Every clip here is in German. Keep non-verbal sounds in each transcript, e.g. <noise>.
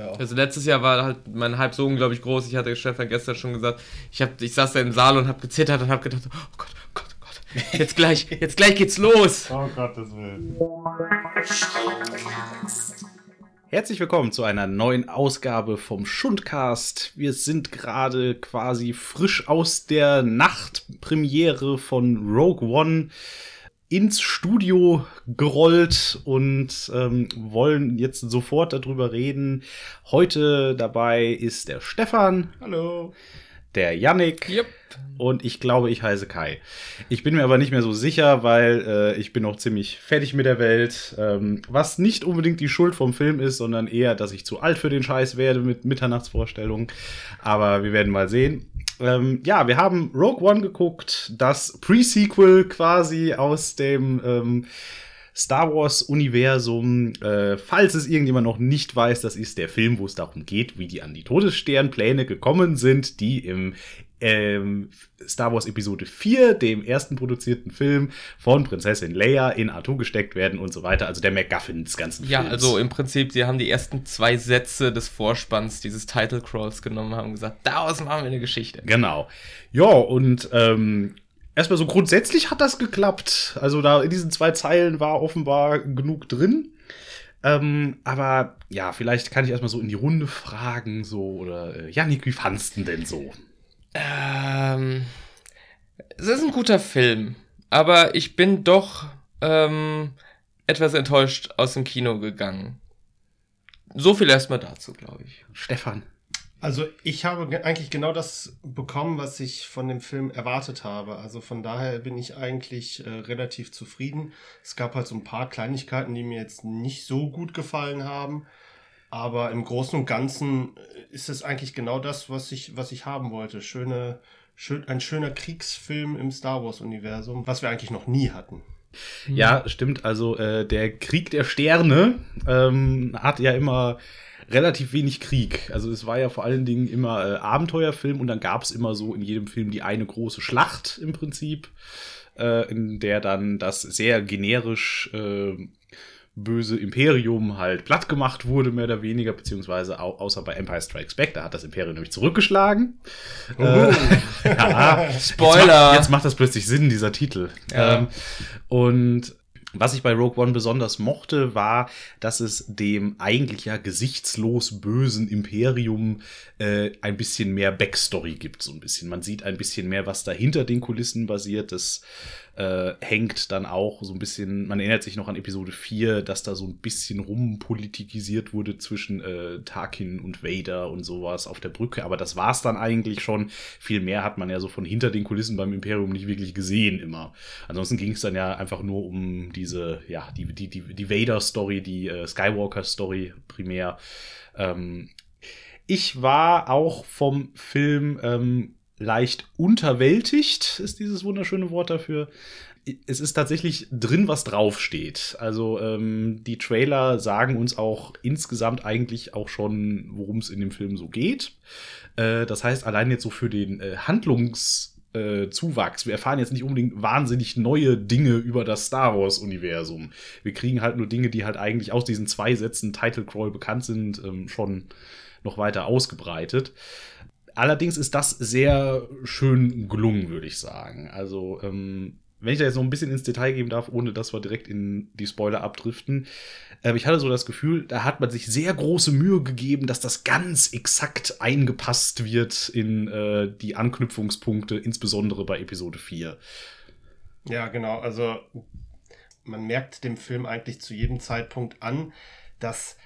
Ja. Also letztes Jahr war halt mein Hype so unglaublich groß. Ich hatte Stefan gestern schon gesagt, ich, hab, ich saß da im Saal und habe gezittert und habe gedacht, oh Gott, oh Gott, oh Gott, jetzt gleich, <laughs> jetzt gleich geht's los. Oh Gottes Willen. Herzlich willkommen zu einer neuen Ausgabe vom Schundcast. Wir sind gerade quasi frisch aus der Nachtpremiere von Rogue One ins Studio gerollt und ähm, wollen jetzt sofort darüber reden. Heute dabei ist der Stefan. Hallo. Der Yannick. Yep. Und ich glaube, ich heiße Kai. Ich bin mir aber nicht mehr so sicher, weil äh, ich bin noch ziemlich fertig mit der Welt. Ähm, was nicht unbedingt die Schuld vom Film ist, sondern eher, dass ich zu alt für den Scheiß werde mit Mitternachtsvorstellungen. Aber wir werden mal sehen. Ähm, ja, wir haben Rogue One geguckt, das Pre-Sequel quasi aus dem ähm, Star Wars-Universum. Äh, falls es irgendjemand noch nicht weiß, das ist der Film, wo es darum geht, wie die an die Todessternpläne gekommen sind, die im ähm, Star Wars Episode 4, dem ersten produzierten Film von Prinzessin Leia in Artu gesteckt werden und so weiter. Also der MacGuffin des ganzen Films. Ja, also im Prinzip, sie haben die ersten zwei Sätze des Vorspanns dieses Title Crawls genommen, haben gesagt, daraus machen wir eine Geschichte. Genau. Ja, und ähm, erstmal so grundsätzlich hat das geklappt. Also da in diesen zwei Zeilen war offenbar genug drin. Ähm, aber ja, vielleicht kann ich erstmal so in die Runde fragen, so, oder äh, Janik, wie fandst du denn so? Ähm, es ist ein guter Film, aber ich bin doch ähm, etwas enttäuscht aus dem Kino gegangen. So viel erstmal dazu, glaube ich. Stefan. Also ich habe eigentlich genau das bekommen, was ich von dem Film erwartet habe. Also von daher bin ich eigentlich äh, relativ zufrieden. Es gab halt so ein paar Kleinigkeiten, die mir jetzt nicht so gut gefallen haben. Aber im Großen und Ganzen ist es eigentlich genau das, was ich, was ich haben wollte. Schöne, schön, ein schöner Kriegsfilm im Star Wars-Universum, was wir eigentlich noch nie hatten. Ja, stimmt. Also äh, der Krieg der Sterne ähm, hat ja immer relativ wenig Krieg. Also es war ja vor allen Dingen immer äh, Abenteuerfilm und dann gab es immer so in jedem Film die eine große Schlacht im Prinzip, äh, in der dann das sehr generisch äh, böse Imperium halt platt gemacht wurde, mehr oder weniger, beziehungsweise au außer bei Empire Strikes Back, da hat das Imperium nämlich zurückgeschlagen. Oh. Äh, <laughs> ja, Spoiler! Jetzt macht, jetzt macht, das plötzlich Sinn, dieser Titel. Ja. Ähm, und was ich bei Rogue One besonders mochte, war, dass es dem eigentlich ja gesichtslos bösen Imperium äh, ein bisschen mehr Backstory gibt, so ein bisschen. Man sieht ein bisschen mehr, was da hinter den Kulissen basiert. Das äh, hängt dann auch so ein bisschen, man erinnert sich noch an Episode 4, dass da so ein bisschen rumpolitikisiert wurde zwischen äh, Tarkin und Vader und sowas auf der Brücke, aber das war es dann eigentlich schon. Viel mehr hat man ja so von hinter den Kulissen beim Imperium nicht wirklich gesehen immer. Ansonsten ging es dann ja einfach nur um diese, ja, die, die, die, die Vader-Story, die äh, Skywalker-Story primär. Ähm, ich war auch vom Film ähm, leicht unterwältigt, ist dieses wunderschöne Wort dafür. Es ist tatsächlich drin, was draufsteht. Also ähm, die Trailer sagen uns auch insgesamt eigentlich auch schon, worum es in dem Film so geht. Äh, das heißt, allein jetzt so für den äh, Handlungs äh. Wir erfahren jetzt nicht unbedingt wahnsinnig neue Dinge über das Star Wars-Universum. Wir kriegen halt nur Dinge, die halt eigentlich aus diesen zwei Sätzen Title Crawl bekannt sind, ähm, schon noch weiter ausgebreitet. Allerdings ist das sehr schön gelungen, würde ich sagen. Also, ähm, wenn ich da jetzt noch ein bisschen ins Detail geben darf, ohne dass wir direkt in die Spoiler abdriften. Äh, ich hatte so das Gefühl, da hat man sich sehr große Mühe gegeben, dass das ganz exakt eingepasst wird in äh, die Anknüpfungspunkte, insbesondere bei Episode 4. Ja, genau. Also man merkt dem Film eigentlich zu jedem Zeitpunkt an, dass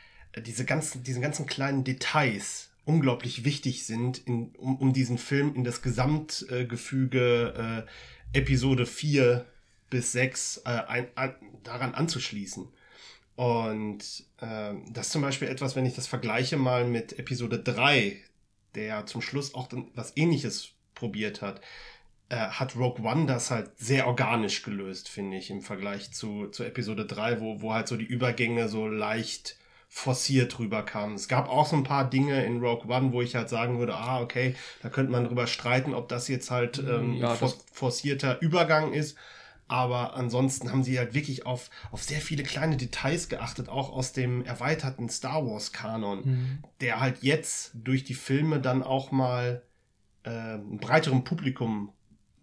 diese ganzen, diese ganzen kleinen Details unglaublich wichtig sind, in, um, um diesen Film in das Gesamtgefüge äh, Episode 4 bis 6 äh, ein, an, daran anzuschließen. Und äh, das ist zum Beispiel etwas, wenn ich das vergleiche mal mit Episode 3, der zum Schluss auch was ähnliches probiert hat, äh, hat Rogue One das halt sehr organisch gelöst, finde ich, im Vergleich zu, zu Episode 3, wo, wo halt so die Übergänge so leicht forciert rüberkam. Es gab auch so ein paar Dinge in Rogue One, wo ich halt sagen würde, ah, okay, da könnte man drüber streiten, ob das jetzt halt ähm, ja, for forcierter Übergang ist. Aber ansonsten haben sie halt wirklich auf, auf sehr viele kleine Details geachtet, auch aus dem erweiterten Star Wars-Kanon, mhm. der halt jetzt durch die Filme dann auch mal äh, einem breiteren Publikum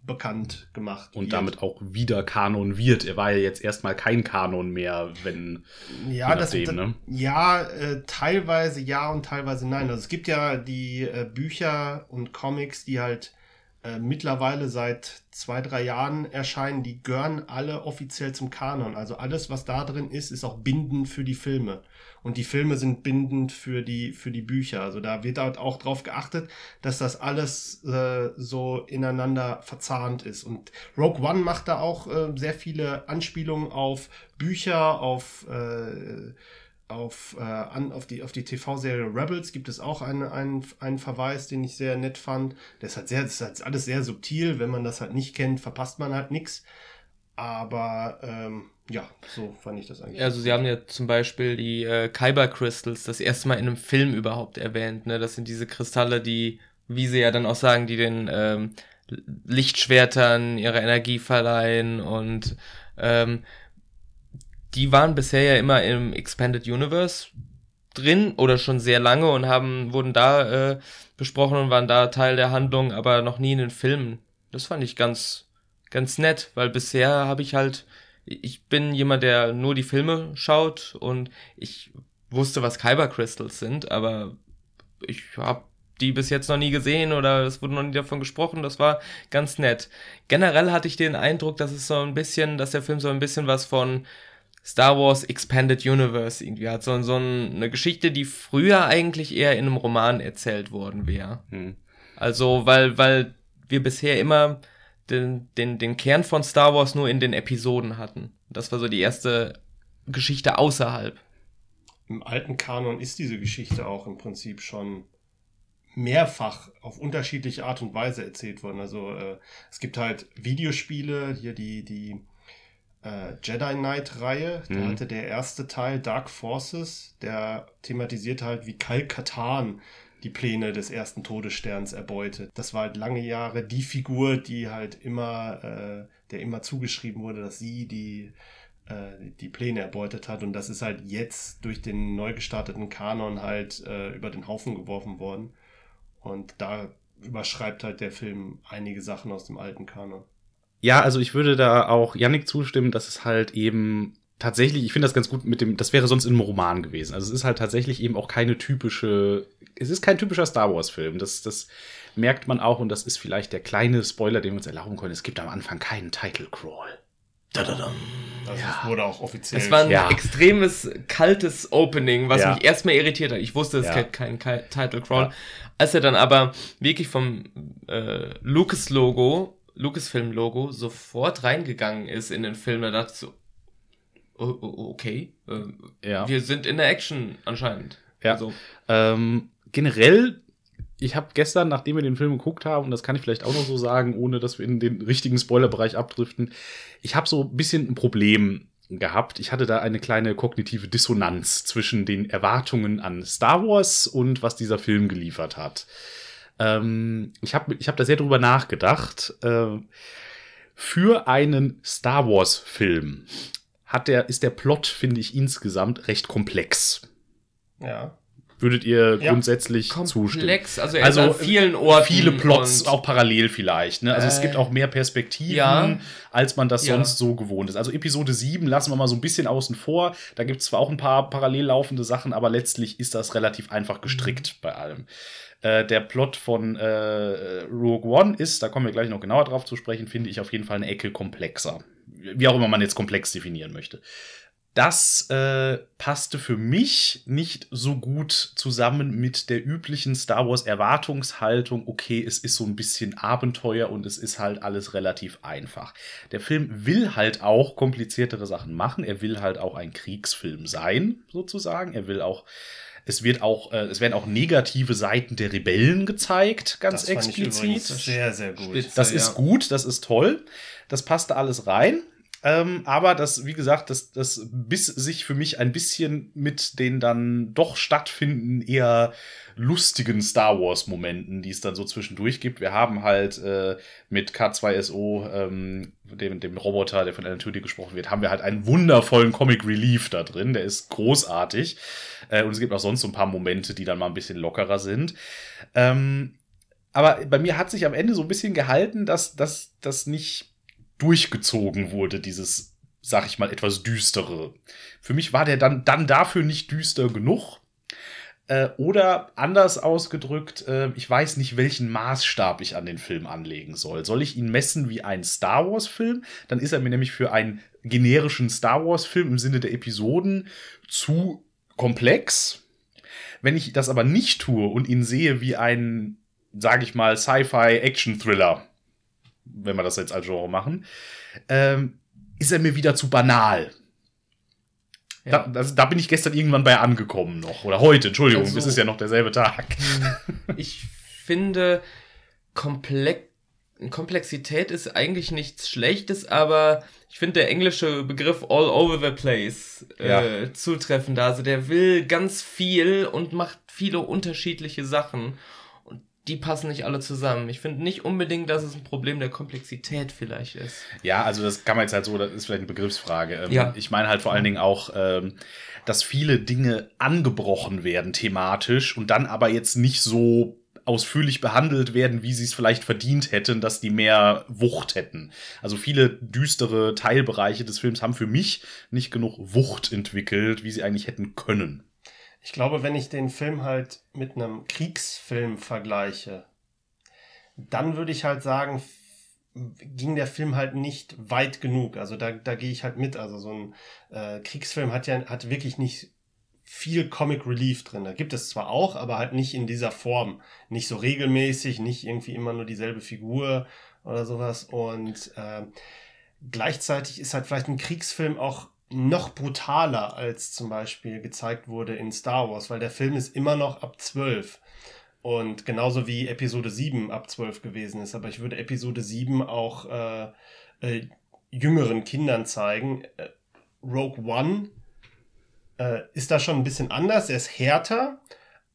bekannt gemacht. Und wird. damit auch wieder Kanon wird. Er war ja jetzt erstmal kein Kanon mehr, wenn. Ja, das, nachdem, ne? ja äh, teilweise ja und teilweise nein. Also es gibt ja die äh, Bücher und Comics, die halt äh, mittlerweile seit zwei, drei Jahren erscheinen, die gehören alle offiziell zum Kanon. Also alles, was da drin ist, ist auch bindend für die Filme. Und die Filme sind bindend für die, für die Bücher. Also da wird halt auch drauf geachtet, dass das alles äh, so ineinander verzahnt ist. Und Rogue One macht da auch äh, sehr viele Anspielungen auf Bücher, auf äh, auf, äh, an, auf die, auf die TV-Serie Rebels gibt es auch einen, einen, einen Verweis, den ich sehr nett fand. Der ist halt sehr, das ist halt alles sehr subtil. Wenn man das halt nicht kennt, verpasst man halt nichts. Aber ähm, ja, so fand ich das eigentlich. Also sie haben ja zum Beispiel die äh, Kyber Crystals das erste Mal in einem Film überhaupt erwähnt. Ne? Das sind diese Kristalle, die, wie sie ja dann auch sagen, die den ähm, Lichtschwertern ihre Energie verleihen und ähm, die waren bisher ja immer im Expanded Universe drin oder schon sehr lange und haben, wurden da äh, besprochen und waren da Teil der Handlung, aber noch nie in den Filmen. Das fand ich ganz, ganz nett, weil bisher habe ich halt, ich bin jemand, der nur die Filme schaut und ich wusste, was Kyber Crystals sind, aber ich habe die bis jetzt noch nie gesehen oder es wurde noch nie davon gesprochen. Das war ganz nett. Generell hatte ich den Eindruck, dass es so ein bisschen, dass der Film so ein bisschen was von Star Wars Expanded Universe irgendwie hat. So, so eine Geschichte, die früher eigentlich eher in einem Roman erzählt worden wäre. Hm. Also, weil, weil wir bisher immer den, den, den Kern von Star Wars nur in den Episoden hatten. Das war so die erste Geschichte außerhalb. Im alten Kanon ist diese Geschichte auch im Prinzip schon mehrfach auf unterschiedliche Art und Weise erzählt worden. Also äh, es gibt halt Videospiele, hier die, die äh, Jedi Knight-Reihe. Da mhm. hatte der erste Teil Dark Forces, der thematisiert halt, wie Kal Katan die Pläne des ersten Todessterns erbeutet. Das war halt lange Jahre die Figur, die halt immer, äh, der immer zugeschrieben wurde, dass sie die, äh, die Pläne erbeutet hat. Und das ist halt jetzt durch den neu gestarteten Kanon halt äh, über den Haufen geworfen worden. Und da überschreibt halt der Film einige Sachen aus dem alten Kanon. Ja, also ich würde da auch Yannick zustimmen, dass es halt eben tatsächlich, ich finde das ganz gut mit dem, das wäre sonst in einem Roman gewesen. Also es ist halt tatsächlich eben auch keine typische, es ist kein typischer Star Wars-Film. Das, das merkt man auch und das ist vielleicht der kleine Spoiler, den wir uns erlauben können. Es gibt am Anfang keinen Title Crawl. Da, da, da. Also ja. wurde auch offiziell. Es war ein ja. extremes, kaltes Opening, was ja. mich erstmal irritiert hat. Ich wusste, es ja. gibt keinen Title Crawl. Als er dann aber wirklich vom äh, Lucas-Logo Lucasfilm-Logo sofort reingegangen ist in den Film. Da dachte ich so, okay, äh, ja. wir sind in der Action anscheinend. Ja. Also. Ähm, generell, ich habe gestern, nachdem wir den Film geguckt haben, und das kann ich vielleicht auch noch so sagen, ohne dass wir in den richtigen Spoilerbereich abdriften, ich habe so ein bisschen ein Problem gehabt. Ich hatte da eine kleine kognitive Dissonanz zwischen den Erwartungen an Star Wars und was dieser Film geliefert hat. Ähm, ich habe ich hab da sehr drüber nachgedacht. Äh, für einen Star Wars-Film hat der, ist der Plot, finde ich, insgesamt recht komplex. Ja. Würdet ihr ja. grundsätzlich komplex, zustimmen? Komplex, also, also an vielen Orten. Viele Plots auch parallel vielleicht. Ne? Also äh, es gibt auch mehr Perspektiven, ja. als man das ja. sonst so gewohnt ist. Also Episode 7 lassen wir mal so ein bisschen außen vor. Da gibt es zwar auch ein paar parallel laufende Sachen, aber letztlich ist das relativ einfach gestrickt mhm. bei allem. Äh, der Plot von äh, Rogue One ist, da kommen wir gleich noch genauer drauf zu sprechen, finde ich auf jeden Fall eine Ecke komplexer. Wie auch immer man jetzt komplex definieren möchte. Das äh, passte für mich nicht so gut zusammen mit der üblichen Star Wars Erwartungshaltung. Okay, es ist so ein bisschen Abenteuer und es ist halt alles relativ einfach. Der Film will halt auch kompliziertere Sachen machen. Er will halt auch ein Kriegsfilm sein, sozusagen. Er will auch es wird auch, äh, es werden auch negative Seiten der Rebellen gezeigt, ganz das explizit. sehr, sehr gut. Das ist ja. gut, das ist toll. Das passte alles rein. Ähm, aber das, wie gesagt, das, das biss sich für mich ein bisschen mit den dann doch stattfinden eher lustigen Star Wars-Momenten, die es dann so zwischendurch gibt. Wir haben halt äh, mit K2SO, ähm, dem, dem Roboter, der von Alan Tudyk gesprochen wird, haben wir halt einen wundervollen Comic Relief da drin. Der ist großartig. Äh, und es gibt auch sonst so ein paar Momente, die dann mal ein bisschen lockerer sind. Ähm, aber bei mir hat sich am Ende so ein bisschen gehalten, dass das nicht durchgezogen wurde, dieses, sag ich mal, etwas düstere. Für mich war der dann, dann dafür nicht düster genug. Äh, oder anders ausgedrückt, äh, ich weiß nicht, welchen Maßstab ich an den Film anlegen soll. Soll ich ihn messen wie ein Star Wars-Film? Dann ist er mir nämlich für einen generischen Star Wars-Film im Sinne der Episoden zu komplex. Wenn ich das aber nicht tue und ihn sehe wie ein, sage ich mal, Sci-Fi-Action-Thriller, wenn wir das jetzt als Genre machen, ähm, ist er mir wieder zu banal. Ja. Da, das, da bin ich gestern irgendwann bei angekommen noch. Oder heute, Entschuldigung, also, es ist ja noch derselbe Tag. <laughs> Ich finde, Komplex Komplexität ist eigentlich nichts Schlechtes, aber ich finde der englische Begriff all over the place äh, ja. zutreffend. Also der will ganz viel und macht viele unterschiedliche Sachen die passen nicht alle zusammen. Ich finde nicht unbedingt, dass es ein Problem der Komplexität vielleicht ist. Ja, also das kann man jetzt halt so, das ist vielleicht eine Begriffsfrage. Ähm, ja. Ich meine halt vor allen Dingen auch, ähm, dass viele Dinge angebrochen werden thematisch und dann aber jetzt nicht so ausführlich behandelt werden, wie sie es vielleicht verdient hätten, dass die mehr Wucht hätten. Also viele düstere Teilbereiche des Films haben für mich nicht genug Wucht entwickelt, wie sie eigentlich hätten können. Ich glaube, wenn ich den Film halt mit einem Kriegsfilm vergleiche, dann würde ich halt sagen, ging der Film halt nicht weit genug. Also da, da gehe ich halt mit. Also so ein äh, Kriegsfilm hat ja hat wirklich nicht viel Comic Relief drin. Da gibt es zwar auch, aber halt nicht in dieser Form. Nicht so regelmäßig, nicht irgendwie immer nur dieselbe Figur oder sowas. Und äh, gleichzeitig ist halt vielleicht ein Kriegsfilm auch noch brutaler als zum Beispiel gezeigt wurde in Star Wars, weil der Film ist immer noch ab 12. Und genauso wie Episode 7 ab 12 gewesen ist. Aber ich würde Episode 7 auch äh, äh, jüngeren Kindern zeigen. Äh, Rogue One äh, ist da schon ein bisschen anders. Er ist härter.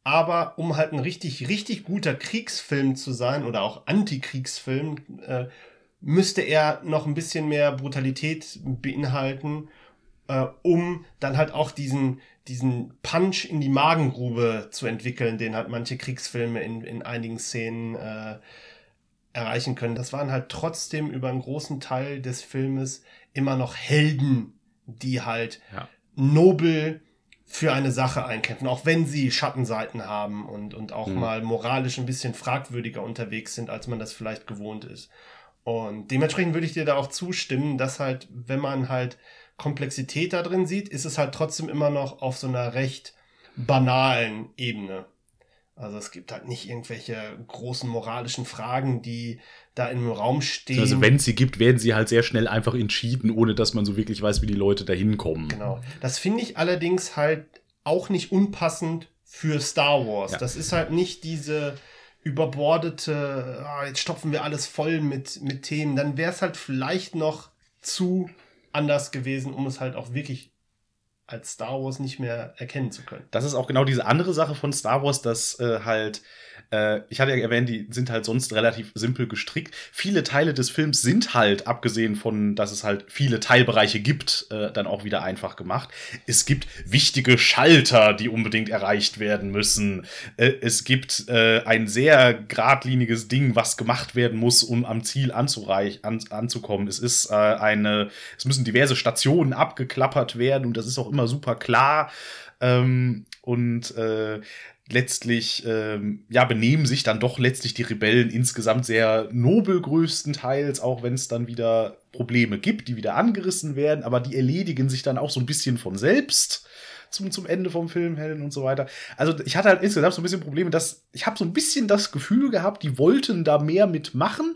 Aber um halt ein richtig, richtig guter Kriegsfilm zu sein oder auch Antikriegsfilm, äh, müsste er noch ein bisschen mehr Brutalität beinhalten äh, um dann halt auch diesen, diesen Punch in die Magengrube zu entwickeln, den halt manche Kriegsfilme in, in einigen Szenen äh, erreichen können. Das waren halt trotzdem über einen großen Teil des Filmes immer noch Helden, die halt ja. nobel für eine Sache einkämpfen, auch wenn sie Schattenseiten haben und, und auch mhm. mal moralisch ein bisschen fragwürdiger unterwegs sind, als man das vielleicht gewohnt ist. Und dementsprechend würde ich dir da auch zustimmen, dass halt, wenn man halt Komplexität da drin sieht, ist es halt trotzdem immer noch auf so einer recht banalen Ebene. Also es gibt halt nicht irgendwelche großen moralischen Fragen, die da im Raum stehen. Also wenn es sie gibt, werden sie halt sehr schnell einfach entschieden, ohne dass man so wirklich weiß, wie die Leute da hinkommen. Genau. Das finde ich allerdings halt auch nicht unpassend für Star Wars. Ja. Das ist halt nicht diese überbordete, ah, jetzt stopfen wir alles voll mit, mit Themen. Dann wäre es halt vielleicht noch zu anders gewesen, um es halt auch wirklich als Star Wars nicht mehr erkennen zu können. Das ist auch genau diese andere Sache von Star Wars, dass äh, halt äh, ich hatte ja erwähnt, die sind halt sonst relativ simpel gestrickt. Viele Teile des Films sind halt, abgesehen von, dass es halt viele Teilbereiche gibt, äh, dann auch wieder einfach gemacht. Es gibt wichtige Schalter, die unbedingt erreicht werden müssen. Äh, es gibt äh, ein sehr geradliniges Ding, was gemacht werden muss, um am Ziel anzureich, an, anzukommen. Es ist äh, eine, es müssen diverse Stationen abgeklappert werden und das ist auch immer super klar. Ähm, und äh, letztlich, ähm, ja, benehmen sich dann doch letztlich die Rebellen insgesamt sehr nobel größtenteils, auch wenn es dann wieder Probleme gibt, die wieder angerissen werden, aber die erledigen sich dann auch so ein bisschen von selbst zum, zum Ende vom Film Helen und so weiter. Also ich hatte halt insgesamt so ein bisschen Probleme, dass ich habe so ein bisschen das Gefühl gehabt, die wollten da mehr mitmachen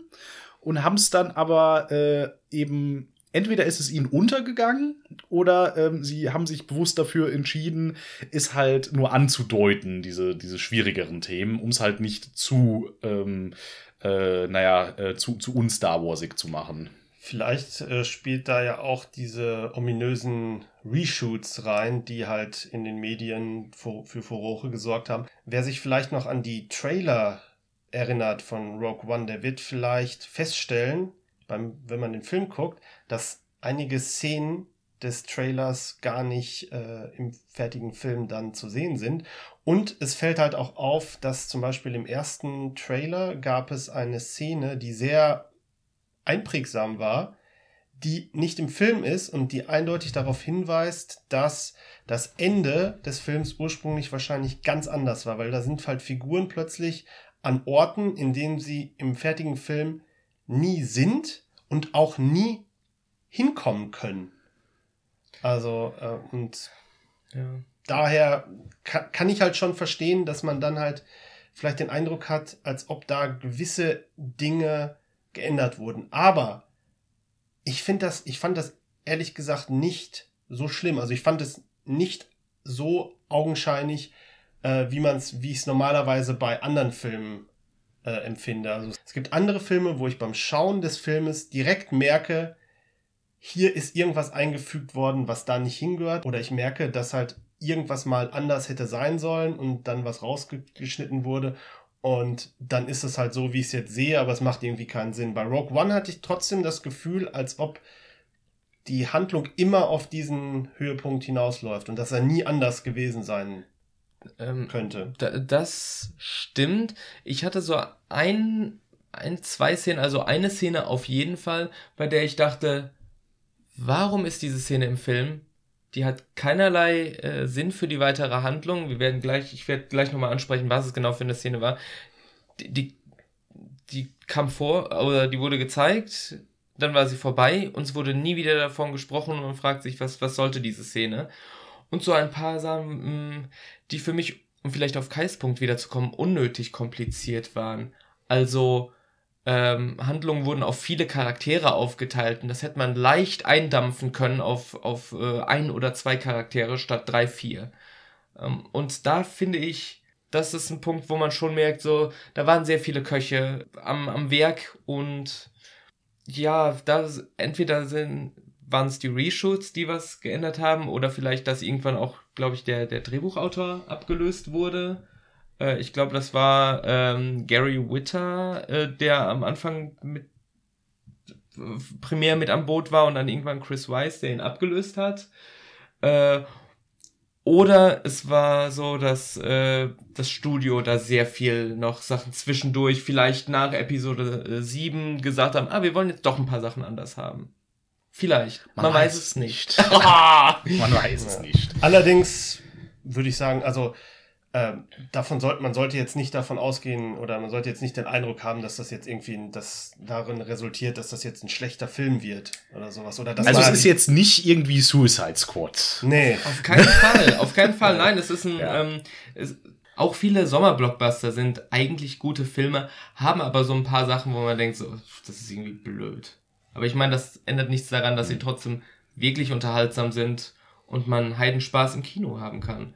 und haben es dann aber äh, eben entweder ist es ihnen untergegangen oder ähm, sie haben sich bewusst dafür entschieden, es halt nur anzudeuten, diese, diese schwierigeren Themen, um es halt nicht zu, ähm, äh, naja, äh, zu, zu un-Star Warsig zu machen. Vielleicht äh, spielt da ja auch diese ominösen Reshoots rein, die halt in den Medien für, für Furore gesorgt haben. Wer sich vielleicht noch an die Trailer erinnert von Rogue One, der wird vielleicht feststellen, beim, wenn man den Film guckt, dass einige Szenen des Trailers gar nicht äh, im fertigen Film dann zu sehen sind. Und es fällt halt auch auf, dass zum Beispiel im ersten Trailer gab es eine Szene, die sehr einprägsam war, die nicht im Film ist und die eindeutig darauf hinweist, dass das Ende des Films ursprünglich wahrscheinlich ganz anders war, weil da sind halt Figuren plötzlich an Orten, in denen sie im fertigen Film nie sind und auch nie hinkommen können. Also, äh, und ja. daher kann, kann ich halt schon verstehen, dass man dann halt vielleicht den Eindruck hat, als ob da gewisse Dinge geändert wurden. Aber ich finde das, ich fand das ehrlich gesagt nicht so schlimm. Also ich fand es nicht so augenscheinlich, äh, wie man es, wie ich es normalerweise bei anderen Filmen äh, empfinde. Also es gibt andere Filme, wo ich beim Schauen des Filmes direkt merke, hier ist irgendwas eingefügt worden, was da nicht hingehört. Oder ich merke, dass halt irgendwas mal anders hätte sein sollen und dann was rausgeschnitten wurde. Und dann ist es halt so, wie ich es jetzt sehe, aber es macht irgendwie keinen Sinn. Bei Rogue One hatte ich trotzdem das Gefühl, als ob die Handlung immer auf diesen Höhepunkt hinausläuft und dass er nie anders gewesen sein ähm, könnte. Das stimmt. Ich hatte so ein, ein, zwei Szenen, also eine Szene auf jeden Fall, bei der ich dachte, warum ist diese Szene im Film? Die hat keinerlei äh, Sinn für die weitere Handlung. Wir werden gleich, ich werde gleich nochmal ansprechen, was es genau für eine Szene war. Die, die, die kam vor, oder die wurde gezeigt, dann war sie vorbei und es wurde nie wieder davon gesprochen und man fragt sich, was, was sollte diese Szene? Und so ein paar Sachen, mm, die für mich, um vielleicht auf Kais Punkt wiederzukommen, unnötig kompliziert waren. Also, ähm, Handlungen wurden auf viele Charaktere aufgeteilt und das hätte man leicht eindampfen können auf, auf äh, ein oder zwei Charaktere statt drei, vier. Ähm, und da finde ich, das ist ein Punkt, wo man schon merkt, so, da waren sehr viele Köche am, am Werk und ja, da entweder sind, waren es die Reshoots, die was geändert haben, oder vielleicht, dass irgendwann auch, glaube ich, der, der Drehbuchautor abgelöst wurde. Äh, ich glaube, das war ähm, Gary Witter, äh, der am Anfang mit primär mit am Boot war und dann irgendwann Chris Weiss, der ihn abgelöst hat. Äh, oder es war so, dass äh, das Studio da sehr viel noch Sachen zwischendurch, vielleicht nach Episode äh, 7 gesagt haben, ah, wir wollen jetzt doch ein paar Sachen anders haben. Vielleicht. Man, Man weiß, weiß, es nicht. <laughs> Man weiß es nicht. Allerdings würde ich sagen, also äh, davon sollte man sollte jetzt nicht davon ausgehen oder man sollte jetzt nicht den Eindruck haben, dass das jetzt irgendwie das darin resultiert, dass das jetzt ein schlechter Film wird oder sowas oder Also es ist jetzt nicht irgendwie Suicide Squad. Nee, auf keinen <laughs> Fall, auf keinen Fall. Nein, es ist ein ja. ähm, es, auch viele Sommerblockbuster sind eigentlich gute Filme, haben aber so ein paar Sachen, wo man denkt, so, das ist irgendwie blöd. Aber ich meine, das ändert nichts daran, dass sie trotzdem wirklich unterhaltsam sind und man Heidenspaß im Kino haben kann.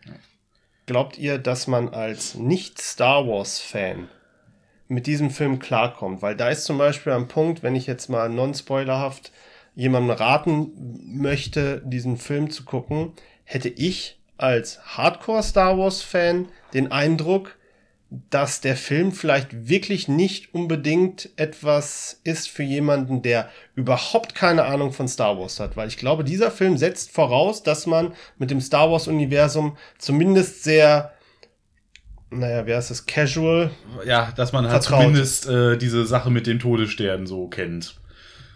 Glaubt ihr, dass man als Nicht-Star Wars-Fan mit diesem Film klarkommt? Weil da ist zum Beispiel ein Punkt, wenn ich jetzt mal non-spoilerhaft jemandem raten möchte, diesen Film zu gucken, hätte ich als Hardcore Star Wars Fan den Eindruck, dass der Film vielleicht wirklich nicht unbedingt etwas ist für jemanden, der überhaupt keine Ahnung von Star Wars hat, weil ich glaube, dieser Film setzt voraus, dass man mit dem Star Wars Universum zumindest sehr naja, wie heißt das, casual? Ja, dass man halt vertraut. zumindest äh, diese Sache mit den Todessternen so kennt.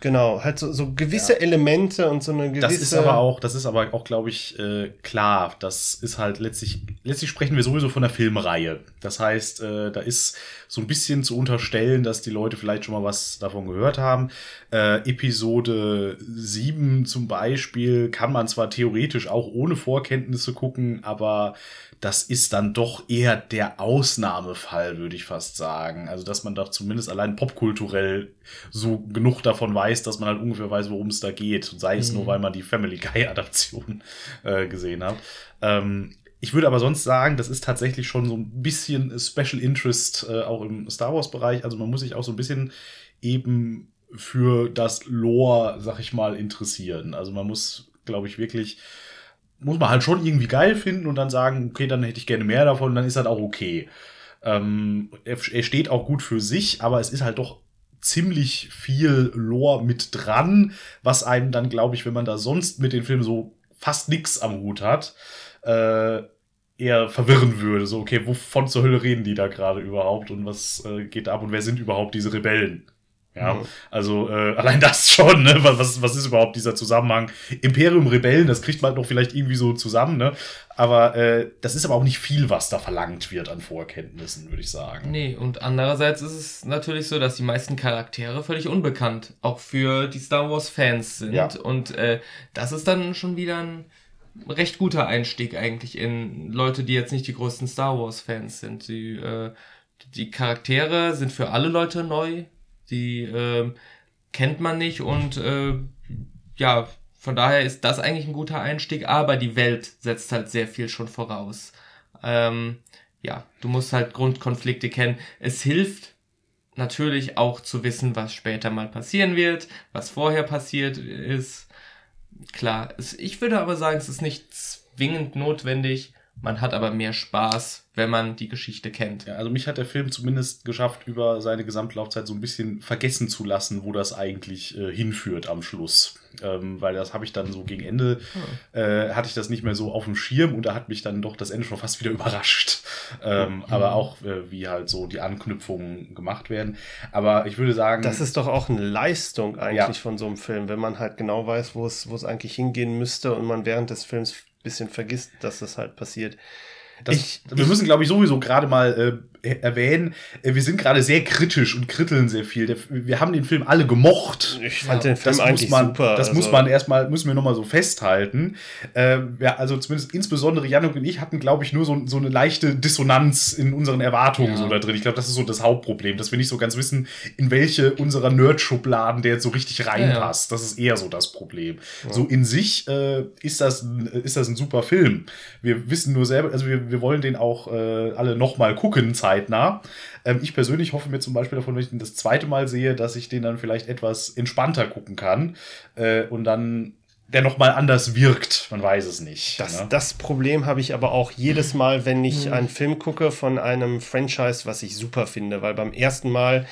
Genau, halt so, so gewisse ja. Elemente und so eine gewisse. Das ist aber auch, das ist aber auch, glaube ich, äh, klar. Das ist halt letztlich, letztlich sprechen wir sowieso von der Filmreihe. Das heißt, äh, da ist so ein bisschen zu unterstellen, dass die Leute vielleicht schon mal was davon gehört haben. Äh, Episode 7 zum Beispiel kann man zwar theoretisch auch ohne Vorkenntnisse gucken, aber das ist dann doch eher der Ausnahmefall, würde ich fast sagen. Also, dass man doch zumindest allein popkulturell so genug davon weiß, dass man halt ungefähr weiß, worum es da geht. Sei es mhm. nur, weil man die Family Guy-Adaption äh, gesehen hat. Ähm, ich würde aber sonst sagen, das ist tatsächlich schon so ein bisschen Special Interest äh, auch im Star Wars-Bereich. Also man muss sich auch so ein bisschen eben für das Lore, sag ich mal, interessieren. Also man muss, glaube ich, wirklich, muss man halt schon irgendwie geil finden und dann sagen, okay, dann hätte ich gerne mehr davon, dann ist das auch okay. Ähm, er, er steht auch gut für sich, aber es ist halt doch ziemlich viel Lore mit dran, was einem dann, glaube ich, wenn man da sonst mit den Filmen so fast nix am Hut hat, äh, eher verwirren würde. So, okay, wovon zur Hölle reden die da gerade überhaupt und was äh, geht ab und wer sind überhaupt diese Rebellen? Ja, mhm. also äh, <laughs> allein das schon, ne? Was, was ist überhaupt dieser Zusammenhang? Imperium Rebellen, das kriegt man doch vielleicht irgendwie so zusammen, ne? Aber äh, das ist aber auch nicht viel, was da verlangt wird an Vorkenntnissen, würde ich sagen. Nee, und andererseits ist es natürlich so, dass die meisten Charaktere völlig unbekannt auch für die Star Wars-Fans sind. Ja. Und äh, das ist dann schon wieder ein recht guter Einstieg eigentlich in Leute, die jetzt nicht die größten Star Wars-Fans sind. Die, äh, die Charaktere sind für alle Leute neu die äh, kennt man nicht und äh, ja, von daher ist das eigentlich ein guter Einstieg, aber die Welt setzt halt sehr viel schon voraus. Ähm, ja, du musst halt Grundkonflikte kennen. Es hilft natürlich auch zu wissen, was später mal passieren wird, was vorher passiert ist. Klar, es, ich würde aber sagen, es ist nicht zwingend notwendig, man hat aber mehr Spaß, wenn man die Geschichte kennt. Ja, also mich hat der Film zumindest geschafft, über seine Gesamtlaufzeit so ein bisschen vergessen zu lassen, wo das eigentlich äh, hinführt am Schluss. Ähm, weil das habe ich dann so gegen Ende, hm. äh, hatte ich das nicht mehr so auf dem Schirm und da hat mich dann doch das Ende schon fast wieder <laughs> überrascht. Ähm, mhm. Aber auch, äh, wie halt so die Anknüpfungen gemacht werden. Aber ich würde sagen. Das ist doch auch eine Leistung eigentlich ja. von so einem Film, wenn man halt genau weiß, wo es eigentlich hingehen müsste und man während des Films bisschen vergisst, dass das halt passiert. Das, ich, wir müssen, glaube ich, sowieso gerade mal äh, erwähnen, äh, wir sind gerade sehr kritisch und kritteln sehr viel. Wir haben den Film alle gemocht. Ich fand ja, den Film eigentlich man, super. Das also. muss man erstmal, müssen wir nochmal so festhalten. Äh, ja, also zumindest insbesondere Janik und ich hatten, glaube ich, nur so, so eine leichte Dissonanz in unseren Erwartungen ja. so da drin. Ich glaube, das ist so das Hauptproblem, dass wir nicht so ganz wissen, in welche unserer Nerd-Schubladen der jetzt so richtig reinpasst. Das ist eher so das Problem. So in sich äh, ist, das, ist das ein super Film. Wir wissen nur selber, also wir, wir wollen den auch äh, alle nochmal gucken, zeigen zeitnah. Ähm, ich persönlich hoffe mir zum Beispiel davon, wenn ich den das zweite Mal sehe, dass ich den dann vielleicht etwas entspannter gucken kann äh, und dann der nochmal anders wirkt. Man weiß es nicht. Das, ne? das Problem habe ich aber auch jedes Mal, wenn ich mhm. einen Film gucke von einem Franchise, was ich super finde, weil beim ersten Mal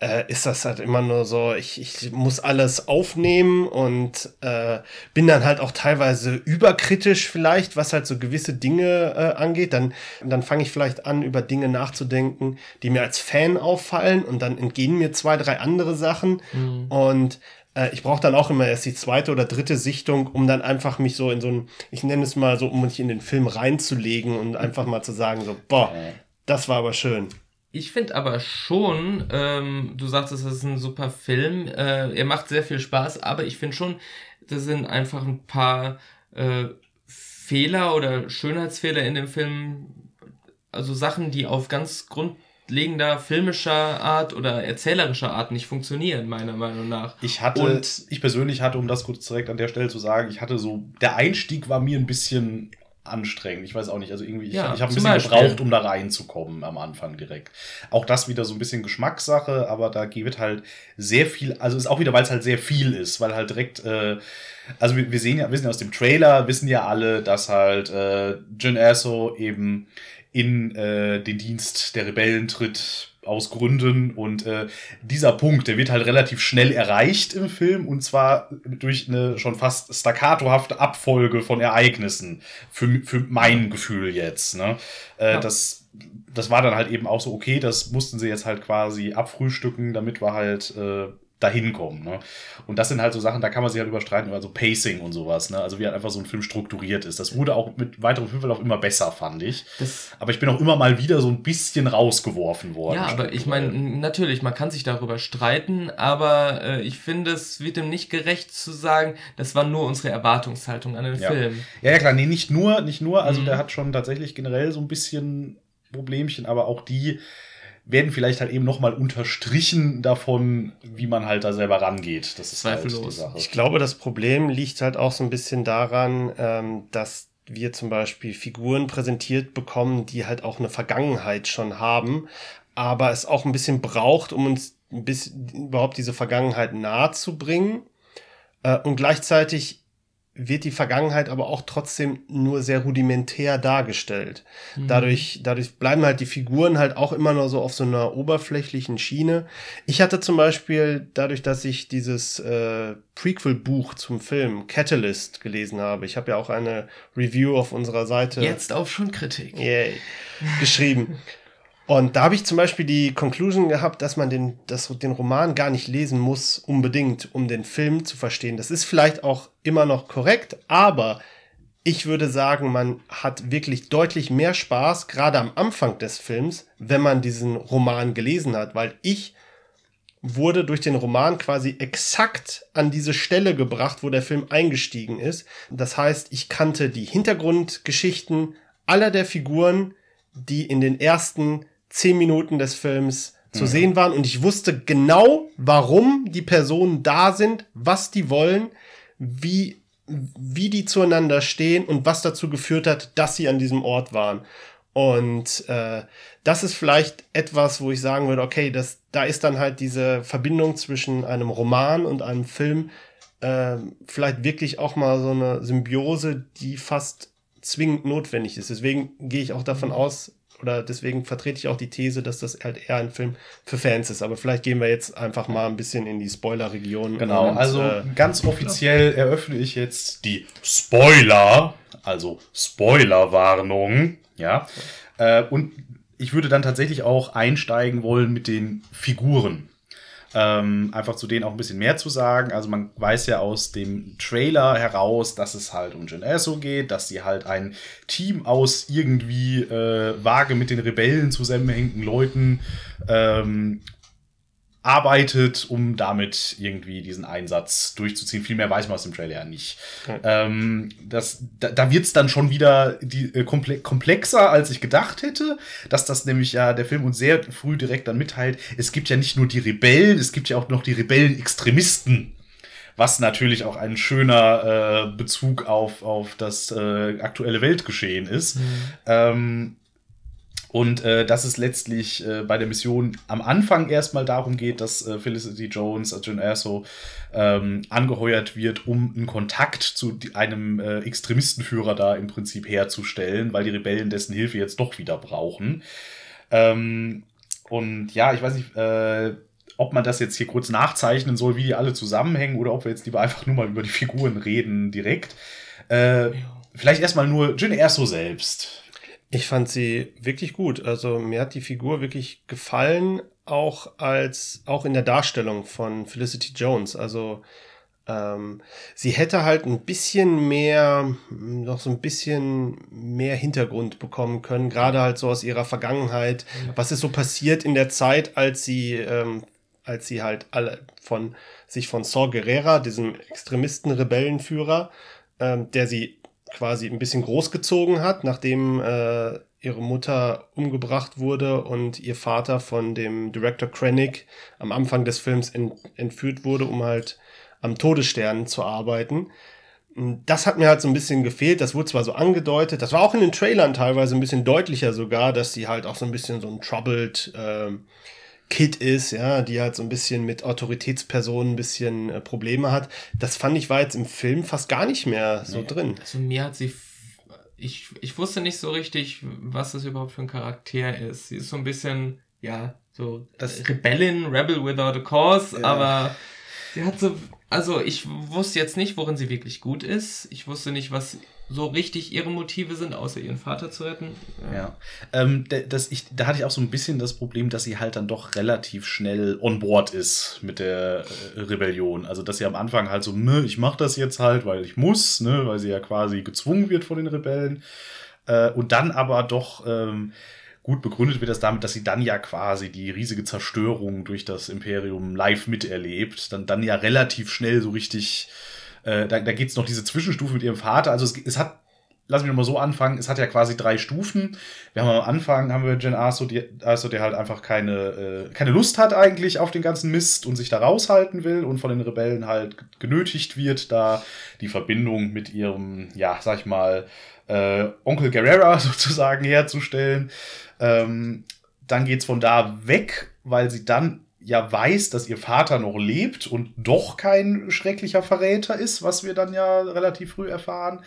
äh, ist das halt immer nur so, ich, ich muss alles aufnehmen und äh, bin dann halt auch teilweise überkritisch vielleicht, was halt so gewisse Dinge äh, angeht. Dann, dann fange ich vielleicht an, über Dinge nachzudenken, die mir als Fan auffallen und dann entgehen mir zwei, drei andere Sachen. Mhm. Und äh, ich brauche dann auch immer erst die zweite oder dritte Sichtung, um dann einfach mich so in so ein, ich nenne es mal so, um mich in den Film reinzulegen und einfach mal zu sagen, so, boah, das war aber schön. Ich finde aber schon, ähm, du sagst, es ist ein super Film, äh, er macht sehr viel Spaß, aber ich finde schon, das sind einfach ein paar äh, Fehler oder Schönheitsfehler in dem Film, also Sachen, die auf ganz grundlegender filmischer Art oder erzählerischer Art nicht funktionieren, meiner Meinung nach. Ich hatte, Und ich persönlich hatte, um das kurz direkt an der Stelle zu sagen, ich hatte so, der Einstieg war mir ein bisschen anstrengend. Ich weiß auch nicht. Also irgendwie, ich, ja, ich habe ein bisschen Beispiel. gebraucht, um da reinzukommen am Anfang direkt. Auch das wieder so ein bisschen Geschmackssache, aber da wird halt sehr viel, also ist auch wieder, weil es halt sehr viel ist, weil halt direkt, äh, also wir, wir sehen ja, wissen ja aus dem Trailer, wissen ja alle, dass halt äh, Jin Erso eben in äh, den Dienst der Rebellen tritt aus Gründen. Und äh, dieser Punkt, der wird halt relativ schnell erreicht im Film und zwar durch eine schon fast staccatohafte Abfolge von Ereignissen. Für, für mein Gefühl jetzt. Ne? Äh, ja. das, das war dann halt eben auch so, okay, das mussten sie jetzt halt quasi abfrühstücken, damit wir halt. Äh, dahin kommen. Ne? Und das sind halt so Sachen, da kann man sich halt überstreiten über so Pacing und sowas. Ne? Also wie halt einfach so ein Film strukturiert ist. Das wurde auch mit weiteren Filmen auch immer besser, fand ich. Das aber ich bin auch immer mal wieder so ein bisschen rausgeworfen worden. Ja, aber ich meine, natürlich, man kann sich darüber streiten, aber äh, ich finde, es wird dem nicht gerecht zu sagen, das war nur unsere Erwartungshaltung an den ja. Film. Ja, ja, klar, nee, nicht nur, nicht nur. Also mhm. der hat schon tatsächlich generell so ein bisschen Problemchen, aber auch die werden vielleicht halt eben nochmal unterstrichen davon, wie man halt da selber rangeht. Das ist halt die Sache. Ich glaube, das Problem liegt halt auch so ein bisschen daran, ähm, dass wir zum Beispiel Figuren präsentiert bekommen, die halt auch eine Vergangenheit schon haben, aber es auch ein bisschen braucht, um uns bis überhaupt diese Vergangenheit nahe zu bringen. Äh, und gleichzeitig wird die Vergangenheit aber auch trotzdem nur sehr rudimentär dargestellt. Mhm. Dadurch, dadurch bleiben halt die Figuren halt auch immer nur so auf so einer oberflächlichen Schiene. Ich hatte zum Beispiel, dadurch, dass ich dieses äh, Prequel-Buch zum Film Catalyst gelesen habe, ich habe ja auch eine Review auf unserer Seite. Jetzt auch schon Kritik. Yay, geschrieben. <laughs> Und da habe ich zum Beispiel die Conclusion gehabt, dass man den, das, den Roman gar nicht lesen muss, unbedingt, um den Film zu verstehen. Das ist vielleicht auch immer noch korrekt, aber ich würde sagen, man hat wirklich deutlich mehr Spaß, gerade am Anfang des Films, wenn man diesen Roman gelesen hat, weil ich wurde durch den Roman quasi exakt an diese Stelle gebracht, wo der Film eingestiegen ist. Das heißt, ich kannte die Hintergrundgeschichten aller der Figuren, die in den ersten zehn Minuten des Films zu mhm. sehen waren und ich wusste genau, warum die Personen da sind, was die wollen, wie, wie die zueinander stehen und was dazu geführt hat, dass sie an diesem Ort waren. Und äh, das ist vielleicht etwas, wo ich sagen würde, okay, das, da ist dann halt diese Verbindung zwischen einem Roman und einem Film äh, vielleicht wirklich auch mal so eine Symbiose, die fast zwingend notwendig ist. Deswegen gehe ich auch davon mhm. aus, oder deswegen vertrete ich auch die These, dass das halt eher ein Film für Fans ist. Aber vielleicht gehen wir jetzt einfach mal ein bisschen in die Spoiler-Region. Genau, und, also äh, ganz offiziell eröffne ich jetzt die Spoiler, also Spoiler-Warnung, ja. Äh, und ich würde dann tatsächlich auch einsteigen wollen mit den Figuren. Ähm, einfach zu denen auch ein bisschen mehr zu sagen. Also man weiß ja aus dem Trailer heraus, dass es halt um Jen Erso geht, dass sie halt ein Team aus irgendwie äh, vage mit den Rebellen zusammenhängenden Leuten ähm, arbeitet, um damit irgendwie diesen Einsatz durchzuziehen. Viel mehr weiß man aus dem Trailer ja nicht. Okay. Ähm, das, da, da wird es dann schon wieder die, äh, komplexer, als ich gedacht hätte, dass das nämlich ja der Film uns sehr früh direkt dann mitteilt. Es gibt ja nicht nur die Rebellen, es gibt ja auch noch die Rebellen-Extremisten. Was natürlich auch ein schöner äh, Bezug auf, auf das äh, aktuelle Weltgeschehen ist. Mhm. Ähm, und äh, dass es letztlich äh, bei der Mission am Anfang erstmal darum geht, dass äh, Felicity Jones, also John Erso, ähm, angeheuert wird, um einen Kontakt zu einem äh, Extremistenführer da im Prinzip herzustellen, weil die Rebellen dessen Hilfe jetzt doch wieder brauchen. Ähm, und ja, ich weiß nicht, äh, ob man das jetzt hier kurz nachzeichnen soll, wie die alle zusammenhängen, oder ob wir jetzt lieber einfach nur mal über die Figuren reden direkt. Äh, vielleicht erstmal nur Jin Erso selbst. Ich fand sie wirklich gut. Also mir hat die Figur wirklich gefallen, auch als auch in der Darstellung von Felicity Jones. Also ähm, sie hätte halt ein bisschen mehr, noch so ein bisschen mehr Hintergrund bekommen können, gerade halt so aus ihrer Vergangenheit. Was ist so passiert in der Zeit, als sie, ähm, als sie halt alle von sich von Saw Gerrera, diesem Extremisten-Rebellenführer, ähm, der sie quasi ein bisschen großgezogen hat, nachdem äh, ihre Mutter umgebracht wurde und ihr Vater von dem Director Krennic am Anfang des Films ent entführt wurde, um halt am Todesstern zu arbeiten. Das hat mir halt so ein bisschen gefehlt. Das wurde zwar so angedeutet, das war auch in den Trailern teilweise ein bisschen deutlicher sogar, dass sie halt auch so ein bisschen so ein troubled äh, Kid ist, ja, die halt so ein bisschen mit Autoritätspersonen ein bisschen äh, Probleme hat. Das fand ich war jetzt im Film fast gar nicht mehr so nee, drin. Also mir hat sie ich, ich wusste nicht so richtig, was das überhaupt für ein Charakter ist. Sie ist so ein bisschen, ja, so das Rebellin, Rebel without a cause, ja. aber sie hat so, also ich wusste jetzt nicht, worin sie wirklich gut ist. Ich wusste nicht, was so richtig ihre Motive sind, außer ihren Vater zu retten. Ja. ja. Ähm, das, ich, da hatte ich auch so ein bisschen das Problem, dass sie halt dann doch relativ schnell on board ist mit der äh, Rebellion. Also, dass sie am Anfang halt so, ne, ich mach das jetzt halt, weil ich muss, ne, weil sie ja quasi gezwungen wird von den Rebellen. Äh, und dann aber doch ähm, gut begründet wird das damit, dass sie dann ja quasi die riesige Zerstörung durch das Imperium live miterlebt. Dann, dann ja relativ schnell so richtig äh, da da geht es noch diese Zwischenstufe mit ihrem Vater. Also es, es hat, lass mich mal so anfangen, es hat ja quasi drei Stufen. Wir haben am Anfang haben wir Jen Arso, die, Arso der halt einfach keine, äh, keine Lust hat eigentlich auf den ganzen Mist und sich da raushalten will und von den Rebellen halt genötigt wird, da die Verbindung mit ihrem, ja, sag ich mal, äh, Onkel Guerrera <laughs> sozusagen herzustellen. Ähm, dann geht's von da weg, weil sie dann ja weiß, dass ihr Vater noch lebt und doch kein schrecklicher Verräter ist, was wir dann ja relativ früh erfahren.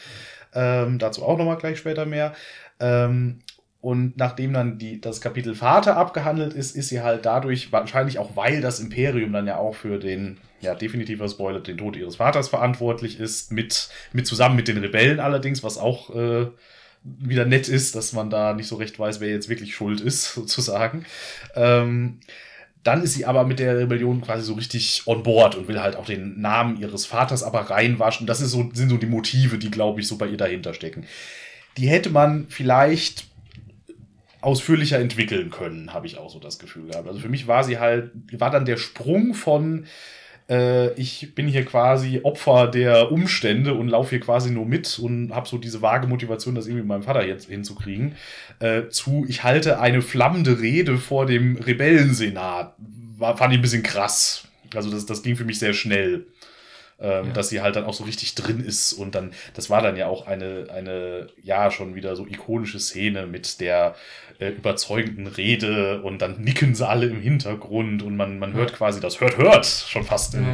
Ähm, dazu auch nochmal gleich später mehr. Ähm, und nachdem dann die, das Kapitel Vater abgehandelt ist, ist sie halt dadurch, wahrscheinlich auch weil das Imperium dann ja auch für den, ja, definitiver Spoiler, den Tod ihres Vaters verantwortlich ist, mit, mit zusammen mit den Rebellen allerdings, was auch äh, wieder nett ist, dass man da nicht so recht weiß, wer jetzt wirklich schuld ist, <laughs> sozusagen. Ähm, dann ist sie aber mit der Rebellion quasi so richtig on board und will halt auch den Namen ihres Vaters aber reinwaschen. Das so, sind so die Motive, die, glaube ich, so bei ihr dahinter stecken. Die hätte man vielleicht ausführlicher entwickeln können, habe ich auch so das Gefühl gehabt. Also für mich war sie halt, war dann der Sprung von äh, ich bin hier quasi Opfer der Umstände und laufe hier quasi nur mit und habe so diese vage Motivation, das irgendwie mit meinem Vater jetzt hinzukriegen, äh, zu ich halte eine flammende Rede vor dem Rebellensenat. War, fand ich ein bisschen krass. Also das, das ging für mich sehr schnell ähm, ja. dass sie halt dann auch so richtig drin ist. Und dann, das war dann ja auch eine, eine, ja, schon wieder so ikonische Szene mit der äh, überzeugenden Rede und dann nicken sie alle im Hintergrund und man, man hört quasi das hört, hört schon fast im,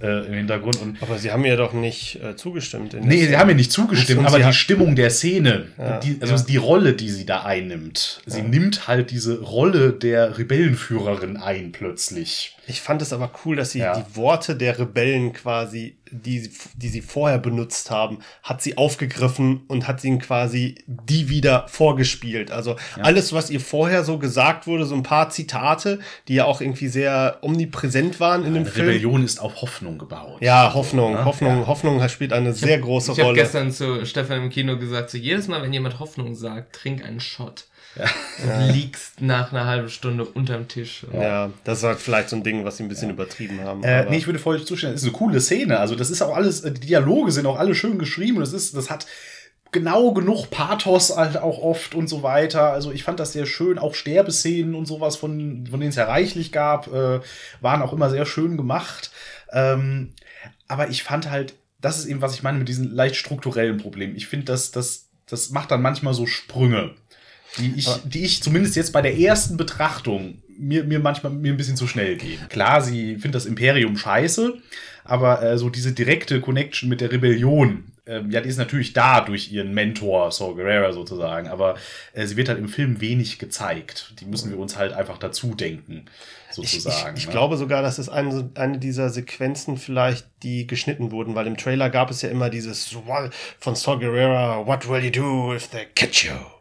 äh, im Hintergrund. Und aber sie haben ja doch nicht äh, zugestimmt. nee, sie haben ja nicht zugestimmt, aber die Stimmung der Szene, ja, die, also ja. die Rolle, die sie da einnimmt, sie nimmt halt diese Rolle der Rebellenführerin ein plötzlich. Ich fand es aber cool, dass sie ja. die Worte der Rebellen quasi, die, die sie vorher benutzt haben, hat sie aufgegriffen und hat ihnen quasi die wieder vorgespielt. Also ja. alles, was ihr vorher so gesagt wurde, so ein paar Zitate, die ja auch irgendwie sehr omnipräsent waren ja, in dem Film. Rebellion ist auf Hoffnung gebaut. Ja, Hoffnung. Also, Hoffnung, Hoffnung spielt eine ich sehr hab, große ich Rolle. Ich habe gestern zu Stefan im Kino gesagt, so jedes Mal, wenn jemand Hoffnung sagt, trink einen Shot. Ja. liegst nach einer halben Stunde unterm Tisch. Ja, das ist halt vielleicht so ein Ding, was sie ein bisschen ja. übertrieben haben. Äh, nee, ich würde voll zustimmen. Das ist eine coole Szene. Also, das ist auch alles, die Dialoge sind auch alle schön geschrieben. Das ist, das hat genau genug Pathos halt auch oft und so weiter. Also ich fand das sehr schön. Auch Sterbeszenen und sowas, von, von denen es ja reichlich gab, äh, waren auch immer sehr schön gemacht. Ähm, aber ich fand halt, das ist eben, was ich meine mit diesen leicht strukturellen Problemen. Ich finde, dass das, das macht dann manchmal so Sprünge die ich, die ich zumindest jetzt bei der ersten Betrachtung mir, mir manchmal mir ein bisschen zu schnell gehen. Klar, sie findet das Imperium scheiße, aber äh, so diese direkte Connection mit der Rebellion, äh, ja, die ist natürlich da durch ihren Mentor, Saul Guerrero sozusagen, aber äh, sie wird halt im Film wenig gezeigt. Die müssen wir uns halt einfach dazu denken, sozusagen. Ich, ich, ich ne? glaube sogar, dass es eine, eine dieser Sequenzen vielleicht, die geschnitten wurden, weil im Trailer gab es ja immer dieses von Saul Guerrero, What will you do if they catch you?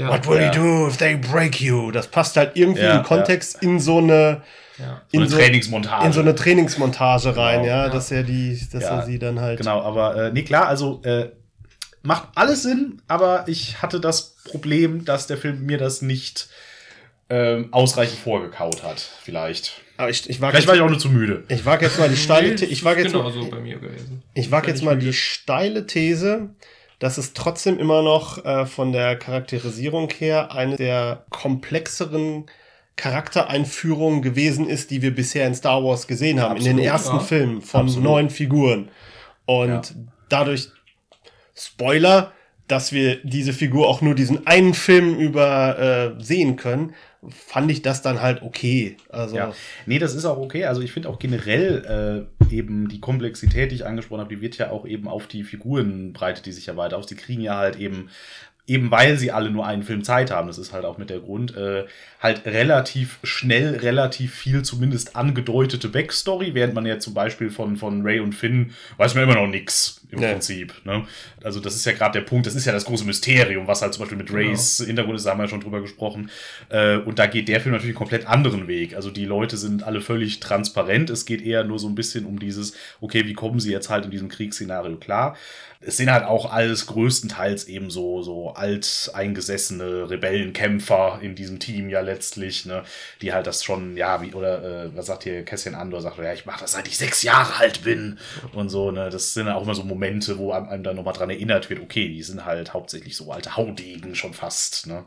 Ja. What will ja. you do if they break you? Das passt halt irgendwie ja, im Kontext in so eine, ja. so in eine so, Trainingsmontage. In so eine Trainingsmontage rein, genau, ja, dass er die, dass er sie dann halt. Genau, aber äh, nee, klar, also äh, macht alles Sinn, aber ich hatte das Problem, dass der Film mir das nicht ähm, ausreichend vorgekaut hat, vielleicht. Aber ich, ich wag Vielleicht war ich auch nur zu müde. Ich wage jetzt mal die steile These. Ich wage jetzt, mal, so ich wag jetzt mal die steile These, dass es trotzdem immer noch äh, von der Charakterisierung her eine der komplexeren Charaktereinführungen gewesen ist, die wir bisher in Star Wars gesehen haben, Absolut, in den ersten ja. Filmen von Absolut. neuen Figuren. Und ja. dadurch, Spoiler, dass wir diese Figur auch nur diesen einen Film über äh, sehen können, fand ich das dann halt okay. Also ja. Nee, das ist auch okay. Also ich finde auch generell äh, eben die Komplexität, die ich angesprochen habe, die wird ja auch eben auf die Figurenbreite, die sich ja weiter aus. Die kriegen ja halt eben eben weil sie alle nur einen Film Zeit haben, das ist halt auch mit der Grund, äh, halt relativ schnell, relativ viel zumindest angedeutete Backstory, während man ja zum Beispiel von, von Ray und Finn weiß man immer noch nix im nee. Prinzip. Ne? Also das ist ja gerade der Punkt, das ist ja das große Mysterium, was halt zum Beispiel mit genau. Rays genau. Hintergrund ist, da haben wir ja schon drüber gesprochen. Äh, und da geht der Film natürlich einen komplett anderen Weg. Also die Leute sind alle völlig transparent, es geht eher nur so ein bisschen um dieses, okay, wie kommen sie jetzt halt in diesem Kriegsszenario klar? Es sind halt auch alles größtenteils eben so, so alteingesessene Rebellenkämpfer in diesem Team ja letztlich, ne, die halt das schon, ja, wie, oder äh, was sagt hier Kässchen Andor, sagt, ja, ich mache das seit ich sechs Jahre alt bin und so, ne, das sind auch immer so Momente, wo einem, einem dann nochmal dran erinnert wird, okay, die sind halt hauptsächlich so alte Haudegen schon fast, ne.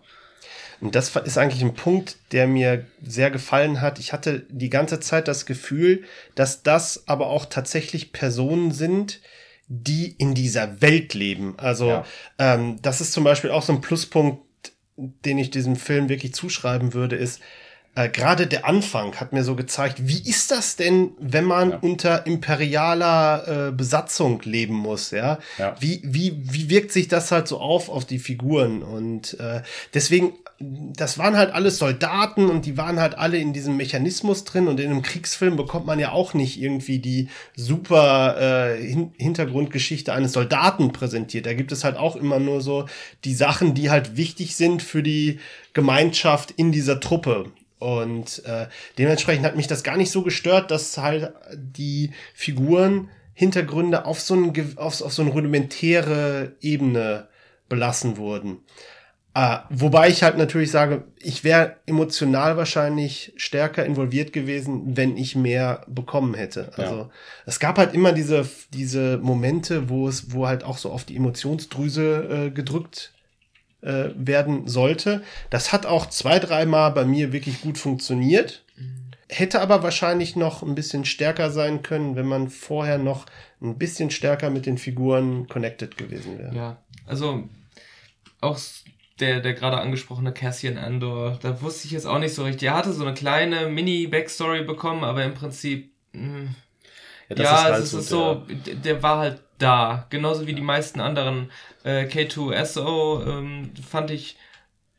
Und das ist eigentlich ein Punkt, der mir sehr gefallen hat. Ich hatte die ganze Zeit das Gefühl, dass das aber auch tatsächlich Personen sind, die in dieser Welt leben. Also ja. ähm, das ist zum Beispiel auch so ein Pluspunkt, den ich diesem Film wirklich zuschreiben würde, ist, äh, gerade der Anfang hat mir so gezeigt, wie ist das denn, wenn man ja. unter imperialer äh, Besatzung leben muss, ja? ja? Wie, wie, wie wirkt sich das halt so auf auf die Figuren? Und äh, deswegen, das waren halt alles Soldaten und die waren halt alle in diesem Mechanismus drin und in einem Kriegsfilm bekommt man ja auch nicht irgendwie die super äh, Hin Hintergrundgeschichte eines Soldaten präsentiert. Da gibt es halt auch immer nur so die Sachen, die halt wichtig sind für die Gemeinschaft in dieser Truppe. Und äh, dementsprechend hat mich das gar nicht so gestört, dass halt die Figuren Hintergründe auf so, ein, auf, auf so eine rudimentäre Ebene belassen wurden. Äh, wobei ich halt natürlich sage, ich wäre emotional wahrscheinlich stärker involviert gewesen, wenn ich mehr bekommen hätte. Also ja. es gab halt immer diese, diese Momente, wo es, wo halt auch so auf die Emotionsdrüse äh, gedrückt äh, werden sollte. Das hat auch zwei, dreimal bei mir wirklich gut funktioniert. Hätte aber wahrscheinlich noch ein bisschen stärker sein können, wenn man vorher noch ein bisschen stärker mit den Figuren connected gewesen wäre. Ja, also auch der, der gerade angesprochene Cassian Andor, da wusste ich jetzt auch nicht so richtig. Er hatte so eine kleine Mini-Backstory bekommen, aber im Prinzip. Mh, hm, ja, ja ist halt es ist so, der, der war halt da. Genauso wie die meisten anderen äh, K2SO ähm, fand ich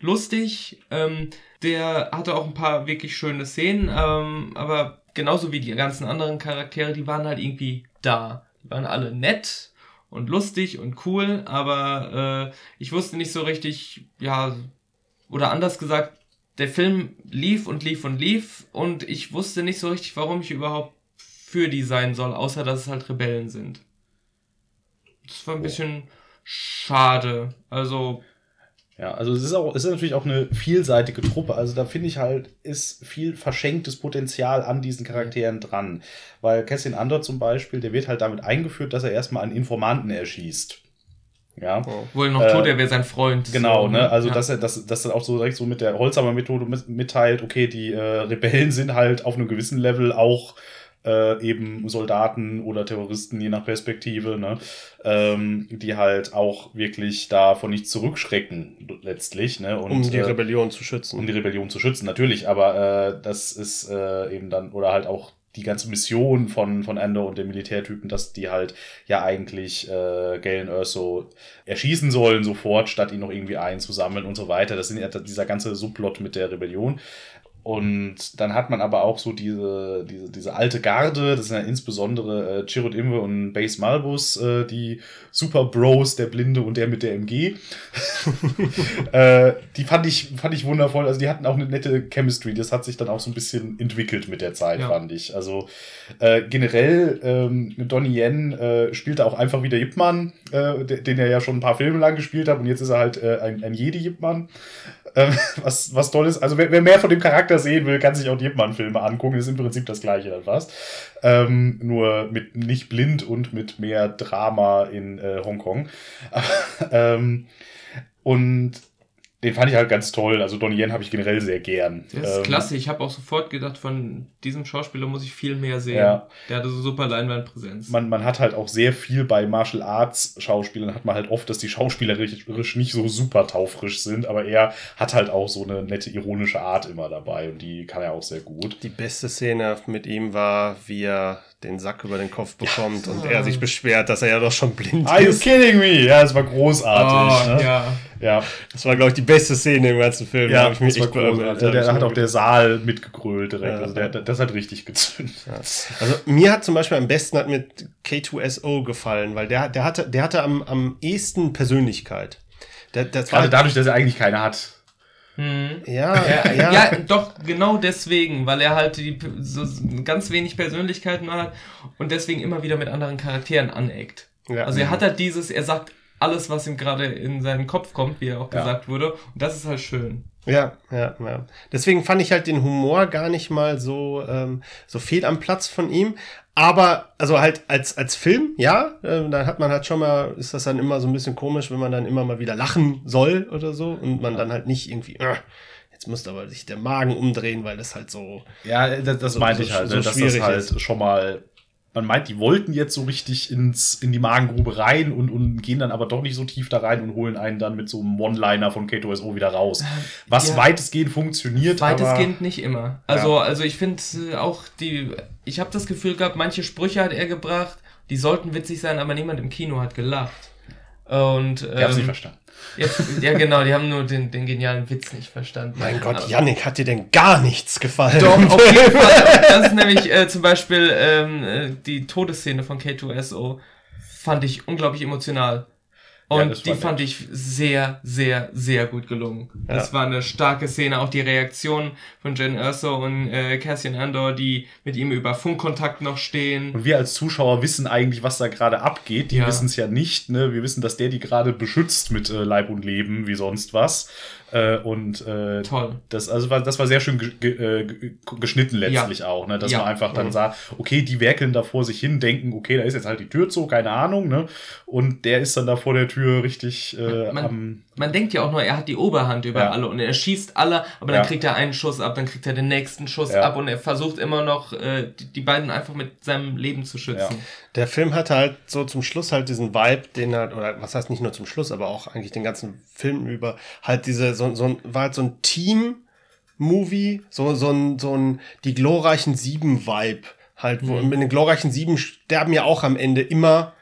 lustig. Ähm, der hatte auch ein paar wirklich schöne Szenen, ähm, aber genauso wie die ganzen anderen Charaktere, die waren halt irgendwie da. Die waren alle nett und lustig und cool, aber äh, ich wusste nicht so richtig, ja, oder anders gesagt, der Film lief und lief und lief und ich wusste nicht so richtig, warum ich überhaupt für die sein soll, außer dass es halt Rebellen sind. Das war ein bisschen schade. Also. Ja, also es ist auch, es ist natürlich auch eine vielseitige Truppe. Also da finde ich halt, ist viel verschenktes Potenzial an diesen Charakteren dran. Weil Cassian Andor zum Beispiel, der wird halt damit eingeführt, dass er erstmal einen Informanten erschießt. Ja. Oh. Wo er noch äh, tut, er wäre sein Freund. Genau, so, ne? Also, ja. dass er das, dass er auch so direkt so mit der Holzhammer-Methode mitteilt, okay, die äh, Rebellen sind halt auf einem gewissen Level auch äh, eben Soldaten oder Terroristen, je nach Perspektive, ne? ähm, die halt auch wirklich davon nicht zurückschrecken, letztlich. Ne? Und, um die äh, Rebellion zu schützen. Um die Rebellion zu schützen, natürlich, aber äh, das ist äh, eben dann, oder halt auch die ganze Mission von, von Ender und den Militärtypen, dass die halt ja eigentlich äh, Galen Erso erschießen sollen sofort, statt ihn noch irgendwie einzusammeln und so weiter. Das sind ja dieser ganze Subplot mit der Rebellion. Und dann hat man aber auch so diese, diese, diese alte Garde, das sind ja insbesondere äh, Chirrut Imwe und Base Malbus, äh, die Super Bros, der Blinde und der mit der MG. <laughs> äh, die fand ich, fand ich wundervoll. Also die hatten auch eine nette Chemistry. Das hat sich dann auch so ein bisschen entwickelt mit der Zeit, ja. fand ich. Also äh, generell, ähm, Donnie Yen äh, spielte auch einfach wieder Yipman, äh, den er ja schon ein paar Filme lang gespielt hat und jetzt ist er halt äh, ein, ein Jedi-Yipman. Äh, <laughs> was, was toll ist. Also wer, wer, mehr von dem Charakter sehen will, kann sich auch die Yipman-Filme angucken. Das ist im Prinzip das gleiche dann fast. Ähm, nur mit nicht blind und mit mehr Drama in äh, Hongkong. <laughs> ähm, und den fand ich halt ganz toll. Also Donnie Yen habe ich generell sehr gern. Der ist ähm, klasse. Ich habe auch sofort gedacht, von diesem Schauspieler muss ich viel mehr sehen. Ja. Der hatte so super Leinwandpräsenz. Man, man hat halt auch sehr viel bei Martial Arts Schauspielern, hat man halt oft, dass die schauspielerisch nicht so super taufrisch sind, aber er hat halt auch so eine nette ironische Art immer dabei und die kann er auch sehr gut. Die beste Szene mit ihm war, wie er den Sack über den Kopf bekommt ja. und er sich beschwert, dass er ja doch schon blind Are ist. Are you kidding me? Ja, es war großartig. Oh, ne? ja. ja. Das war, glaube ich, die beste Szene im ganzen Film. Ja, ich mich das war großartig. Der, der hat auch der Saal mitgegrölt direkt. Ja. Also der, das hat richtig gezündet. Ja. Also mir hat zum Beispiel am besten hat mir K2SO gefallen, weil der, der hatte, der hatte am, am ehesten Persönlichkeit. Der, das Gerade dadurch, dass er eigentlich keine hat. Hm. Ja, <laughs> ja, ja. ja, doch, genau deswegen, weil er halt die, so ganz wenig Persönlichkeit nur hat und deswegen immer wieder mit anderen Charakteren aneckt. Ja. Also er hat halt dieses, er sagt alles, was ihm gerade in seinen Kopf kommt, wie er auch gesagt wurde, und das ist halt schön. Ja, ja, ja. Deswegen fand ich halt den Humor gar nicht mal so, ähm, so fehl am Platz von ihm. Aber, also halt als, als Film, ja, äh, da hat man halt schon mal, ist das dann immer so ein bisschen komisch, wenn man dann immer mal wieder lachen soll oder so und man dann halt nicht irgendwie, äh, jetzt müsste aber sich der Magen umdrehen, weil das halt so. Ja, das, das so, meinte so, ich halt, so ne, dass das halt schon mal man meint, die wollten jetzt so richtig ins, in die Magengrube rein und, und gehen dann aber doch nicht so tief da rein und holen einen dann mit so einem One-Liner von K2SO wieder raus. Was Ja. weitestgehend funktioniert, Weitestgehend aber nicht immer. Also, also ich finde äh, auch die, ich habe das Gefühl gehabt, manche Sprüche hat er gebracht, die sollten witzig sein, aber niemand im Kino hat gelacht. Und ähm, ich hab's nicht verstanden. Ja, ja, genau, die haben nur den, den genialen Witz nicht verstanden. Mein Gott, Aber- Yannick, hat dir denn gar nichts gefallen? Doch, auf jeden <laughs> Fall. Das ist nämlich äh, zum Beispiel ähm, äh, die Todesszene von K2SO fand ich unglaublich emotional. Ja, Und das die fand ich sehr, sehr, sehr gut gelungen. Das Ja. war eine starke Szene, auch die Reaktion von Jen Erso und äh, Cassian Andor, die mit ihm über Funkkontakt noch stehen. Und wir als Zuschauer wissen eigentlich, was da gerade abgeht. Die Ja. wissen es ja nicht. Ne? Wir wissen, dass der die gerade beschützt mit äh, Leib und Leben, wie sonst was. Äh, und äh, Toll. das, also war, das war sehr schön ge ge äh, ge- geschnitten letztlich auch, ne? dass Ja. man einfach dann Mhm. sah, okay, die werkeln da vor sich hin, denken, okay, da ist jetzt halt die Tür zu, keine Ahnung, ne? Und der ist dann da vor der Tür richtig äh, Man- am. Man denkt ja auch nur, er hat die Oberhand über Ja. alle und er schießt alle, aber dann Ja. kriegt er einen Schuss ab, dann kriegt er den nächsten Schuss Ja. ab und er versucht immer noch, äh, die, die beiden einfach mit seinem Leben zu schützen. Der Film hatte halt so zum Schluss halt diesen Vibe, den halt, oder was heißt nicht nur zum Schluss, aber auch eigentlich den ganzen Film über, halt diese, so, so ein, war halt so ein Team-Movie, so, so ein, so ein, die glorreichen Sieben-Vibe. Halt, wo, mit den glorreichen Sieben sterben ja auch am Ende immer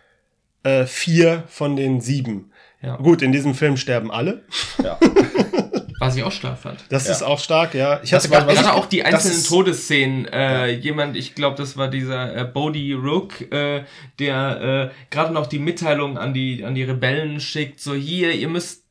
äh, vier von den sieben. Ja. Gut, in diesem Film sterben alle. Ja. <laughs> Was ich auch stark fand. Das Ja. ist auch stark, ja. Ich hatte Gerade ich- auch die einzelnen ist- Todesszenen. Äh, Jemand, ich glaube, das war dieser äh, Bodhi Rook, äh, der äh, gerade noch die Mitteilung an die an die Rebellen schickt. So hier, ihr müsst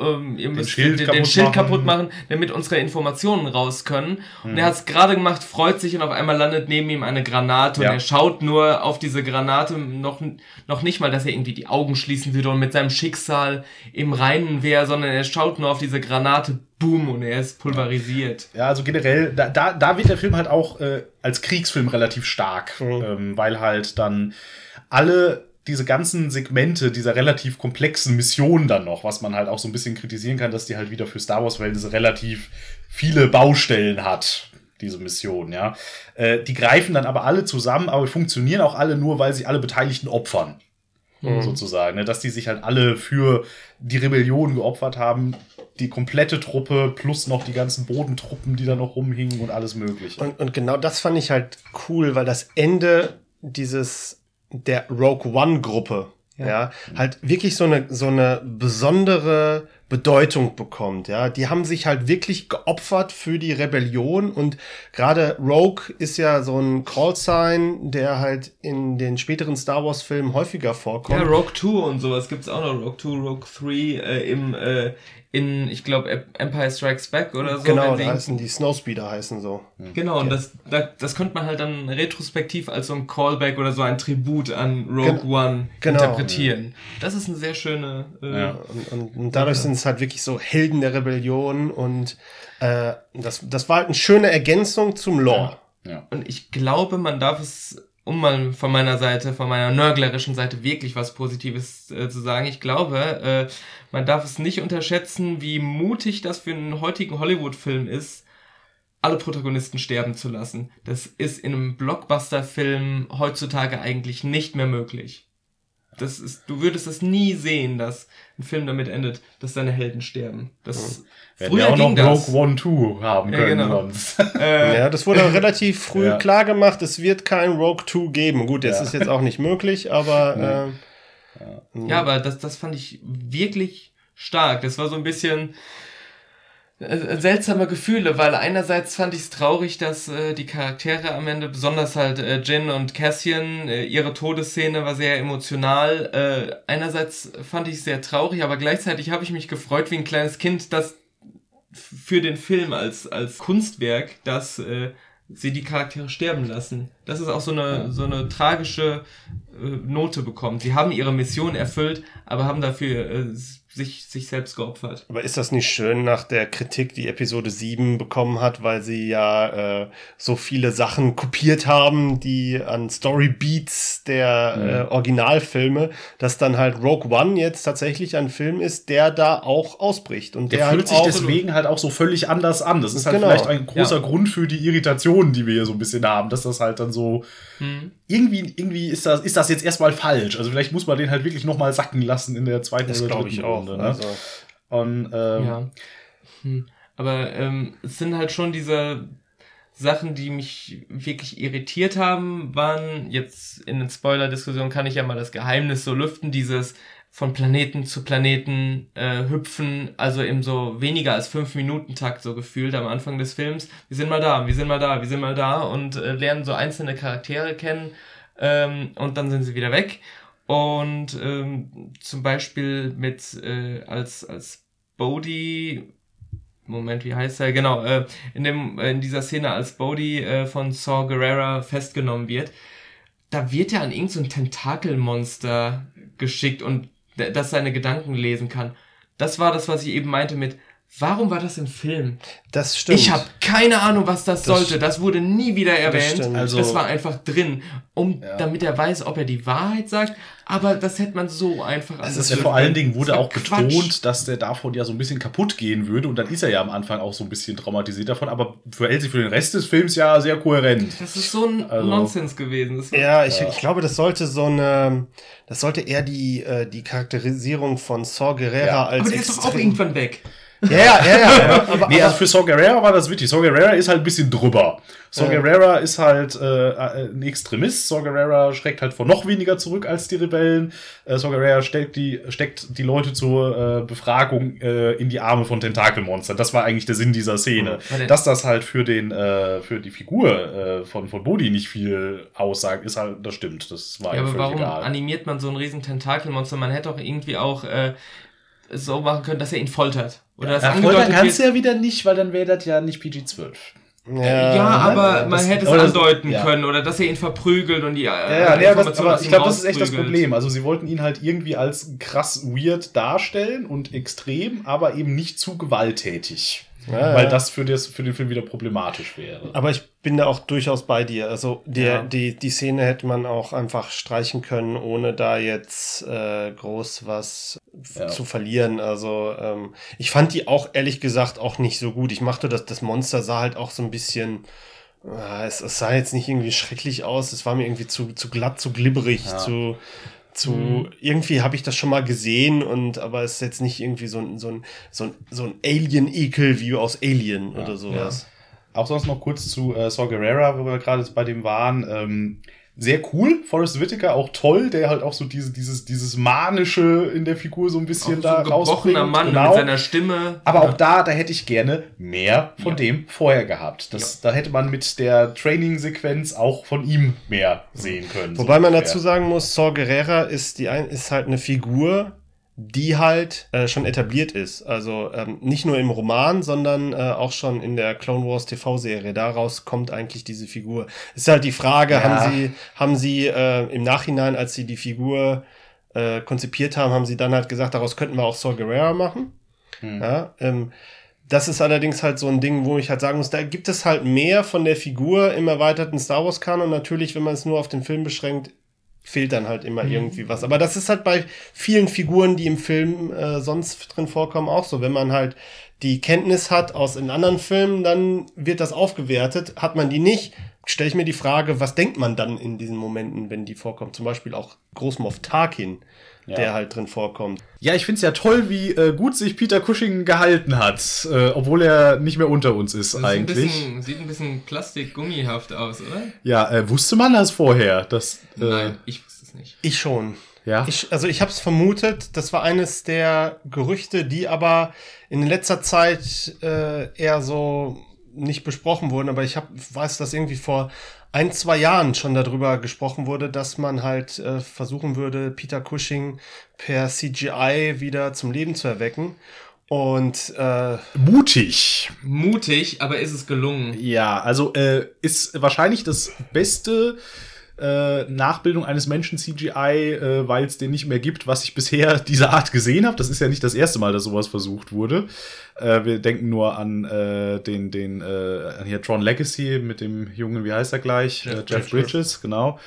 ähm, ihr müsst Schild den, den kaputt Schild machen. kaputt machen, damit unsere Informationen raus können. Und Mhm. er hat es gerade gemacht, freut sich und auf einmal landet neben ihm eine Granate Ja. und er schaut nur auf diese Granate, noch, noch nicht mal, dass er irgendwie die Augen schließen würde und mit seinem Schicksal im Reinen wäre, sondern er schaut nur auf diese Granate, boom, und er ist pulverisiert. Ja, also generell, da, da, da wird der Film halt auch äh, als Kriegsfilm relativ stark, Mhm. ähm, weil halt dann alle diese ganzen Segmente dieser relativ komplexen Mission dann noch, was man halt auch so ein bisschen kritisieren kann, dass die halt wieder für Star Wars-Verhältnisse relativ viele Baustellen hat, diese Mission, ja. Äh, die greifen dann aber alle zusammen, aber funktionieren auch alle nur, weil sie alle Beteiligten opfern Mhm. sozusagen, ne? dass die sich halt alle für die Rebellion geopfert haben, die komplette Truppe plus noch die ganzen Bodentruppen, die da noch rumhingen und alles mögliche. Und, und genau das fand ich halt cool, weil das Ende dieses der Rogue One Gruppe ja. halt wirklich so eine so eine besondere Bedeutung bekommt, ja. Die haben sich halt wirklich geopfert für die Rebellion und gerade Rogue ist ja so ein Callsign, der halt in den späteren Star Wars Filmen häufiger vorkommt. Ja, Rogue 2 und sowas gibt's auch noch. Rogue 2, Rogue 3 äh, im, äh, in, ich glaube, Empire Strikes Back oder so. genau, da die- heißen die Snowspeeder heißen so. Genau, und das, da, das könnte man halt dann retrospektiv als so ein Callback oder so ein Tribut an Rogue Gen- One genau. interpretieren. Das ist eine sehr schöne. Äh, Ja. Und, und, und dadurch sind es halt wirklich so Helden der Rebellion und äh, das, das war halt eine schöne Ergänzung zum Lore. Ja. Und ich glaube, man darf es, um mal von meiner Seite, von meiner nörglerischen Seite wirklich was Positives äh, zu sagen, ich glaube, äh, man darf es nicht unterschätzen, wie mutig das für einen heutigen Hollywood-Film ist, alle Protagonisten sterben zu lassen. Das ist in einem Blockbuster-Film heutzutage eigentlich nicht mehr möglich. Das ist, du würdest es nie sehen, dass ein Film damit endet, dass deine Helden sterben. Das, früher wir auch ging noch das. Rogue One 2 haben Ja, können genau. sonst. <laughs> Äh, Ja, das wurde relativ früh Ja. klar gemacht, es wird kein Rogue 2 geben. Gut, das Ja. ist jetzt auch nicht möglich, aber <laughs> äh, Ja, aber das, das fand ich wirklich stark. Das war so ein bisschen äh, seltsame Gefühle, weil einerseits fand ich es traurig, dass äh, die Charaktere am Ende, besonders halt äh, Jin und Cassian, äh, ihre Todesszene war sehr emotional. Äh, einerseits fand ich es sehr traurig, aber gleichzeitig habe ich mich gefreut wie ein kleines Kind, dass für den Film als, als Kunstwerk, dass äh, sie die Charaktere sterben lassen. Das ist auch so eine, so eine tragische äh, Note bekommen. Sie haben ihre Mission erfüllt, aber haben dafür äh, sich, sich selbst geopfert. Aber ist das nicht schön nach der Kritik, die Episode 7 bekommen hat, weil sie ja äh, so viele Sachen kopiert haben, die an Storybeats der äh, Originalfilme, dass dann halt Rogue One jetzt tatsächlich ein Film ist, der da auch ausbricht und der, Der fühlt halt sich auch deswegen halt auch so völlig anders an. Das ist halt Genau. vielleicht ein großer Ja. Grund für die Irritationen, die wir hier so ein bisschen haben, dass das halt dann so, irgendwie, irgendwie ist das, ist das jetzt erstmal falsch. Also vielleicht muss man den halt wirklich nochmal sacken lassen in der zweiten Das oder glaube dritten ich auch. Runde. Ne? Also, Und ähm, Ja. Hm. Aber ähm, es sind halt schon diese Sachen, die mich wirklich irritiert haben, waren jetzt in den Spoiler-Diskussionen kann ich ja mal das Geheimnis so lüften, dieses von Planeten zu Planeten äh, hüpfen, also im so weniger als fünf Minuten Takt so gefühlt am Anfang des Films. Wir sind mal da, wir sind mal da, wir sind mal da und äh, lernen so einzelne Charaktere kennen ähm, und dann sind sie wieder weg. Und ähm, zum Beispiel mit äh, als als Bodhi Moment, wie heißt er? Genau, äh, in dem äh, in dieser Szene als Bodhi äh, von Saw Gerrera festgenommen wird, da wird er an irgendein so Tentakelmonster geschickt und d- das seine Gedanken lesen kann. Das war das, was ich eben meinte mit Warum war das im Film? das stimmt. Ich habe keine Ahnung, was das, Das sollte. Das wurde nie wieder erwähnt. Das, Also- war einfach drin, um Ja. damit er weiß, ob er die Wahrheit sagt. Aber das hätte man so einfach. Das ja lösen vor allen. Dingen wurde Das auch Quatsch. betont, dass der davon ja so ein bisschen kaputt gehen würde. Und dann ist er ja am Anfang auch so ein bisschen traumatisiert davon. Aber verhält sich für den Rest des Films ja sehr kohärent. Das ist so ein Also- Nonsens gewesen. Das Ja, ich, Ja. ich glaube, das sollte so eine, das sollte eher die, äh, die Charakterisierung von Saw Gerrera Ja. als aber der ist doch auch irgendwann weg. Ja, ja, ja, ja. <laughs> aber, Nee, also für Saw Gerrera war das wichtig. Saw Gerrera ist halt ein bisschen drüber. Saw Ja. Gerrera ist halt äh, äh, ein Extremist. Saw Gerrera schreckt halt vor noch weniger zurück als die Rebellen. Äh, Saw Gerrera steckt die, steckt die Leute zur äh, Befragung äh, in die Arme von Tentakelmonstern. Das war eigentlich der Sinn dieser Szene. Warte. Dass das halt für den äh, für die Figur äh, von von Bodhi nicht viel aussagt, ist halt das stimmt. Das war Ja, aber warum egal. animiert man so ein riesen Tentakelmonster? Man hätte auch irgendwie auch äh, so machen können, dass er ihn foltert. Oder das Ja, foltern kannst du ja wieder nicht, weil dann wäre das ja nicht PG-12. Ja, ja, aber ja, man hätte es aber das- andeuten ja. können oder dass er ihn verprügelt und die äh, Ja, ja, aber, das, aber ich glaube, das ist echt das. Problem. Also sie wollten ihn halt irgendwie als krass weird darstellen und extrem, aber eben nicht zu gewalttätig. Ja, weil das für, das für den Film wieder problematisch wäre. aber ich bin da auch durchaus bei dir. Also der, Ja. die, die Szene hätte man auch einfach streichen können, ohne da jetzt äh, groß was Ja. zu verlieren. Also ähm, ich fand die auch ehrlich gesagt auch nicht so gut. Ich machte das, das Monster sah halt auch so ein bisschen. äh, Es, es sah jetzt nicht irgendwie schrecklich aus. Es war mir irgendwie zu, zu glatt, zu glibberig, zu, zu Mhm. irgendwie habe ich das schon mal gesehen und aber es ist jetzt nicht irgendwie so ein, so ein, so ein, so ein Alien-Ekel wie aus Alien Ja. oder sowas. Auch sonst noch kurz zu äh, Saw Gerrera, wo wir gerade bei dem waren. Ähm, sehr cool, Forrest Whitaker auch toll, der halt auch so diese, dieses, dieses manische in der Figur so ein bisschen Auch da so gebrochener rausbringt. Mann genau. mit seiner Stimme. Aber Ja. auch da, da hätte ich gerne mehr von Ja. dem vorher gehabt. Das, Da hätte man mit der Training-Sequenz auch von ihm mehr sehen können. so Wobei man ungefähr. dazu sagen muss, Saw Gerrera ist, die ein, ist halt eine Figur, die halt äh, schon etabliert ist. Also ähm, nicht nur im Roman, sondern äh, auch schon in der Clone Wars TV-Serie. Daraus kommt eigentlich diese Figur. Ist halt die Frage, Ja. haben sie, haben sie äh, im Nachhinein, als sie die Figur äh, konzipiert haben, haben sie dann halt gesagt, daraus könnten wir auch Saw Gerrera machen. Hm. Ja, ähm, das ist allerdings halt so ein Ding, wo ich halt sagen muss, da gibt es halt mehr von der Figur im erweiterten Star Wars Kanon. Natürlich, wenn man es nur auf den Film beschränkt, fehlt dann halt immer irgendwie was. Aber das ist halt bei vielen Figuren, die im Film äh, sonst drin vorkommen, auch so. Wenn man halt die Kenntnis hat aus in anderen Filmen, dann wird das aufgewertet. Hat man die nicht, stelle ich mir die Frage, was denkt man dann in diesen Momenten, wenn die vorkommen? Zum Beispiel auch Großmoff Tarkin, Ja. der halt drin vorkommt. Ja, ich finde es ja toll, wie äh, gut sich Peter Cushing gehalten hat, äh, obwohl er nicht mehr unter uns ist Das ist ein eigentlich. bisschen, sieht ein bisschen plastikgummihaft aus, oder? Ja, äh, wusste man das vorher? Das, äh, Nein, ich wusste es nicht. Ich schon. Ja. Ich, also ich habe es vermutet, das war eines der Gerüchte, die aber in letzter Zeit äh, eher so nicht besprochen wurden, aber ich hab, weiß, dass irgendwie vor ein, zwei Jahren schon darüber gesprochen wurde, dass man halt äh, versuchen würde, Peter Cushing per CGI wieder zum Leben zu erwecken. Und äh, Mutig. Mutig, aber ist es gelungen? Ja, also äh, ist wahrscheinlich das beste äh, Nachbildung eines Menschen CGI, äh, weil es den nicht mehr gibt, was ich bisher <laughs> dieser Art gesehen habe. Das ist ja nicht das erste Mal, dass sowas versucht wurde. Äh, wir denken nur an äh, den, den, äh, hier Tron Legacy mit dem Jungen, wie heißt er gleich? Jeff äh, Jeff Bridges. Bridges, genau.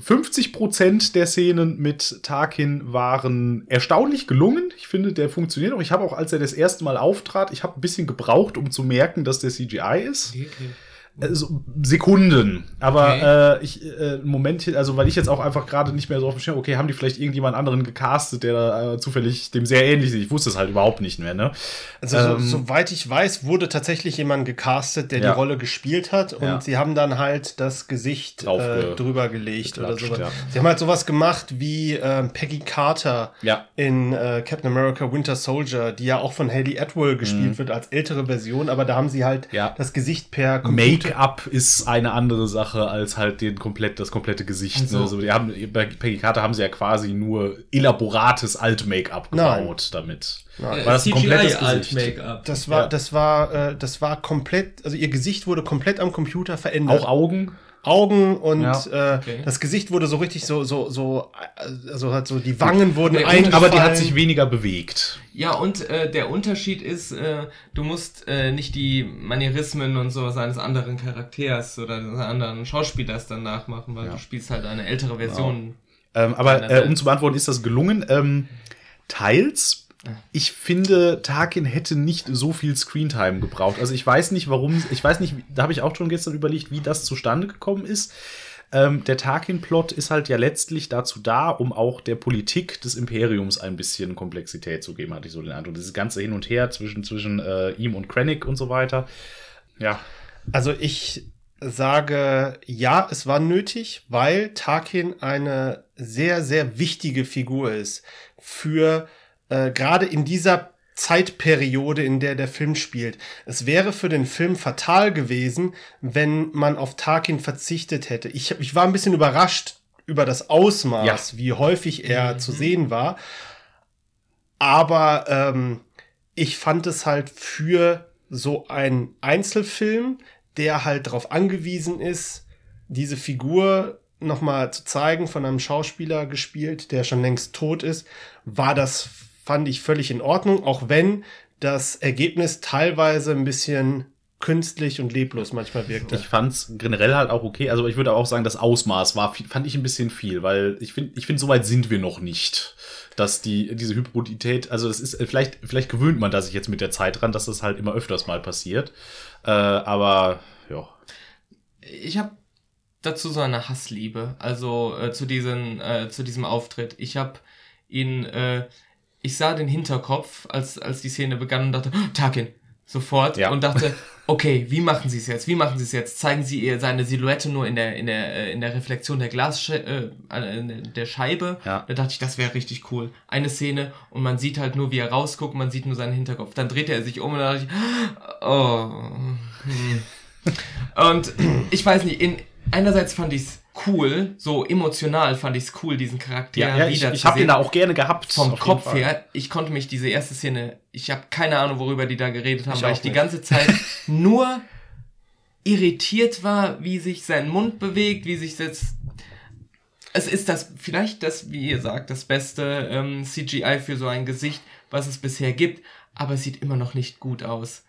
50% der Szenen mit Tarkin waren erstaunlich gelungen. Ich finde, der funktioniert auch. Ich habe auch, als er das erste Mal auftrat, ich habe ein bisschen gebraucht, um zu merken, dass der CGI ist. Okay, okay. Also Sekunden. Aber okay. äh, ich, äh, Moment, also weil ich jetzt auch einfach gerade nicht mehr so auf dem Schirm, okay, haben die vielleicht irgendjemand anderen gecastet, der äh, zufällig dem sehr ähnlich ist. Ich wusste es halt überhaupt nicht mehr, ne? Also, ähm, so, soweit ich weiß, wurde tatsächlich jemand gecastet, der ja. die Rolle gespielt hat und ja. sie haben dann halt das Gesicht äh, drüber gelegt oder sowas. Ja. Sie haben halt sowas gemacht wie äh, Peggy Carter in äh, Captain America Winter Soldier, die ja auch von Haley Atwell gespielt mhm. wird als ältere Version, aber da haben sie halt das Gesicht per Computer Make-up ist eine andere Sache als halt den komplett, das komplette Gesicht. Ne? So. Also die haben, bei Peggy Carter haben sie ja quasi nur elaborates Alt-Make-up gebaut damit. Nein. War das ein komplettes Alt-Make-up. Das war, ja. das war, äh, das war komplett, also ihr Gesicht wurde komplett am Computer verändert. Auch Augen? Augen und ja, äh, okay. das Gesicht wurde so richtig so so so also halt so die Wangen wurden okay, aber die hat sich weniger bewegt. Ja und äh, der Unterschied ist, äh, du musst äh, nicht die Manierismen und so eines anderen Charakters oder eines anderen Schauspielers dann nachmachen, weil ja. du spielst halt eine ältere Version. Genau. Ähm, aber äh, um zu beantworten, ist das gelungen? Ähm, teils ich finde, Tarkin hätte nicht so viel Screentime gebraucht. Also ich weiß nicht, warum, ich weiß nicht, da habe ich auch schon gestern überlegt, wie das zustande gekommen ist. Ähm, der Tarkin-Plot ist halt ja letztlich dazu da, um auch der Politik des Imperiums ein bisschen Komplexität zu geben, hatte ich so den Eindruck. Dieses ganze Hin und Her zwischen, zwischen äh, ihm und Krennic und so weiter. Ja. Also ich sage, ja, es war nötig, weil Tarkin eine sehr, sehr wichtige Figur ist für äh, gerade in dieser Zeitperiode, in der der Film spielt. Es wäre für den Film fatal gewesen, wenn man auf Tarkin verzichtet hätte. Ich, ich war ein bisschen überrascht über das Ausmaß, ja. wie häufig er mhm. zu sehen war. Aber ähm, ich fand es halt für so einen Einzelfilm, der halt darauf angewiesen ist, diese Figur nochmal zu zeigen, von einem Schauspieler gespielt, der schon längst tot ist, war das fand ich völlig in Ordnung, auch wenn das Ergebnis teilweise ein bisschen künstlich und leblos manchmal wirkte. Ich fand es generell halt auch okay. Also ich würde auch sagen, das Ausmaß war, fand ich ein bisschen viel, weil ich finde, ich finde, so weit sind wir noch nicht, dass die, diese Hybridität, also das ist, vielleicht, vielleicht gewöhnt man da sich jetzt mit der Zeit dran, dass das halt immer öfters mal passiert. Äh, aber, ja. Ich habe dazu so eine Hassliebe, also äh, zu, diesen, äh, zu diesem Auftritt. Ich habe ihn, äh, ich sah den Hinterkopf, als, als die Szene begann und dachte, oh, Tarkin, sofort ja. und dachte, okay, wie machen sie es jetzt? Wie machen sie es jetzt? Zeigen sie ihr seine Silhouette nur in der in der äh, in der Reflexion der Glasscheibe, äh, der Scheibe? Ja. Da dachte ich, das wäre richtig cool. Eine Szene und man sieht halt nur, wie er rausguckt, man sieht nur seinen Hinterkopf. Dann dreht er sich um und dann dachte ich, oh. Hm. <laughs> Und ich weiß nicht, in einerseits fand ich es cool, so emotional fand ich es cool, diesen Charakter ja, ja, wieder ich, ich habe ihn da auch gerne gehabt. Vom Kopf her, ich konnte mich diese erste Szene, ich habe keine Ahnung, worüber die da geredet haben, ich weil ich die ganze Zeit <laughs> nur irritiert war, wie sich sein Mund bewegt, wie sich das es ist das vielleicht das, wie ihr sagt, das beste ähm, CGI für so ein Gesicht, was es bisher gibt, aber es sieht immer noch nicht gut aus.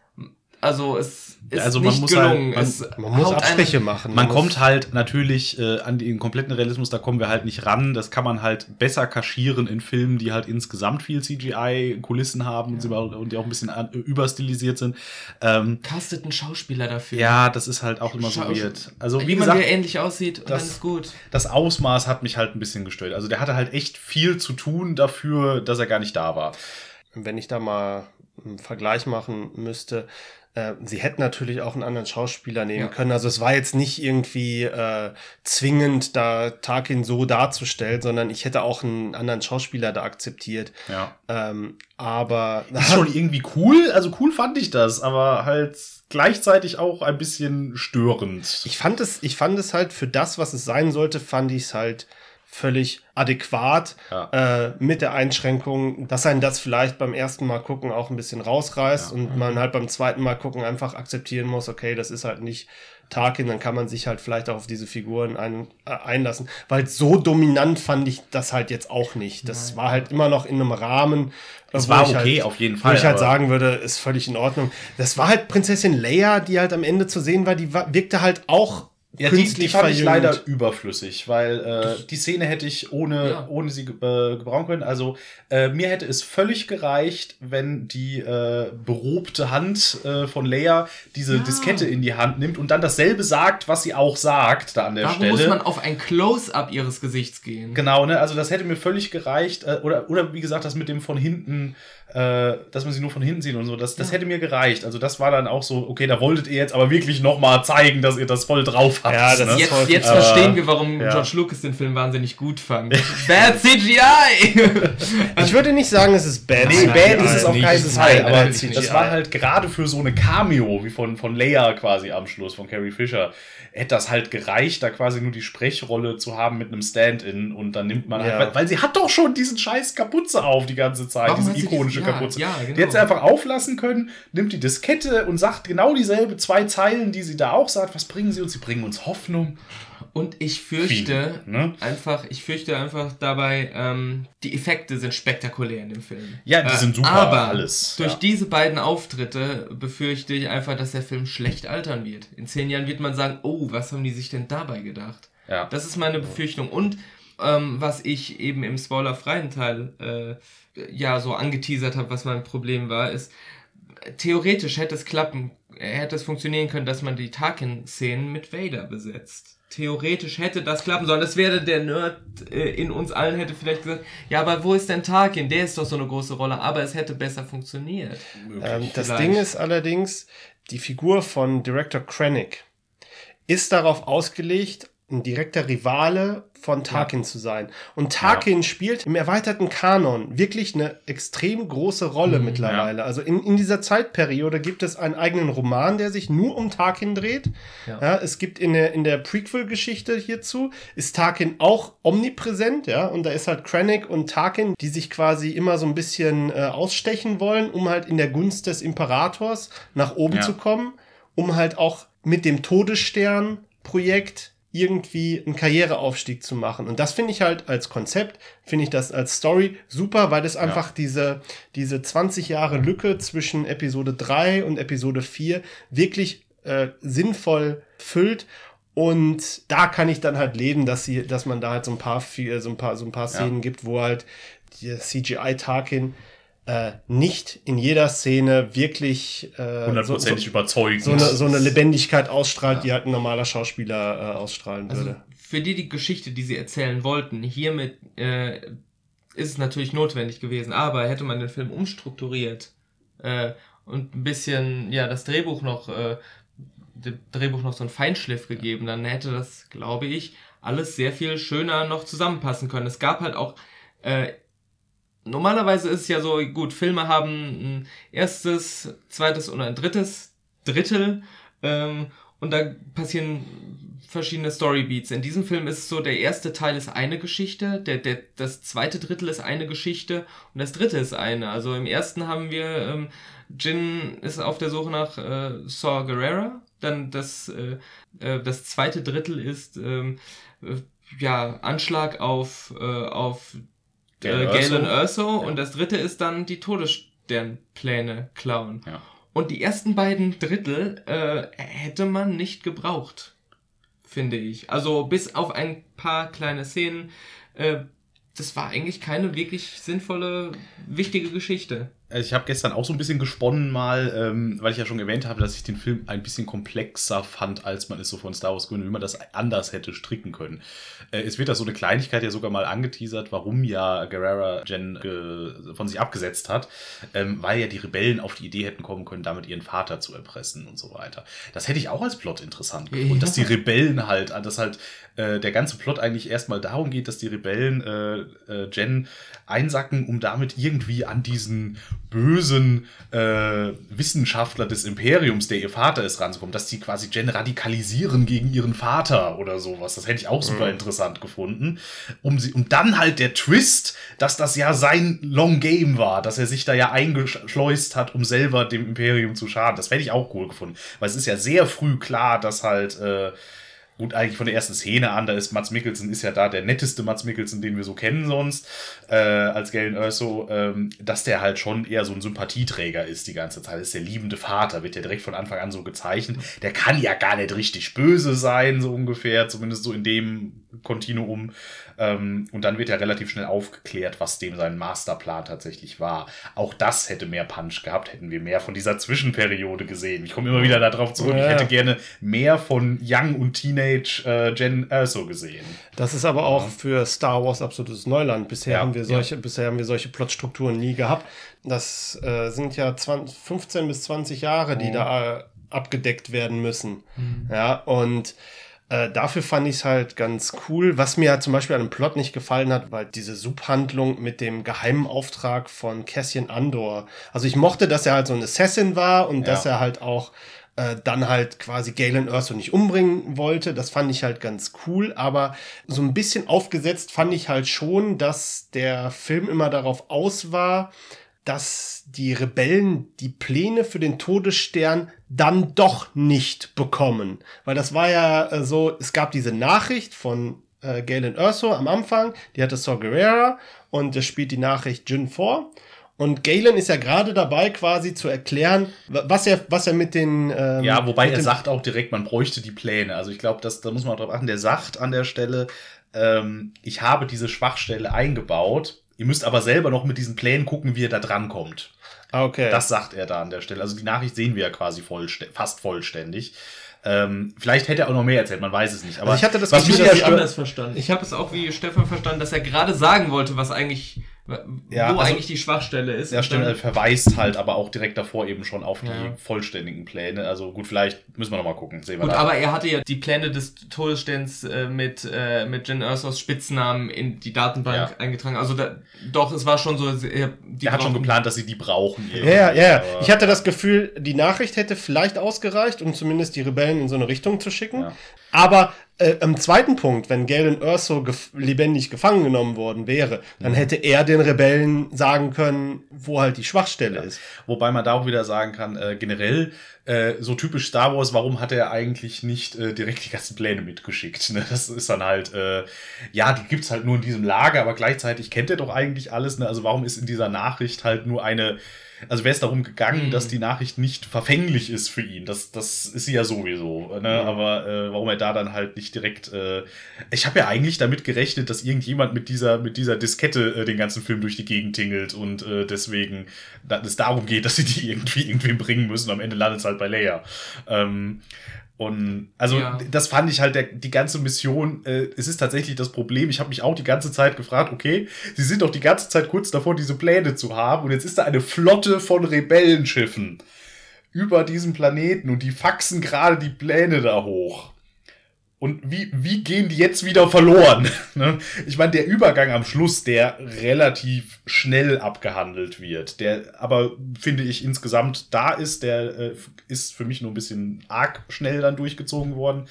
Also es ist also man nicht muss gelungen. Halt, man, man muss Abstriche machen. Man, man kommt halt natürlich äh, an den kompletten Realismus, da kommen wir halt nicht ran. Das kann man halt besser kaschieren in Filmen, die halt insgesamt viel CGI-Kulissen haben ja. und die auch ein bisschen an, überstilisiert sind. Ähm, Castet einen Schauspieler dafür. Ja, das ist halt auch immer so weird. Also wie Jemand, gesagt, der ähnlich aussieht und das, dann ist gut. Das Ausmaß hat mich halt ein bisschen gestört. Also der hatte halt echt viel zu tun dafür, dass er gar nicht da war. Wenn ich da mal einen Vergleich machen müsste, äh, sie hätten natürlich auch einen anderen Schauspieler nehmen ja. können. Also es war jetzt nicht irgendwie äh, zwingend, da Tarkin so darzustellen, sondern ich hätte auch einen anderen Schauspieler da akzeptiert. Ja. Ähm, aber ist schon irgendwie cool. Also cool fand ich das, aber halt gleichzeitig auch ein bisschen störend. Ich fand es, ich fand es halt für das, was es sein sollte, fand ich es halt völlig adäquat ja. äh, mit der Einschränkung, dass einen das vielleicht beim ersten Mal gucken auch ein bisschen rausreißt ja. und man halt beim zweiten Mal gucken einfach akzeptieren muss, okay, das ist halt nicht Tarkin, dann kann man sich halt vielleicht auch auf diese Figuren ein, äh, einlassen. Weil so dominant fand ich das halt jetzt auch nicht. Das Nein. war halt immer noch in einem Rahmen. Es war okay, halt, auf jeden Fall. Wo ich halt sagen würde, ist völlig in Ordnung. Das war halt Prinzessin Leia, die halt am Ende zu sehen war, die wirkte halt auch Ja, die, die fand ich leider überflüssig, weil äh, die Szene hätte ich ohne, ja. ohne sie äh, gebrauchen können. Also äh, mir hätte es völlig gereicht, wenn die äh, berobte Hand äh, von Leia diese ja. Diskette in die Hand nimmt und dann dasselbe sagt, was sie auch sagt da an der Warum Stelle. muss man auf ein Close-up ihres Gesichts gehen? Genau, ne? Also das hätte mir völlig gereicht. Äh, oder, oder wie gesagt, das mit dem von hinten äh, dass man sie nur von hinten sieht und so, das, das ja. hätte mir gereicht. Also das war dann auch so, okay, da wolltet ihr jetzt aber wirklich nochmal zeigen, dass ihr das voll drauf habt. Ja, das ne? jetzt, jetzt aber, verstehen wir, warum ja. George Lucas den Film wahnsinnig gut fand. <laughs> bad CGI! <laughs> ich würde nicht sagen, es ist bad Nee, bad ist es auf keinen Fall, aber das war halt gerade für so eine Cameo, wie von, von Leia quasi am Schluss, von Carrie Fisher, hätte das halt gereicht, da quasi nur die Sprechrolle zu haben mit einem Stand-in und dann nimmt man ja. halt, weil, weil, sie hat doch schon diesen scheiß Kapuze auf die ganze Zeit, Warum diese ikonische ja, Kapuze. Ja, genau. Die hätte sie einfach auflassen können, nimmt die Diskette und sagt genau dieselbe zwei Zeilen, die sie da auch sagt. Was bringen sie uns? Sie bringen uns Hoffnung. Und ich fürchte Viel, ne? einfach, ich fürchte einfach dabei, ähm, die Effekte sind spektakulär in dem Film. Ja, die äh, sind super, aber alles. Durch ja. diese beiden Auftritte befürchte ich einfach, dass der Film schlecht altern wird. In zehn Jahren wird man sagen, oh, was haben die sich denn dabei gedacht? Ja. Das ist meine Befürchtung. Und ähm, was ich eben im spoilerfreien Teil äh, ja so angeteasert habe, was mein Problem war, ist, theoretisch hätte es klappen, hätte es funktionieren können, dass man die Tarkin-Szenen mit Vader besetzt theoretisch hätte das klappen sollen. Das wäre der Nerd äh, in uns allen hätte vielleicht gesagt, ja, aber wo ist denn Tarkin? Der ist doch so eine große Rolle, aber es hätte besser funktioniert. Ähm, das Ding ist allerdings, die Figur von Director Krennic ist darauf ausgelegt, ein direkter Rivale von Tarkin ja. zu sein. Und Tarkin ja. spielt im erweiterten Kanon wirklich eine extrem große Rolle mhm, mittlerweile. Ja. Also in, in dieser Zeitperiode gibt es einen eigenen Roman, der sich nur um Tarkin dreht. Ja. es gibt in der, in der Prequel-Geschichte hierzu, ist Tarkin auch omnipräsent, ja, und da ist halt Krennic und Tarkin, die sich quasi immer so ein bisschen äh, ausstechen wollen, um halt in der Gunst des Imperators nach oben zu kommen, um halt auch mit dem Todesstern-Projekt irgendwie einen Karriereaufstieg zu machen. Und das finde ich halt als Konzept, finde ich das als Story super, weil es einfach ja. diese, diese 20 Jahre Lücke zwischen Episode 3 und Episode 4 wirklich äh, sinnvoll füllt. Und da kann ich dann halt leben, dass sie, dass man da halt so ein paar, so ein paar, so ein paar Szenen ja. gibt, wo halt die CGI Tarkin äh, nicht in jeder Szene wirklich äh, hundertprozentig äh, so, so, überzeugend. So eine, so eine Lebendigkeit ausstrahlt, ja. die halt ein normaler Schauspieler äh, ausstrahlen also würde. Für die die Geschichte, die sie erzählen wollten, hiermit äh, ist es natürlich notwendig gewesen, aber hätte man den Film umstrukturiert äh, und ein bisschen, ja, das Drehbuch noch, äh, dem Drehbuch noch so einen Feinschliff gegeben, dann hätte das, glaube ich, alles sehr viel schöner noch zusammenpassen können. Es gab halt auch äh, normalerweise ist es ja so, gut, Filme haben ein erstes, zweites und ein drittes Drittel ähm, und da passieren verschiedene Storybeats. In diesem Film ist es so, der erste Teil ist eine Geschichte, der, der, das zweite Drittel ist eine Geschichte und das dritte ist eine. Also im ersten haben wir, ähm, Jin ist auf der Suche nach äh, Saw Gerrera, dann das, äh, äh, das zweite Drittel ist ähm, äh, ja, Anschlag auf, äh, auf äh, Galen Erso ja. und das dritte ist dann die Todessternpläne klauen. Ja. Und die ersten beiden Drittel äh, hätte man nicht gebraucht, finde ich. Also bis auf ein paar kleine Szenen, äh, das war eigentlich keine wirklich sinnvolle, wichtige Geschichte. Also ich habe gestern auch so ein bisschen gesponnen mal, ähm, weil ich ja schon erwähnt habe, dass ich den Film ein bisschen komplexer fand, als man es so von Star Wars Gründen, wie man das anders hätte stricken können. Äh, es wird da so eine Kleinigkeit ja sogar mal angeteasert, warum ja Guerrera Jen äh, von sich abgesetzt hat, ähm, weil ja die Rebellen auf die Idee hätten kommen können, damit ihren Vater zu erpressen und so weiter. Das hätte ich auch als Plot interessant gefunden, ja. dass die Rebellen halt, dass halt äh, der ganze Plot eigentlich erstmal darum geht, dass die Rebellen äh, äh, Jen einsacken, um damit irgendwie an diesen bösen äh, Wissenschaftler des Imperiums, der ihr Vater ist, ranzukommen, dass die quasi Jen radikalisieren gegen ihren Vater oder sowas. Das hätte ich auch super mhm. interessant gefunden. Um sie, und dann halt der Twist, dass das ja sein Long Game war, dass er sich da ja eingeschleust hat, um selber dem Imperium zu schaden. Das hätte ich auch cool gefunden. Weil es ist ja sehr früh klar, dass halt äh, gut, eigentlich von der ersten Szene an, da ist Mats Mikkelsen, ist ja da der netteste Mats Mikkelsen, den wir so kennen sonst, äh, als Galen Erso, ähm, dass der halt schon eher so ein Sympathieträger ist die ganze Zeit. Das ist der liebende Vater, wird ja direkt von Anfang an so gezeichnet. Der kann ja gar nicht richtig böse sein, so ungefähr, zumindest so in dem Kontinuum. Ähm, und dann wird ja relativ schnell aufgeklärt, was dem sein Masterplan tatsächlich war. Auch das hätte mehr Punch gehabt, hätten wir mehr von dieser Zwischenperiode gesehen. Ich komme immer wieder darauf zurück. Ja. Ich hätte gerne mehr von Young und Teenage äh, Gen Erso gesehen. Das ist aber auch ja. für Star Wars absolutes Neuland. Bisher ja, haben wir solche, bisher haben wir solche Plotstrukturen nie gehabt. Das äh, sind ja 20, 15 bis 20 Jahre, die oh. da äh, abgedeckt werden müssen. Mhm. Ja, und äh, dafür fand ich es halt ganz cool. Was mir halt zum Beispiel an dem Plot nicht gefallen hat, war diese Subhandlung mit dem geheimen Auftrag von Cassian Andor. Also ich mochte, dass er halt so ein Assassin war und ja. dass er halt auch äh, dann halt quasi Galen Erso nicht umbringen wollte. Das fand ich halt ganz cool, aber so ein bisschen aufgesetzt fand ich halt schon, dass der Film immer darauf aus war, dass die Rebellen die Pläne für den Todesstern dann doch nicht bekommen. Weil das war ja äh, so, es gab diese Nachricht von äh, Galen Erso am Anfang, die hatte Saw Gerrera und es spielt die Nachricht Jin vor. Und Galen ist ja gerade dabei, quasi zu erklären, was er, was er mit den. Ähm, ja, wobei er sagt auch direkt, man bräuchte die Pläne. Also ich glaube, da muss man auch drauf achten. Der sagt an der Stelle, ähm, ich habe diese Schwachstelle eingebaut Ihr müsst aber selber noch mit diesen Plänen gucken, wie er da dran kommt. Ah, okay. Das sagt er da an der Stelle. Also die Nachricht sehen wir ja quasi vollst fast vollständig. Ähm, vielleicht hätte er auch noch mehr erzählt, man weiß es nicht. Aber also ich hatte das Gefühl, dass ich anders verstanden. Ich habe es auch wie Stefan verstanden, dass er gerade sagen wollte, was eigentlich ja, wo also, eigentlich die Schwachstelle ist. Ja, stimmt, er verweist halt aber auch direkt davor eben schon auf die vollständigen Pläne. Also gut, vielleicht müssen wir noch mal gucken. Sehen wir gut, da. aber er hatte ja die Pläne des Todessterns äh, mit, äh, mit Jen Ursos Spitznamen in die Datenbank ja. eingetragen. Also da, doch, es war schon so. Er, er hat schon geplant, dass sie die brauchen. Ja, ja, ja. Ich hatte das Gefühl, die Nachricht hätte vielleicht ausgereicht, um zumindest die Rebellen in so eine Richtung zu schicken. Ja. Aber äh, am zweiten Punkt, wenn Galen Erso gef lebendig gefangen genommen worden wäre, dann mhm. hätte er den Rebellen sagen können, wo halt die Schwachstelle ja. ist. Wobei man da auch wieder sagen kann, äh, generell äh, so typisch Star Wars, warum hat er eigentlich nicht äh, direkt die ganzen Pläne mitgeschickt? Ne? Das ist dann halt, äh, ja, die gibt's halt nur in diesem Lager, aber gleichzeitig kennt er doch eigentlich alles. Ne? Also warum ist in dieser Nachricht halt nur eine also wäre es darum gegangen, mhm. dass die Nachricht nicht verfänglich ist für ihn. Das, das ist sie ja sowieso. Ne? Mhm. Aber äh, warum er da dann halt nicht direkt. Äh, ich habe ja eigentlich damit gerechnet, dass irgendjemand mit dieser, mit dieser Diskette äh, den ganzen Film durch die Gegend tingelt und äh, deswegen dass es darum geht, <laughs> dass sie die irgendwie irgendwem bringen müssen. Am Ende landet es halt bei Leia. Ähm, und also ja. das fand ich halt der, die ganze Mission, äh, es ist tatsächlich das Problem. Ich habe mich auch die ganze Zeit gefragt, okay, sie sind doch die ganze Zeit kurz davor, diese Pläne zu haben und jetzt ist da eine Flotte von Rebellenschiffen über diesem Planeten und die faxen gerade die Pläne da hoch. Und wie, wie gehen die jetzt wieder verloren? <laughs> Ne? ich meine, der Übergang am Schluss, der relativ schnell abgehandelt wird, der aber, finde ich, insgesamt da ist, der äh, ist für mich nur ein bisschen arg schnell dann durchgezogen worden.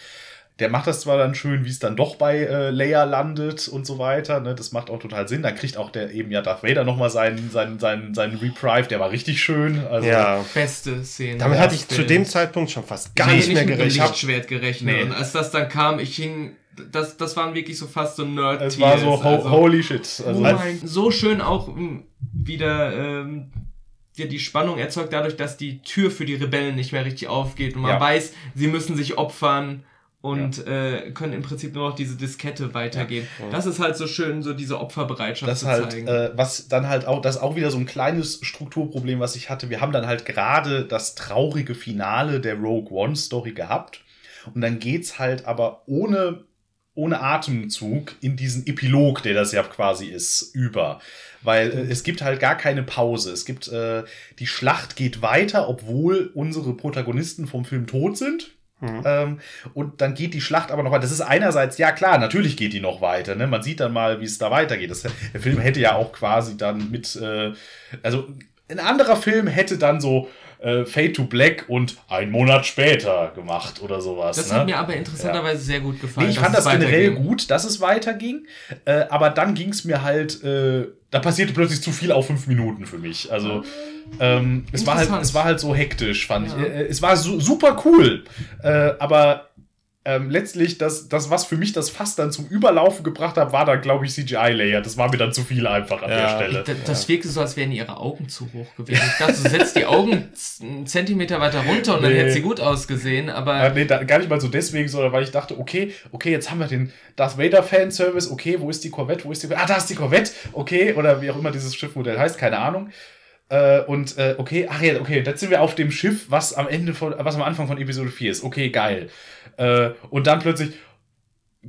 Der macht das zwar dann schön, wie es dann doch bei äh, Leia landet und so weiter. Ne? Das macht auch total Sinn. Dann kriegt auch der eben ja Darth Vader nochmal seinen, seinen, seinen, seinen Reprieve. Der war richtig schön. Also, ja. Beste Szene. Damit hatte ich zu dem Zeitpunkt schon fast gar nicht, nicht mehr gerechnet. Ich habe Lichtschwert gerechnet. Nee. Und als das dann kam, ich hing das, das waren wirklich so fast so nerd Es war so ho also, holy shit. Also, oh mein, so schön auch hm, wieder ähm, die, die Spannung erzeugt dadurch, dass die Tür für die Rebellen nicht mehr richtig aufgeht und man ja. weiß, sie müssen sich opfern und ja. äh, können im Prinzip nur noch diese Diskette weitergeben. Ja. Das ist halt so schön, so diese Opferbereitschaft das zu halt, zeigen. Äh, was dann halt auch, das ist auch wieder so ein kleines Strukturproblem, was ich hatte. Wir haben dann halt gerade das traurige Finale der Rogue One Story gehabt. Und dann geht's halt aber ohne, ohne Atemzug in diesen Epilog, der das ja quasi ist, über. Weil äh, es gibt halt gar keine Pause. Es gibt, äh, die Schlacht geht weiter, obwohl unsere Protagonisten vom Film tot sind Mhm. Ähm, und dann geht die Schlacht aber noch weiter. Das ist einerseits, ja klar, natürlich geht die noch weiter. Ne? Man sieht dann mal, wie es da weitergeht. Das, der Film hätte ja auch quasi dann mit, äh, also ein anderer Film hätte dann so äh, Fade to Black und ein Monat später gemacht oder sowas. Das ne? hat mir aber interessanterweise ja. sehr gut gefallen. Nee, ich fand das generell gut, dass es weiterging. Äh, aber dann ging es mir halt, äh, da passierte plötzlich zu viel auf fünf Minuten für mich. Also ähm, es, war halt, es war halt so hektisch, fand ja. ich. Äh, es war su super cool. Äh, aber ähm, letztlich das, das, was für mich das Fass dann zum Überlaufen gebracht hat, war dann, glaube ich, CGI-Layer. Das war mir dann zu viel einfach an Ja. der Stelle. Das, das wirkte so, als wären ihre Augen zu hoch gewesen. Ich dachte, du setzt die Augen einen Zentimeter weiter runter und dann Nee. hätte sie gut ausgesehen, aber Ja, nee, da, gar nicht mal so deswegen, sondern weil ich dachte, okay, okay, jetzt haben wir den Darth Vader Fanservice, okay, wo ist die Corvette, wo ist die Ah, da ist die Corvette, okay, oder wie auch immer dieses Schiffmodell heißt, keine Ahnung. Äh, und äh, okay, ach ja, okay, jetzt sind wir auf dem Schiff, was am Ende von, was am Anfang von Episode 4 ist. Okay, geil. Äh, und dann plötzlich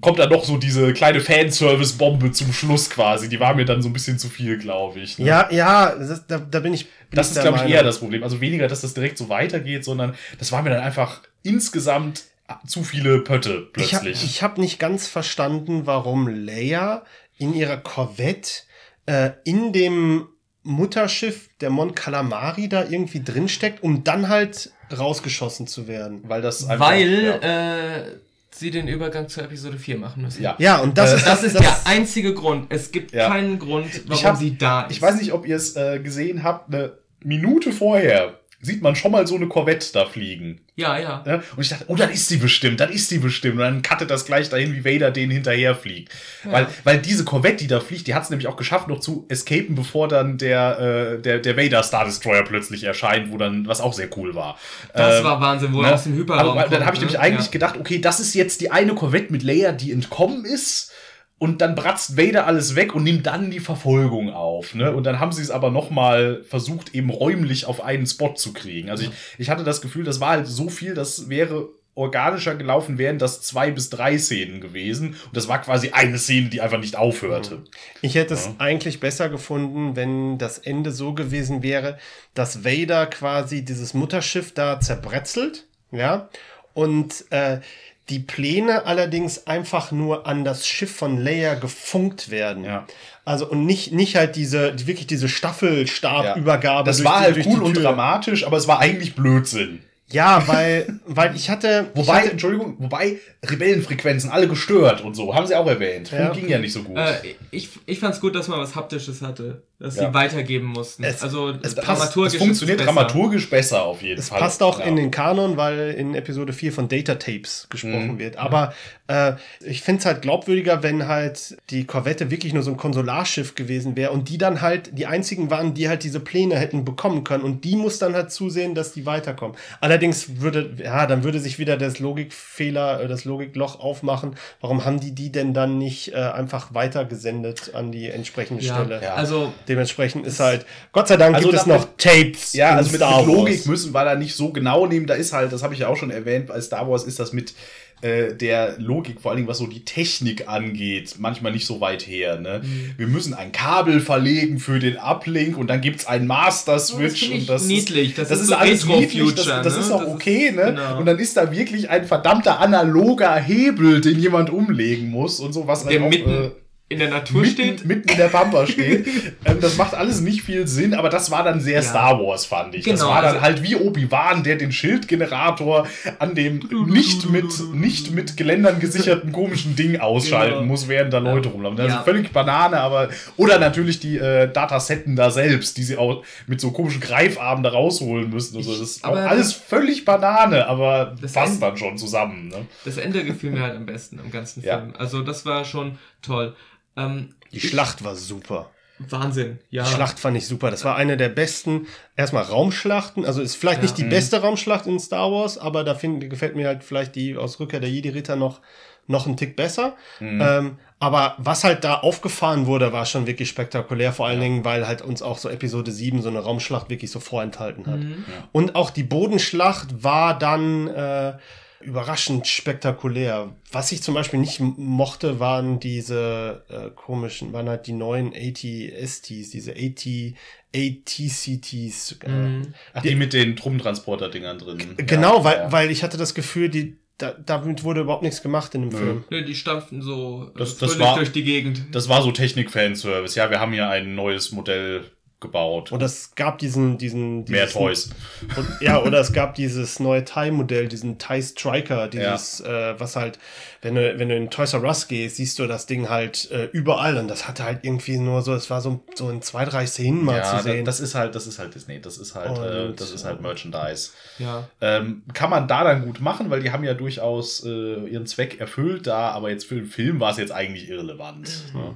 kommt da noch so diese kleine Fanservice-Bombe zum Schluss quasi. Die war mir dann so ein bisschen zu viel, glaube ich. ne? Ja, ja, das, da, da bin ich. Bin Das ist, glaube ich, eher das Problem. Also weniger, dass das direkt so weitergeht, sondern das war mir dann einfach insgesamt zu viele Pötte Ich habe plötzlich. ich hab nicht ganz verstanden, warum Leia in ihrer Corvette äh, in dem Mutterschiff der Mon Calamari da irgendwie drinsteckt, um dann halt rausgeschossen zu werden. weil das einfach, weil ja. äh, sie den Übergang zur Episode 4 machen müssen. ja. Ja, und das Äh, ist Das ist der einzige Grund. Es gibt Ja. keinen Grund, warum hab- sie da ist. Ich weiß nicht, ob ihr es äh, gesehen habt, eine Minute vorher sieht man schon mal so eine Corvette da fliegen. Ja, ja. Ne? Und ich dachte, oh, dann ist sie bestimmt, dann ist sie bestimmt. Und dann cuttet das gleich dahin, wie Vader denen hinterher fliegt. Weil, weil diese Corvette, die da fliegt, die hat es nämlich auch geschafft, noch zu escapen, bevor dann der, äh, der, der Vader Star Destroyer plötzlich erscheint, wo dann, was auch sehr cool war. Das Ähm, war Wahnsinn, wo ne? er aus dem Hyperraum Aber dann kommt, habe ich ne? nämlich eigentlich Ja. gedacht, okay, das ist jetzt die eine Corvette mit Leia, die entkommen ist. Und dann bratzt Vader alles weg und nimmt dann die Verfolgung auf. Ne? Und dann haben sie es aber noch mal versucht, eben räumlich auf einen Spot zu kriegen. Also ich, ich hatte das Gefühl, das war halt so viel, das wäre organischer gelaufen, wären das zwei bis drei Szenen gewesen. Und das war quasi eine Szene, die einfach nicht aufhörte. Ich hätte es eigentlich besser gefunden, wenn das Ende so gewesen wäre, dass Vader quasi dieses Mutterschiff da zerbrezelt, ja, und äh, die Pläne allerdings einfach nur an das Schiff von Leia gefunkt werden. Ja. Also und nicht, nicht halt diese, die, wirklich diese Staffelstabübergabe. Das durch war die- halt durch cool und dramatisch, aber es war eigentlich Blödsinn. Ja, weil, weil ich hatte. <laughs> ich Wobei, hatte, Entschuldigung, wobei Rebellenfrequenzen alle gestört und so, haben sie auch erwähnt. Ja. Funk ging ja nicht so gut. Äh, ich ich fand es gut, dass man was Haptisches hatte, dass Ja. sie weitergeben mussten. Es- also es passt- dramaturgisch es funktioniert es besser. dramaturgisch besser auf jeden Es Fall. passt auch Ja. in den Kanon, weil in Episode 4 von Data Tapes gesprochen Mhm. wird. Aber äh, ich finde es halt glaubwürdiger, wenn halt die Korvette wirklich nur so ein Konsularschiff gewesen wäre und die dann halt die einzigen waren, die halt diese Pläne hätten bekommen können. Und die muss dann halt zusehen, dass die weiterkommen. Allerdings würde, ja, dann würde sich wieder das Logikfehler, äh, das Logikloch aufmachen. Warum haben die die denn dann nicht äh, einfach weitergesendet an die entsprechende Ja, Stelle? Ja. also Dementsprechend ist halt, Gott sei Dank Also gibt es noch Tapes. Ja, also mit, mit Logik müssen wir da nicht so genau nehmen. Da ist halt, das habe ich ja auch schon erwähnt, bei Star Wars ist das mit äh, der Logik, vor allen Dingen was so die Technik angeht, manchmal nicht so weit her. Ne? Mhm. Wir müssen ein Kabel verlegen für den Uplink und dann gibt's einen Master-Switch. Oh, das und das niedlich. Ist, Das das ist ist so alles niedlich, das, das ne? ist auch Das ist- okay. Ne? genau. Und dann ist da wirklich ein verdammter analoger Hebel, den jemand umlegen muss und so, was der halt auch, mitten äh, in der Natur steht. mitten, mitten in der Pampa steht. <laughs> ähm, das macht alles nicht viel Sinn, aber das war dann sehr Ja. Star Wars, fand ich. das Genau, war dann also- halt wie Obi-Wan, der den Schildgenerator an dem nicht mit, nicht mit Geländern gesicherten komischen Ding ausschalten Genau. muss, während da Leute rumlaufen. Das Ja. ist völlig Banane, aber. Oder natürlich die äh, Datasetten da selbst, die sie auch mit so komischen Greifarmen da rausholen müssen. Also das ist auch alles völlig Banane, aber Das passt dann schon zusammen. Ne? Das Ende gefiel mir halt am besten am ganzen Ja. Film. Also das war schon toll. Ähm, Die Schlacht war super. Wahnsinn, ja. Die Schlacht fand ich super. Das war eine der besten, erstmal Raumschlachten. Also ist vielleicht Ja. nicht die beste Raumschlacht in Star Wars, aber da find, gefällt mir halt vielleicht die aus Rückkehr der Jedi-Ritter noch, noch einen Tick besser. Ähm, aber was halt da aufgefahren wurde, war schon wirklich spektakulär. Vor allen Dingen, weil halt uns auch so Episode 7 so eine Raumschlacht wirklich so vorenthalten hat. Und auch die Bodenschlacht war dann äh, überraschend spektakulär. Was ich zum Beispiel nicht mochte, waren diese äh, komischen, waren halt die neuen AT-STs, diese AT, AT-CTs. Äh, Mhm. Ach, die, mit den Truppentransporter-Dingern drin. Genau, Ja, weil, ja. weil ich hatte das Gefühl, die, da, damit wurde überhaupt nichts gemacht in dem Nö. Film. Nö, die stampften so äh, Das- das war- durch die Gegend. Das war so Technik-Fanservice. Ja, wir haben hier ein neues Modell gebaut. Und es gab diesen, diesen, Mehr Toys. Und, ja, oder es gab dieses neue Thai-Modell, diesen Thai Striker, dieses, äh, was halt, wenn du, wenn du in Toys R Us gehst, siehst du das Ding halt äh, überall und das hatte halt irgendwie nur so, es war so, so in zwei, drei Szenen mal Ja, zu sehen. das ist halt, das ist halt Disney. Das ist halt, äh, Und, das ist halt Merchandise. Ja. Ähm, kann man da dann gut machen, weil die haben ja durchaus äh, ihren Zweck erfüllt da, aber jetzt für den Film war es jetzt eigentlich irrelevant. Ne?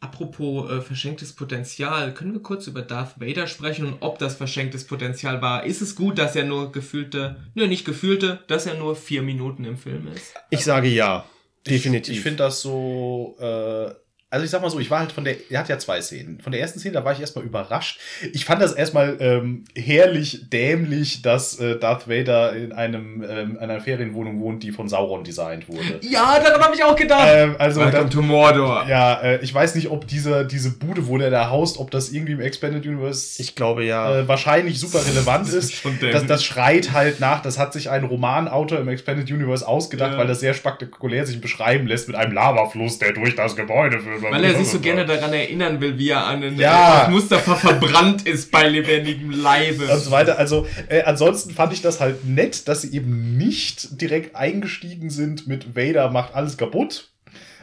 Apropos äh, verschenktes Potenzial, können wir kurz über Darth Vader sprechen und ob das verschenktes Potenzial war? Ist es gut, dass er nur gefühlte, nö, nicht gefühlte, dass er nur vier Minuten im Film ist? ich sage ja. Definitiv. Ich, ich finde das so, äh, also ich sag mal so, ich war halt von der, er hat ja zwei Szenen. Von der ersten Szene, da war ich erstmal überrascht. Ich fand das erstmal ähm, herrlich dämlich, dass äh, Darth Vader in einem, ähm, einer Ferienwohnung wohnt, die von Sauron designt wurde. Ja, daran habe ich auch gedacht. ähm, also Welcome dann, to Mordor. ja, äh, ich weiß nicht, ob diese, diese Bude, wo der da haust, ob das irgendwie im Expanded Universe ich glaube ja. äh, wahrscheinlich super relevant <laughs> ist. Das, das schreit halt nach, das hat sich ein Romanautor im Expanded Universe ausgedacht, Ja. weil das sehr spektakulär sich beschreiben lässt mit einem Lavafluss, der durch das Gebäude führt. Weil er sich so gerne daran erinnern will, wie er an den Ja. Mustafa verbrannt ist bei lebendigem Leibe. und so weiter. Also äh, ansonsten fand ich das halt nett, dass sie eben nicht direkt eingestiegen sind mit Vader macht alles kaputt.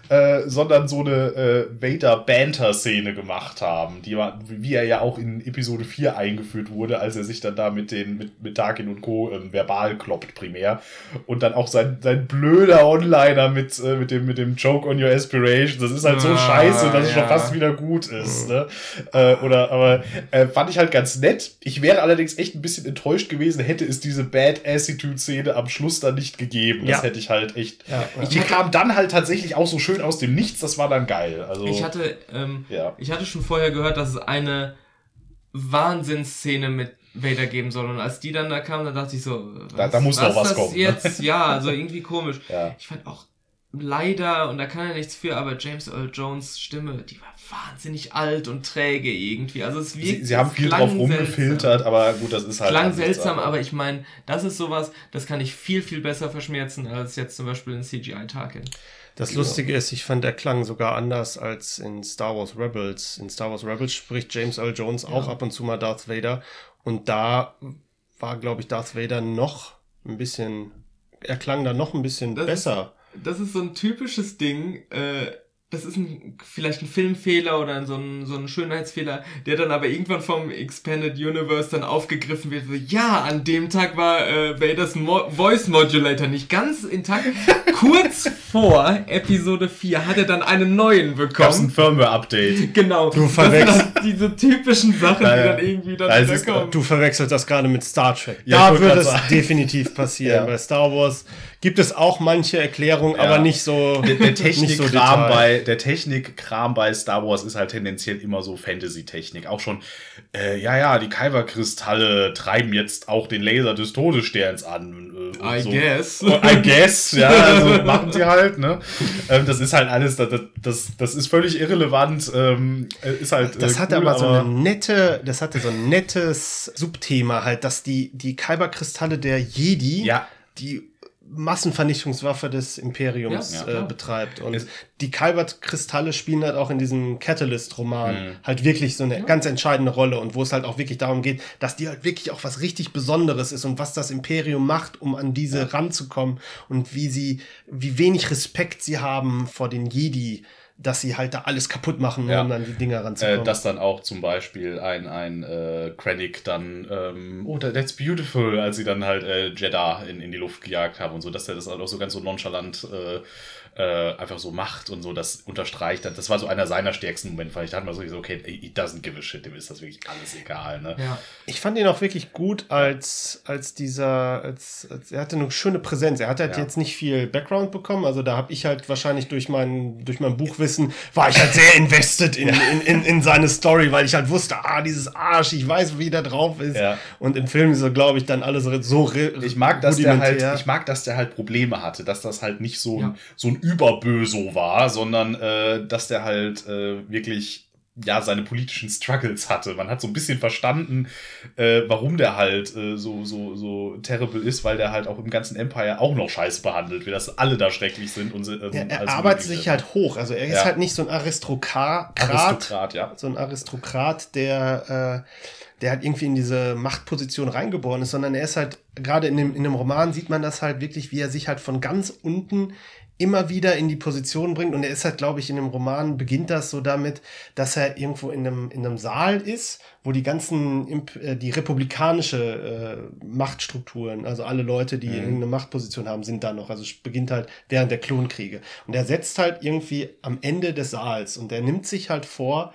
Äh, sondern so eine äh, Vader-Banter-Szene gemacht haben, die war, wie er ja auch in Episode 4 eingeführt wurde, als er sich dann da mit den mit, mit Tarkin und Co. Ähm, verbal kloppt primär. Und dann auch sein, sein blöder Onliner mit, äh, mit, dem, mit dem Joke on your aspirations. Das ist halt so Ah, scheiße, dass es ja. schon fast wieder gut ist. Ne? Äh, oder, aber äh, fand ich halt ganz nett. Ich wäre allerdings echt ein bisschen enttäuscht gewesen, hätte es diese Bad Attitude-Szene am Schluss dann nicht gegeben. Das Ja. hätte ich halt echt. Ja, ja. Die kam dann halt tatsächlich auch so schön aus dem Nichts, das war dann geil. Also, Ich hatte, ähm, ja. ich hatte schon vorher gehört, dass es eine Wahnsinnsszene mit Vader geben soll. Und als die dann da kam, dann dachte ich so, was, Da- da muss noch was kommen, ne? Jetzt? Ja, also irgendwie komisch. <laughs> Ja. Ich fand auch leider, und da kann er nichts für, aber James Earl Jones Stimme, die war wahnsinnig alt und träge irgendwie. Also es wirkt, Sie, sie haben viel drauf seltsam. rumgefiltert, aber gut, das ist halt. Klang seltsam, aber ich meine, das ist sowas, das kann ich viel, viel besser verschmerzen als jetzt zum Beispiel in CGI Tarkin. Das Lustige ist, ich fand, der klang sogar anders als in Star Wars Rebels. In Star Wars Rebels spricht James Earl Jones auch ab und zu mal Darth Vader. Und da war, glaube ich, Darth Vader noch ein bisschen, er klang da noch ein bisschen Das besser. das ist so ein typisches Ding. Äh, das ist ein, vielleicht ein Filmfehler oder so ein, so ein Schönheitsfehler, der dann aber irgendwann vom Expanded Universe dann aufgegriffen wird. So, ja, an dem Tag war äh, Vaders Mo Voice Modulator nicht ganz intakt. <laughs> Kurz vor Episode 4 hat er dann einen neuen Gab's ein bekommen. Firmware-Update. Genau. Du verwechselst- dann diese typischen Sachen, Ja, die dann irgendwie dann wieder ist- kommen. Du verwechselst das gerade mit Star Trek. Ja, da würde es definitiv passieren. Ja. Bei Star Wars gibt es auch manche Erklärungen, Ja. aber nicht so. Der, der <laughs> so Technikkram Detail. bei, der Technikkram bei Star Wars ist halt tendenziell immer so Fantasy-Technik. Auch schon, äh, ja, ja, die Kyber-Kristalle treiben jetzt auch den Laser des Todessterns an. Äh, I so. guess. Und I guess, <laughs> ja, also machen sie halt, ne? Ähm, das ist halt alles, das, das, das ist völlig irrelevant, ähm, äh, ist halt. Das äh, hatte cool, aber so eine nette, das hatte so ein nettes Subthema halt, dass die, die Kyberkristalle der Jedi, Ja. die Massenvernichtungswaffe des Imperiums Ja, ja, äh, betreibt. Und Es- die Kyber-Kristalle spielen halt auch in diesem Catalyst-Roman Mhm. halt wirklich so eine ganz entscheidende Rolle und wo es halt auch wirklich darum geht, dass die halt wirklich auch was richtig Besonderes ist und was das Imperium macht, um an diese ranzukommen und wie sie, wie wenig Respekt sie haben vor den Jedi, dass sie halt da alles kaputt machen, Ja. um an die Dinger ranzukommen. Äh, dass dann auch zum Beispiel ein, ein äh, Krennic dann, ähm, oh, that- that's beautiful, als sie dann halt äh, Jeddah in, in die Luft gejagt haben und so, dass er das halt auch so ganz so nonchalant äh, äh, einfach so macht und so, das unterstreicht. Das war so einer seiner stärksten Momente, weil ich dachte mir so, okay, he doesn't give a shit, dem ist das wirklich alles egal, ne? Ja. Ich fand ihn auch wirklich gut als, als dieser, als, als er hatte eine schöne Präsenz. Er hat halt Ja. jetzt nicht viel Background bekommen. Also da habe ich halt wahrscheinlich durch mein, durch mein Buchwissen, war ich halt sehr invested in, in, in, in seine Story, weil ich halt wusste, ah, dieses Arsch, ich weiß, wie der drauf ist. Ja. Und im Film ist er, glaube ich, dann alles so Ich mag, dass der halt, ich mag, dass der halt Probleme hatte, dass das halt nicht so ein, Ja. so ein Überböso war, sondern äh, dass der halt äh, wirklich ja seine politischen Struggles hatte. Man hat so ein bisschen verstanden, äh, warum der halt äh, so so so terrible ist, weil der halt auch im ganzen Empire auch noch scheiße behandelt wird, dass alle da schrecklich sind und äh, ja, er arbeitet sich halt hoch. Also er ist ja. halt nicht so ein Aristokrat, Aristokrat, ja, so ein Aristokrat, der äh, der halt irgendwie in diese Machtposition reingeboren ist, sondern er ist halt, gerade in dem, in dem Roman sieht man das halt wirklich, wie er sich halt von ganz unten immer wieder in die Position bringt. Und er ist halt, glaube ich, in dem Roman beginnt das so damit, dass er irgendwo in einem, in einem Saal ist, wo die ganzen, äh, die republikanische äh, Machtstrukturen, also alle Leute, die mhm. irgendeine Machtposition haben, sind da noch. Also es beginnt halt während der Klonkriege. Und er setzt halt irgendwie am Ende des Saals und er nimmt sich halt vor,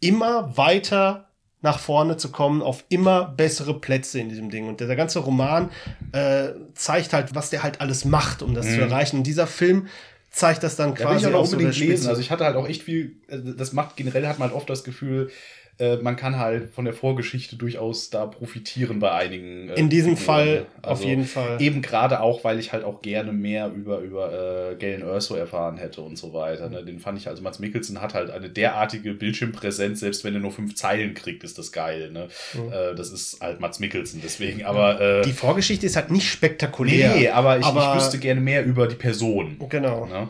immer weiter nach vorne zu kommen, auf immer bessere Plätze in diesem Ding. Und der, der ganze Roman äh, zeigt halt, was der halt alles macht, um das mhm. zu erreichen. Und dieser Film zeigt das dann quasi. Ja, will ich auch unbedingt so lesen. Also ich hatte halt auch echt viel, äh, das macht generell hat man halt oft das Gefühl, äh, man kann halt von der Vorgeschichte durchaus da profitieren bei einigen. Äh, In diesem Figuren. Fall also auf jeden Fall. Eben gerade auch, weil ich halt auch gerne mehr über, über äh, Galen Erso erfahren hätte und so weiter. Ne? Den fand ich, also Mats Mikkelsen hat halt eine derartige Bildschirmpräsenz, selbst wenn er nur fünf Zeilen kriegt, ist das geil. Ne? Mhm. Äh, das ist halt Mats Mikkelsen, deswegen, aber. Äh, die Vorgeschichte ist halt nicht spektakulär. Nee, aber ich, aber ich wüsste gerne mehr über die Person. Genau. Ne?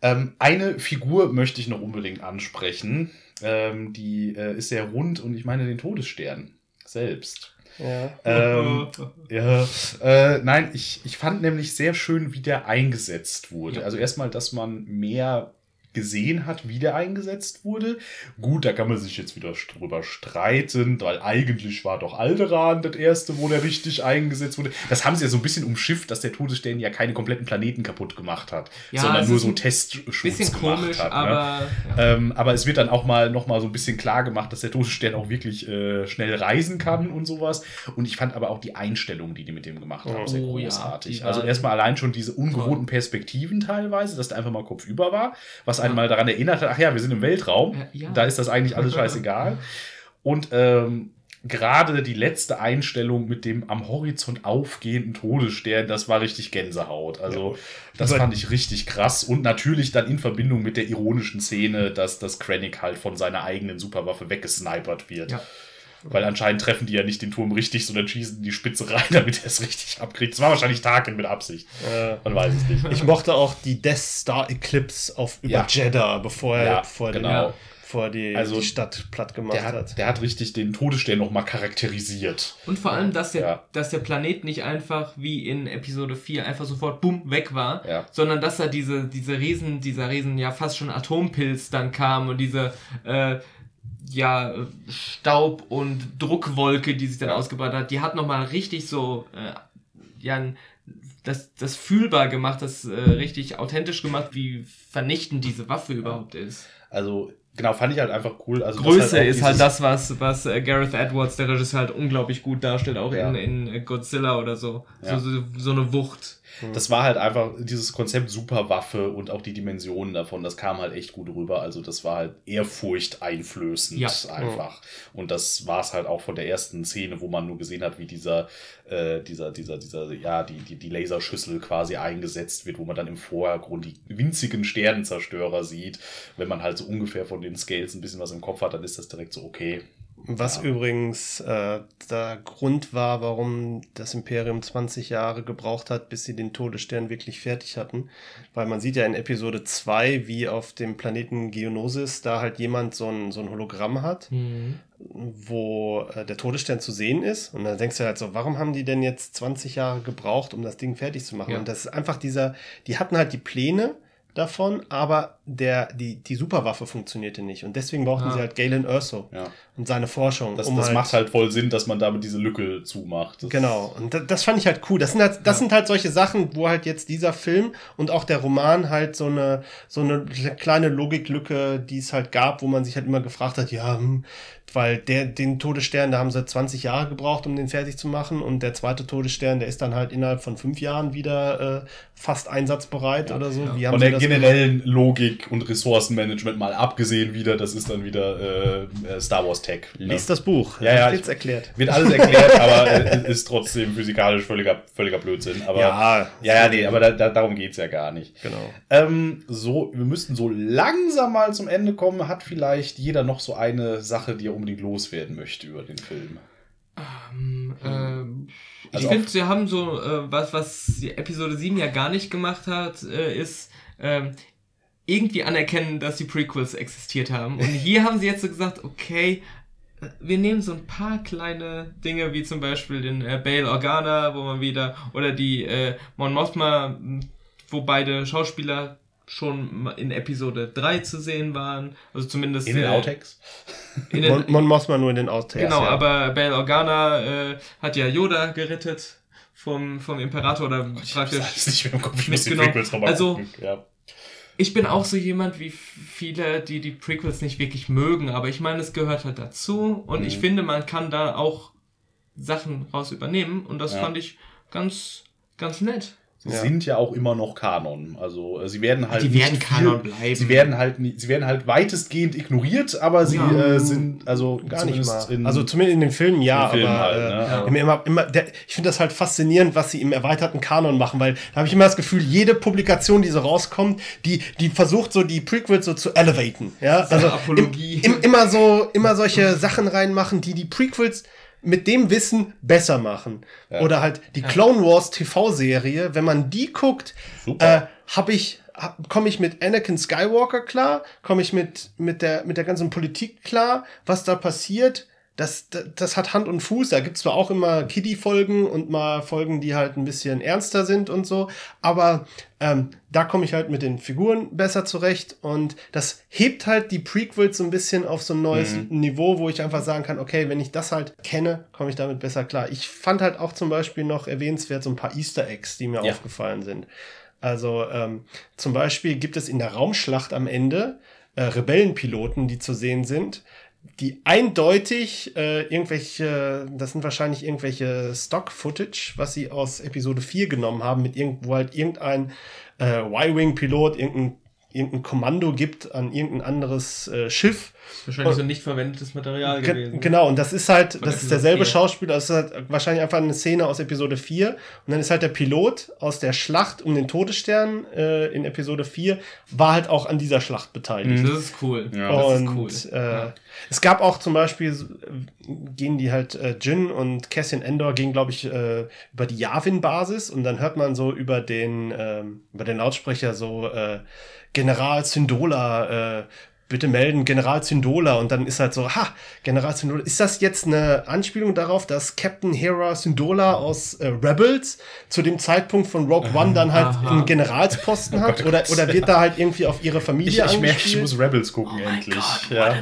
Ähm, eine Figur möchte ich noch unbedingt ansprechen. Ähm, die äh, ist sehr rund und ich meine den Todesstern selbst. Ja. Ähm, <laughs> ja. Äh, nein, ich, ich fand nämlich sehr schön, wie der eingesetzt wurde. Ja. Also erstmal, dass man mehr gesehen hat, wie der eingesetzt wurde. Gut, da kann man sich jetzt wieder drüber streiten, weil eigentlich war doch Alderan das erste, wo der richtig eingesetzt wurde. Das haben sie ja so ein bisschen umschifft, dass der Todesstern ja keine kompletten Planeten kaputt gemacht hat, ja, sondern nur so Testschutz bisschen gemacht komisch, hat. Ne? Aber, ne? ja. ähm, aber es wird dann auch mal noch mal so ein bisschen klar gemacht, dass der Todesstern auch wirklich äh, schnell reisen kann und sowas. Und ich fand aber auch die Einstellung, die die mit dem gemacht haben, oh, sehr großartig. Ja, also erstmal allein schon diese ungewohnten Perspektiven teilweise, dass der einfach mal kopfüber war, was einen mal daran erinnert hat, ach ja, wir sind im Weltraum, ja. da ist das eigentlich alles <laughs> scheißegal. Und ähm, gerade die letzte Einstellung mit dem am Horizont aufgehenden Todesstern, das war richtig Gänsehaut. Also das fand ich richtig krass. Und natürlich dann in Verbindung mit der ironischen Szene, dass das Krennic halt von seiner eigenen Superwaffe weggesnipert wird. Ja. Weil anscheinend treffen die ja nicht den Turm richtig, sondern schießen die Spitze rein, <laughs> damit er es richtig abkriegt. Das war wahrscheinlich Tarkin mit Absicht. Äh, Man weiß es nicht. Ich mochte auch die Death Star Eclipse auf über ja. Jeddah, bevor er ja, vor genau. vor die, also, die Stadt platt gemacht der hat, hat. Der hat richtig den Todesstern nochmal charakterisiert. Und vor allem, dass der, ja. dass der Planet nicht einfach wie in Episode 4 einfach sofort bumm weg war, ja. sondern dass da diese, diese Riesen, dieser Riesen, ja fast schon Atompilz dann kam und diese äh, ja, Staub und Druckwolke, die sich dann ja. ausgebreitet hat, die hat nochmal richtig so, äh, ja, das, das fühlbar gemacht, das äh, richtig authentisch gemacht, wie vernichtend diese Waffe überhaupt ist. Also, genau, fand ich halt einfach cool. Also Größe halt ist halt das, was, was äh, Gareth Edwards, der Regisseur, halt unglaublich gut darstellt, auch ja. in, in Godzilla oder so. So, so. So eine Wucht. Mhm. Das war halt einfach dieses Konzept Superwaffe und auch die Dimensionen davon, das kam halt echt gut rüber. Also das war halt Ehrfurcht einflößend ja. einfach. Und das war es halt auch von der ersten Szene, wo man nur gesehen hat, wie dieser, äh, dieser, dieser, dieser, ja, die, die, die Laserschüssel quasi eingesetzt wird, wo man dann im Vordergrund die winzigen Sternenzerstörer sieht. Wenn man halt so ungefähr von den Scales ein bisschen was im Kopf hat, dann ist das direkt so, okay, was ja. übrigens äh, der Grund war, warum das Imperium 20 Jahre gebraucht hat, bis sie den Todesstern wirklich fertig hatten. Weil man sieht ja in Episode 2, wie auf dem Planeten Geonosis da halt jemand so ein, so ein Hologramm hat, mhm. wo äh, der Todesstern zu sehen ist. Und dann denkst du halt so, warum haben die denn jetzt 20 Jahre gebraucht, um das Ding fertig zu machen? Ja. Und das ist einfach dieser, die hatten halt die Pläne davon, aber der, die, die Superwaffe funktionierte nicht. Und deswegen brauchten ja. sie halt Galen Urso ja. und seine Forschung. Das, um das halt macht halt voll Sinn, dass man damit diese Lücke zumacht. Das genau. Und das, das, fand ich halt cool. Das sind halt, das ja. sind halt solche Sachen, wo halt jetzt dieser Film und auch der Roman halt so eine, so eine kleine Logiklücke, die es halt gab, wo man sich halt immer gefragt hat, ja, hm, weil der, den Todesstern, da haben sie 20 Jahre gebraucht, um den fertig zu machen. Und der zweite Todesstern, der ist dann halt innerhalb von fünf Jahren wieder äh, fast einsatzbereit ja, oder so. Ja. und er gibt generellen Logik und Ressourcenmanagement mal abgesehen wieder. Das ist dann wieder äh, Star Wars Tech. Ne? Lies das Buch. Ja, ja, Wird's erklärt. Wird alles erklärt, aber äh, ist trotzdem physikalisch völliger, völliger Blödsinn. Aber, Ja. ja, ja, nee, aber da, da, darum geht's ja gar nicht. Genau. Ähm, so, wir müssten so langsam mal zum Ende kommen. Hat vielleicht jeder noch so eine Sache, die er unbedingt loswerden möchte über den Film? Ähm, ähm, Also ich finde, sie haben so, äh, was, was Episode 7 ja gar nicht gemacht hat, äh, ist ähm, irgendwie anerkennen, dass die Prequels existiert haben. Und <laughs> hier haben sie jetzt so gesagt, okay, äh, wir nehmen so ein paar kleine Dinge, wie zum Beispiel den äh, Bail Organa, wo man wieder, oder die äh, Mon Mothma, wo beide Schauspieler schon mal in Episode 3 zu sehen waren. Also zumindest In den äh, Outtakes? in den, Mon, Mon Mothma nur in den Outtakes. Genau, ja. aber Bail Organa äh, hat ja Yoda gerettet vom, vom Imperator oder Ich hab's praktisch. nicht mehr im Kopf. Ich muss die mitgenommen. Prequels Also-. Ja. Ich bin auch so jemand wie viele, die die Prequels nicht wirklich mögen, aber ich meine, es gehört halt dazu und ich Mhm. finde, man kann da auch Sachen raus übernehmen und das Ja. fand ich ganz, ganz nett. Sie Ja. sind ja auch immer noch Kanon. Also äh, sie werden halt. Die nicht werden viel- Kanon bleiben. Sie werden halt, sie werden halt weitestgehend ignoriert, aber sie Ja. äh, sind also Gar nicht mal. in- also zumindest in den Filmen ja, in den Filmen aber halt, äh, ne? Ja. immer, immer, immer, der, ich finde das halt faszinierend, was sie im erweiterten Kanon machen, weil da habe ich immer das Gefühl, jede Publikation, die so rauskommt, die, die versucht so die Prequels so zu elevaten. Ja, also Apologie. Im, im, immer so, immer solche Sachen reinmachen, die die Prequels mit dem Wissen besser machen. Ja. Oder halt die Clone Wars TV-Serie, wenn man die guckt, äh, habe ich hab, komme ich mit Anakin Skywalker klar, komme ich mit mit der mit der ganzen Politik klar, was da passiert. Das, das, das hat Hand und Fuß. Da gibt's zwar auch immer Kiddie-Folgen und mal Folgen, die halt ein bisschen ernster sind und so, aber ähm, da komme ich halt mit den Figuren besser zurecht und das hebt halt die Prequels so ein bisschen auf so ein neues Niveau, wo ich einfach sagen kann, okay, wenn ich das halt kenne, komme ich damit besser klar. Ich fand halt auch zum Beispiel noch erwähnenswert so ein paar Easter Eggs, die mir Ja. aufgefallen sind. Also ähm, zum Beispiel gibt es in der Raumschlacht am Ende äh, Rebellenpiloten, die zu sehen sind, die eindeutig äh, irgendwelche, das sind wahrscheinlich irgendwelche Stock-Footage, was sie aus Episode 4 genommen haben, mit irgendwo halt irgendein äh, Y-Wing-Pilot irgendein, irgendein Kommando gibt an irgendein anderes äh, Schiff. Wahrscheinlich so nicht verwendetes Material Ge gewesen. genau, und das ist halt, Von das ist derselbe 4. Schauspieler, das ist halt wahrscheinlich einfach eine Szene aus Episode 4. Und dann ist halt der Pilot aus der Schlacht um den Todesstern äh, in Episode 4, war halt auch an dieser Schlacht beteiligt. Das ist cool. Ja. Das und ist cool. äh, Ja. es gab auch zum Beispiel, äh, gehen die halt, äh, Jin und Cassian Endor gehen, glaube ich, äh, über die Yavin-Basis und dann hört man so über den, ähm, über den Lautsprecher so äh, General Syndola, äh, bitte melden, General Syndola und dann ist halt so, ha, General Syndola, ist das jetzt eine Anspielung darauf, dass Captain Hera Syndola aus äh, Rebels zu dem Zeitpunkt von Rogue One dann halt Aha. einen Generalsposten hat oder, oder wird da halt irgendwie auf ihre Familie Ich, ich merke, ich muss Rebels gucken endlich. ja.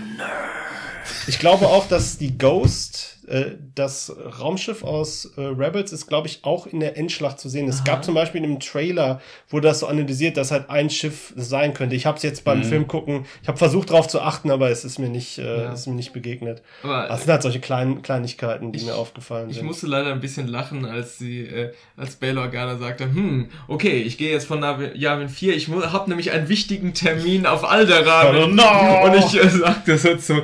Ich glaube auch, dass die Ghost, äh, das Raumschiff aus äh, Rebels, ist, glaube ich, auch in der Endschlacht zu sehen. Es gab zum Beispiel in einem Trailer, wurde das so analysiert, dass halt ein Schiff sein könnte. Ich habe es jetzt beim Film gucken, ich habe versucht darauf zu achten, aber es ist mir nicht, äh, Ja. ist mir nicht begegnet. Aber Das sind halt solche kleinen Kleinigkeiten, die Ich- mir aufgefallen Ich sind. musste leider ein bisschen lachen, als sie, äh, als Bail Organa sagte, hm, okay, ich gehe jetzt von Navi- Yavin 4, ich habe nämlich einen wichtigen Termin auf Alderaan. Oh no! Und ich äh, sagte so, so,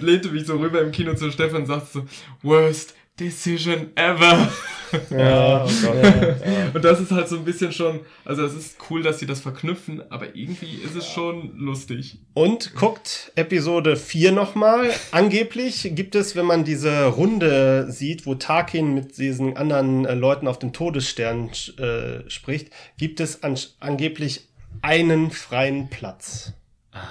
lehnte mich so rüber im Kino zu Stefan und sagte so, worst decision ever. <laughs> ja, oh Gott, ja, ja. Und das ist halt so ein bisschen schon, also es ist cool, dass sie das verknüpfen, aber irgendwie ist es schon lustig. Und guckt Episode 4 nochmal. Angeblich gibt es, wenn man diese Runde sieht, wo Tarkin mit diesen anderen äh, Leuten auf dem Todesstern äh, spricht, gibt es an, angeblich einen freien Platz. Ah,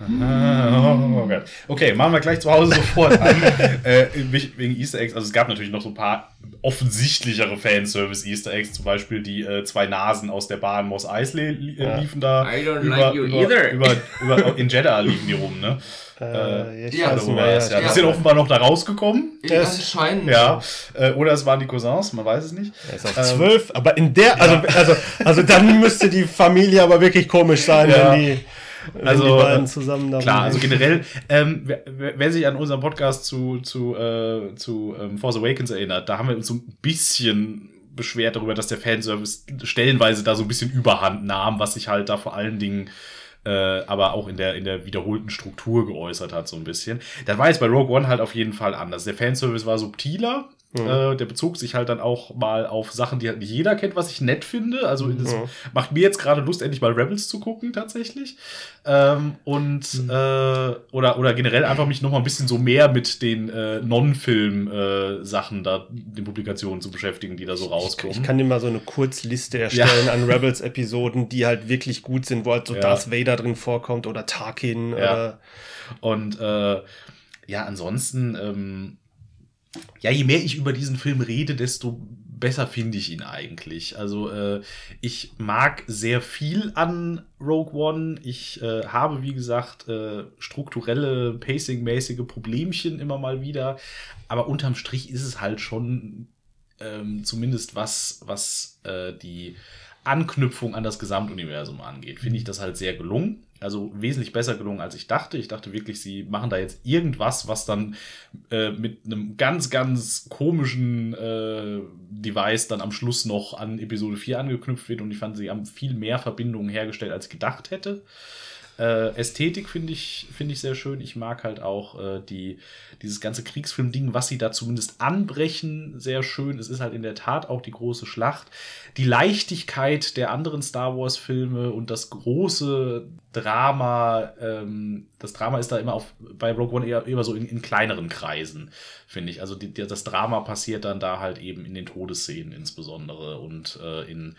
oh Gott. Okay, machen wir gleich zu Hause sofort an. <laughs> äh, wegen Easter Eggs, also es gab natürlich noch so ein paar offensichtlichere Fanservice-Easter Eggs, zum Beispiel die äh, zwei Nasen aus der Bahn Mos Eisley li äh, Ja. liefen da. I don't über, like you über, either. Über, über, <laughs> in Jeddah liefen die rum, ne? Äh, ich ja, weiß war das? Ja, die sind offenbar noch da rausgekommen. Ja, anscheinend. Ja. Äh, oder es waren die Cousins, man weiß es nicht. Er ist auf Ähm, zwölf, aber in der, also, also, also dann müsste die Familie aber wirklich komisch sein, Ja. wenn die, Also, Klar, also generell, ähm, wer, wer wer sich an unseren Podcast zu, zu, äh, zu ähm, Force Awakens erinnert, da haben wir uns so ein bisschen beschwert darüber, dass der Fanservice stellenweise da so ein bisschen Überhand nahm, was sich halt da vor allen Dingen äh, aber auch in der, in der wiederholten Struktur geäußert hat, so ein bisschen. Das war jetzt bei Rogue One halt auf jeden Fall anders. Der Fanservice war subtiler, Mhm. Äh, der bezog sich halt dann auch mal auf Sachen, die halt nicht jeder kennt, was ich nett finde. Also mhm. das macht mir jetzt gerade Lust, endlich mal Rebels zu gucken, tatsächlich. Ähm, und mhm. äh, oder, oder generell einfach mich noch mal ein bisschen so mehr mit den äh, Non-Film-Sachen da, den Publikationen zu beschäftigen, die da so rauskommen. Ich, ich kann dir mal so eine Kurzliste erstellen ja. an Rebels-Episoden, die halt wirklich gut sind, wo halt so ja. Darth Vader drin vorkommt oder Tarkin. Ja. Oder und äh, ja, ansonsten ähm, ja, je mehr ich über diesen Film rede, desto besser finde ich ihn eigentlich. Also äh, ich mag sehr viel an Rogue One. Ich äh, habe, wie gesagt, äh, strukturelle, pacing-mäßige Problemchen immer mal wieder. Aber unterm Strich ist es halt schon ähm, zumindest was, was äh, die Anknüpfung an das Gesamtuniversum angeht, finde ich das halt sehr gelungen. Also wesentlich besser gelungen, als ich dachte. Ich dachte wirklich, sie machen da jetzt irgendwas, was dann äh, mit einem ganz, ganz komischen äh, Device dann am Schluss noch an Episode 4 angeknüpft wird. Und ich fand, sie haben viel mehr Verbindungen hergestellt, als ich gedacht hätte. Äh, Ästhetik finde ich, finde ich sehr schön. Ich mag halt auch äh, die, dieses ganze Kriegsfilm-Ding, was sie da zumindest anbrechen, sehr schön. Es ist halt in der Tat auch die große Schlacht. Die Leichtigkeit der anderen Star Wars-Filme und das große Drama, ähm, das Drama ist da immer auf, bei Rogue One eher immer so in, in kleineren Kreisen, finde ich. Also die, das Drama passiert dann da halt eben in den Todesszenen insbesondere und äh, in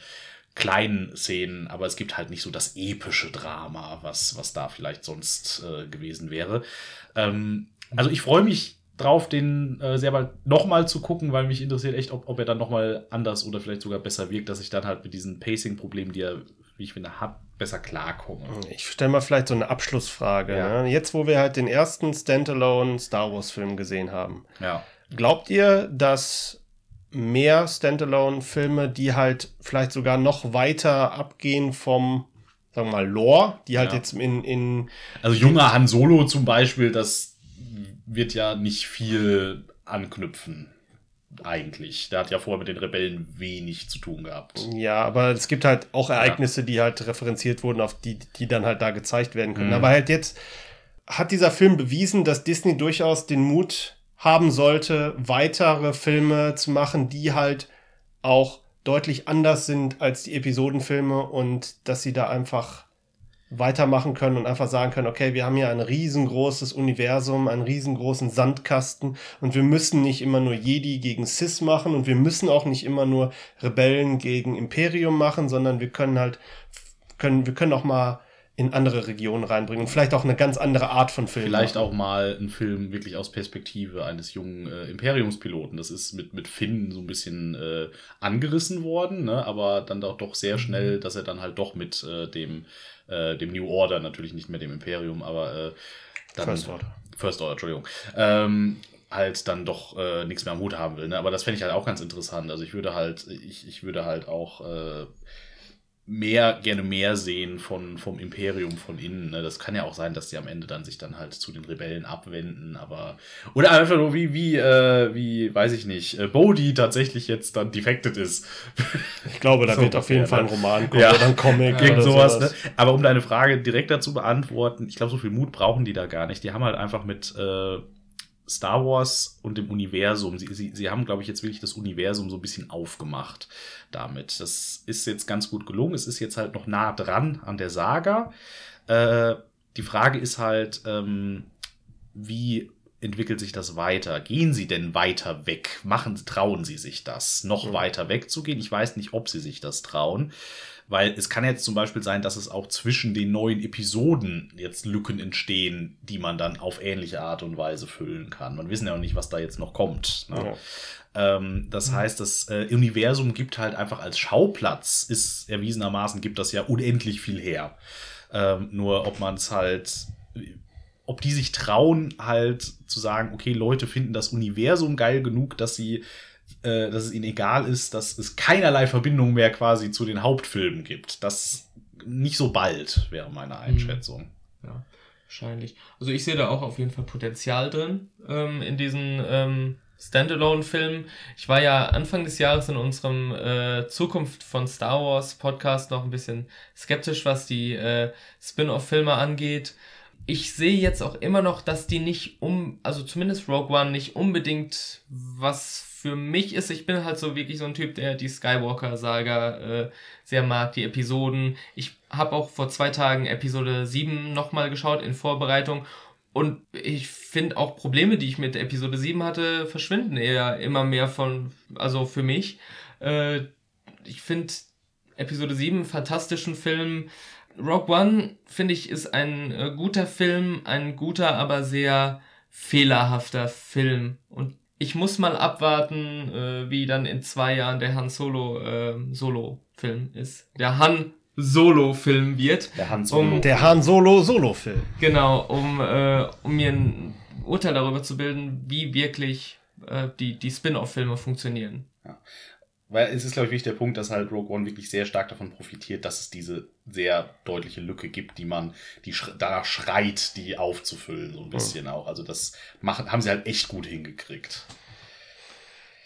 kleinen Szenen, aber es gibt halt nicht so das epische Drama, was, was da vielleicht sonst äh, gewesen wäre. Ähm, also ich freue mich drauf, den äh, sehr bald nochmal zu gucken, weil mich interessiert echt, ob, ob er dann nochmal anders oder vielleicht sogar besser wirkt, dass ich dann halt mit diesen Pacing-Problemen, die er, wie ich finde, hat, besser klarkomme. Ich stelle mal vielleicht so eine Abschlussfrage. Ja. Ne? Jetzt, wo wir halt den ersten Standalone Star Wars-Film gesehen haben. Ja. Glaubt ihr, dass mehr Standalone-Filme, die halt vielleicht sogar noch weiter abgehen vom, sagen wir mal, Lore, die halt ja. jetzt in, in. Also junger Han Solo zum Beispiel, das wird ja nicht viel anknüpfen. Eigentlich. Der hat ja vorher mit den Rebellen wenig zu tun gehabt. Ja, aber es gibt halt auch Ereignisse, ja. die halt referenziert wurden, auf die, die dann halt da gezeigt werden können. Mhm. Aber halt jetzt hat dieser Film bewiesen, dass Disney durchaus den Mut haben sollte, weitere Filme zu machen, die halt auch deutlich anders sind als die Episodenfilme und dass sie da einfach weitermachen können und einfach sagen können, okay, wir haben hier ein riesengroßes Universum, einen riesengroßen Sandkasten und wir müssen nicht immer nur Jedi gegen Sis machen und wir müssen auch nicht immer nur Rebellen gegen Imperium machen, sondern wir können halt, können, wir können auch mal in andere Regionen reinbringen und vielleicht auch eine ganz andere Art von Film. Vielleicht machen. auch mal ein Film wirklich aus Perspektive eines jungen äh, Imperiumspiloten. Das ist mit, mit Finn so ein bisschen äh, angerissen worden, ne? aber dann doch, doch sehr mhm. schnell, dass er dann halt doch mit äh, dem, äh, dem New Order, natürlich nicht mehr dem Imperium, aber äh, dann. First Order. First Order, Entschuldigung. Ähm, halt dann doch äh, nichts mehr am Hut haben will. Ne? Aber das fände ich halt auch ganz interessant. Also ich würde halt, ich, ich würde halt auch äh, mehr, gerne mehr sehen von, vom Imperium von innen. Ne? Das kann ja auch sein, dass die am Ende dann sich dann halt zu den Rebellen abwenden, aber. Oder einfach nur wie, wie, äh, wie, weiß ich nicht, äh, Bodhi tatsächlich jetzt dann defected ist. Ich glaube, da <laughs> so wird auf jeden Fall ein ne? Roman kommen ja. oder ein Comic. <laughs> Irgend sowas, sowas. Ne? Aber um deine Frage direkt dazu beantworten, ich glaube, so viel Mut brauchen die da gar nicht. Die haben halt einfach mit äh, Star Wars und dem Universum. Sie, sie, sie haben, glaube ich, jetzt wirklich das Universum so ein bisschen aufgemacht damit. Das ist jetzt ganz gut gelungen. Es ist jetzt halt noch nah dran an der Saga. Äh, die Frage ist halt, ähm, wie entwickelt sich das weiter? Gehen sie denn weiter weg? Machen, trauen sie sich das, noch ja. weiter wegzugehen? Ich weiß nicht, ob sie sich das trauen. Weil es kann jetzt zum Beispiel sein, dass es auch zwischen den neuen Episoden jetzt Lücken entstehen, die man dann auf ähnliche Art und Weise füllen kann. Man wissen ja auch nicht, was da jetzt noch kommt. Ne? Ja. Ähm, das mhm. heißt, das äh, Universum gibt halt einfach als Schauplatz, ist erwiesenermaßen, gibt das ja unendlich viel her. Ähm, nur ob man es halt ob die sich trauen, halt zu sagen, okay, Leute finden das Universum geil genug, dass sie äh, dass es ihnen egal ist, dass es keinerlei Verbindung mehr quasi zu den Hauptfilmen gibt. Das nicht so bald, wäre meine mhm. Einschätzung. Ja, wahrscheinlich. Also ich sehe da auch auf jeden Fall Potenzial drin ähm, in diesen ähm, Standalone-Film. Ich war ja Anfang des Jahres in unserem äh, Zukunft von Star Wars Podcast noch ein bisschen skeptisch, was die äh, Spin-off-Filme angeht. Ich sehe jetzt auch immer noch, dass die nicht um, also zumindest Rogue One nicht unbedingt was für mich ist. Ich bin halt so wirklich so ein Typ, der die Skywalker-Saga äh, sehr mag, die Episoden. Ich habe auch vor zwei Tagen Episode 7 nochmal geschaut in Vorbereitung und ich finde auch Probleme, die ich mit Episode 7 hatte, verschwinden eher immer mehr von, also für mich. Äh, ich finde Episode 7 einen fantastischen Film. Rogue One, finde ich, ist ein äh, guter Film, ein guter, aber sehr fehlerhafter Film. Und ich muss mal abwarten, äh, wie dann in zwei Jahren der Han Solo äh, Solo-Film ist. Der Han Solo-Film wird. Der Han Solo. Um, der Han Solo Solo-Film. Genau, um, äh, um mir ein Urteil darüber zu bilden, wie wirklich äh, die, die Spin-off-Filme funktionieren. Ja. Weil es ist, glaube ich, wichtig der Punkt, dass halt Rogue One wirklich sehr stark davon profitiert, dass es diese sehr deutliche Lücke gibt, die man, die sch danach schreit, die aufzufüllen, so ein bisschen mhm. auch. Also das machen, haben sie halt echt gut hingekriegt.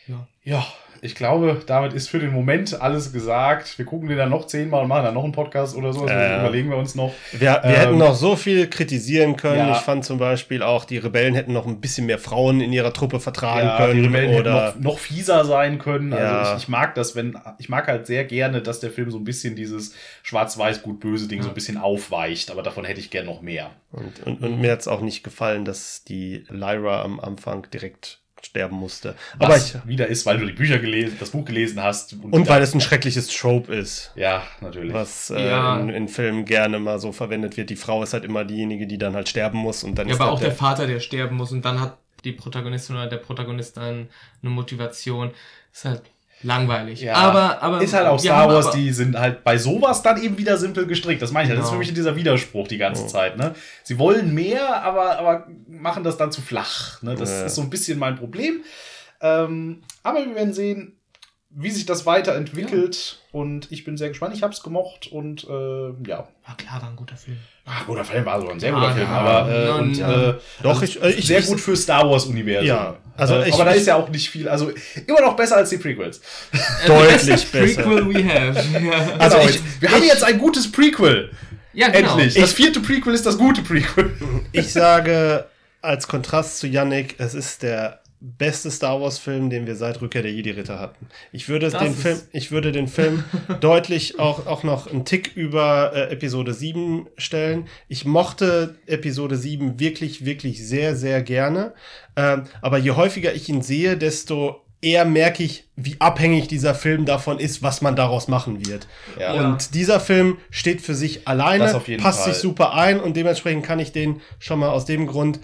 Ja. Ja, ich glaube, damit ist für den Moment alles gesagt. Wir gucken den dann noch zehnmal und machen dann noch einen Podcast oder so. Also äh, überlegen wir uns noch. Wir, wir ähm, hätten noch so viel kritisieren können. Ja. Ich fand zum Beispiel auch, die Rebellen hätten noch ein bisschen mehr Frauen in ihrer Truppe vertragen ja, können. Die Rebellen oder hätten noch, noch fieser sein können. Also ja. Also ich, ich, mag das, wenn, ich mag halt sehr gerne, dass der Film so ein bisschen dieses schwarz-weiß, gut-böse Ding so ein bisschen aufweicht. Aber davon hätte ich gern noch mehr. Und, und, und mir hat es auch nicht gefallen, dass die Lyra am Anfang direkt sterben musste. Was Aber ich, wieder ist, weil du die Bücher gelesen, das Buch gelesen hast. Und, und weil es ein schreckliches Trope ist. Ja, natürlich. Was äh, ja. In, in, Filmen gerne mal so verwendet wird. Die Frau ist halt immer diejenige, die dann halt sterben muss und dann ja, ist aber auch der, der Vater, der sterben muss und dann hat die Protagonistin oder der Protagonist dann eine Motivation. Ist halt langweilig. Ja, aber, aber ist halt auch Star Wars, die sind halt bei sowas dann eben wieder simpel gestrickt. Das meine ich. Genau. Das ist für genau. mich dieser Widerspruch die ganze oh. Zeit. Ne? Sie wollen mehr, aber, aber machen das dann zu flach. Ne? Das ja. ist so ein bisschen mein Problem. Ähm, aber wir werden sehen, wie sich das weiterentwickelt. Ja. Und ich bin sehr gespannt. Ich habe es gemocht und äh, ja. War klar, war ein guter Film. Ach, guter Film war so ein sehr guter ah, Film, ja. aber äh, ja, und, äh, doch also ich, äh, ich, sehr ich, gut für Star Wars Universum. Ja, also äh, ich, aber da ist ja auch nicht viel, also immer noch besser als die Prequels. Deutlich <laughs> besser. Prequel we have. <laughs> Ja. Also, also wir haben jetzt ein gutes Prequel. Ja, genau. Endlich. Das vierte Prequel ist das gute Prequel. Ich sage als Kontrast zu Yannick, es ist der beste Star Wars Film, den wir seit Rückkehr der Jedi Ritter hatten. Ich würde das den Film, ich würde den Film <laughs> deutlich auch, auch noch einen Tick über äh, Episode 7 stellen. Ich mochte Episode 7 wirklich, wirklich sehr, sehr gerne. Ähm, aber je häufiger ich ihn sehe, desto eher merke ich, wie abhängig dieser Film davon ist, was man daraus machen wird. Ja. Und dieser Film steht für sich alleine, passt Fall. sich super ein und dementsprechend kann ich den schon mal aus dem Grund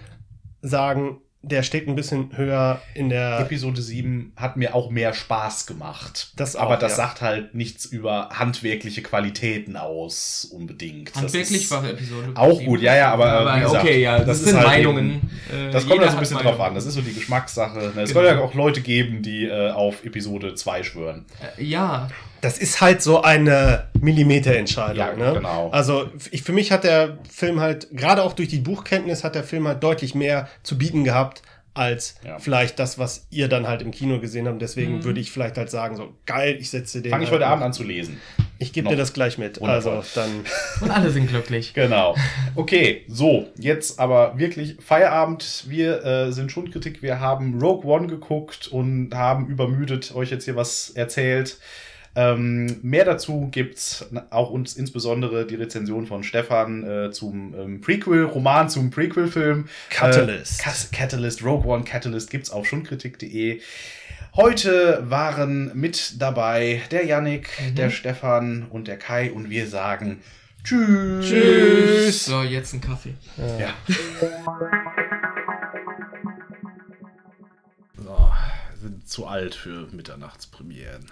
sagen, der steht ein bisschen höher in der. Episode 7 hat mir auch mehr Spaß gemacht. Das auch, Aber das ja. sagt halt nichts über handwerkliche Qualitäten aus, unbedingt. Handwerklich war Episode Auch 7. gut, ja, ja, aber. aber gesagt, okay, ja, das, das sind halt Meinungen. Eben, äh, das kommt da so ein bisschen Meinung. drauf an. Das ist so die Geschmackssache. Es genau. soll ja auch Leute geben, die äh, auf Episode 2 schwören. Äh, ja, das ist halt so eine Millimeterentscheidung. Ja, ne? genau. Also ich, für mich hat der Film halt, gerade auch durch die Buchkenntnis, hat der Film halt deutlich mehr zu bieten gehabt, als ja. vielleicht das, was ihr dann halt im Kino gesehen habt. Deswegen mhm. würde ich vielleicht halt sagen, so geil, ich setze den. Fange ich halt heute Abend an zu lesen. Ich gebe dir das gleich mit. Wundervoll. Also dann. <laughs> Und alle sind glücklich. Genau. Okay, so, jetzt aber wirklich Feierabend. Wir äh, sind Schundkritik. Wir haben Rogue One geguckt und haben übermüdet euch jetzt hier was erzählt. Ähm, mehr dazu gibt's auch uns insbesondere die Rezension von Stefan äh, zum ähm, Prequel-Roman, zum Prequel-Film. Catalyst. Äh, Catalyst, Rogue One Catalyst gibt's auf schundkritik.de. Heute waren mit dabei der Yannick, mhm. der Stefan und der Kai und wir sagen Tschüss. Tschüss. So, jetzt ein Kaffee. Ja. ja. so, sind zu alt für Mitternachtspremieren.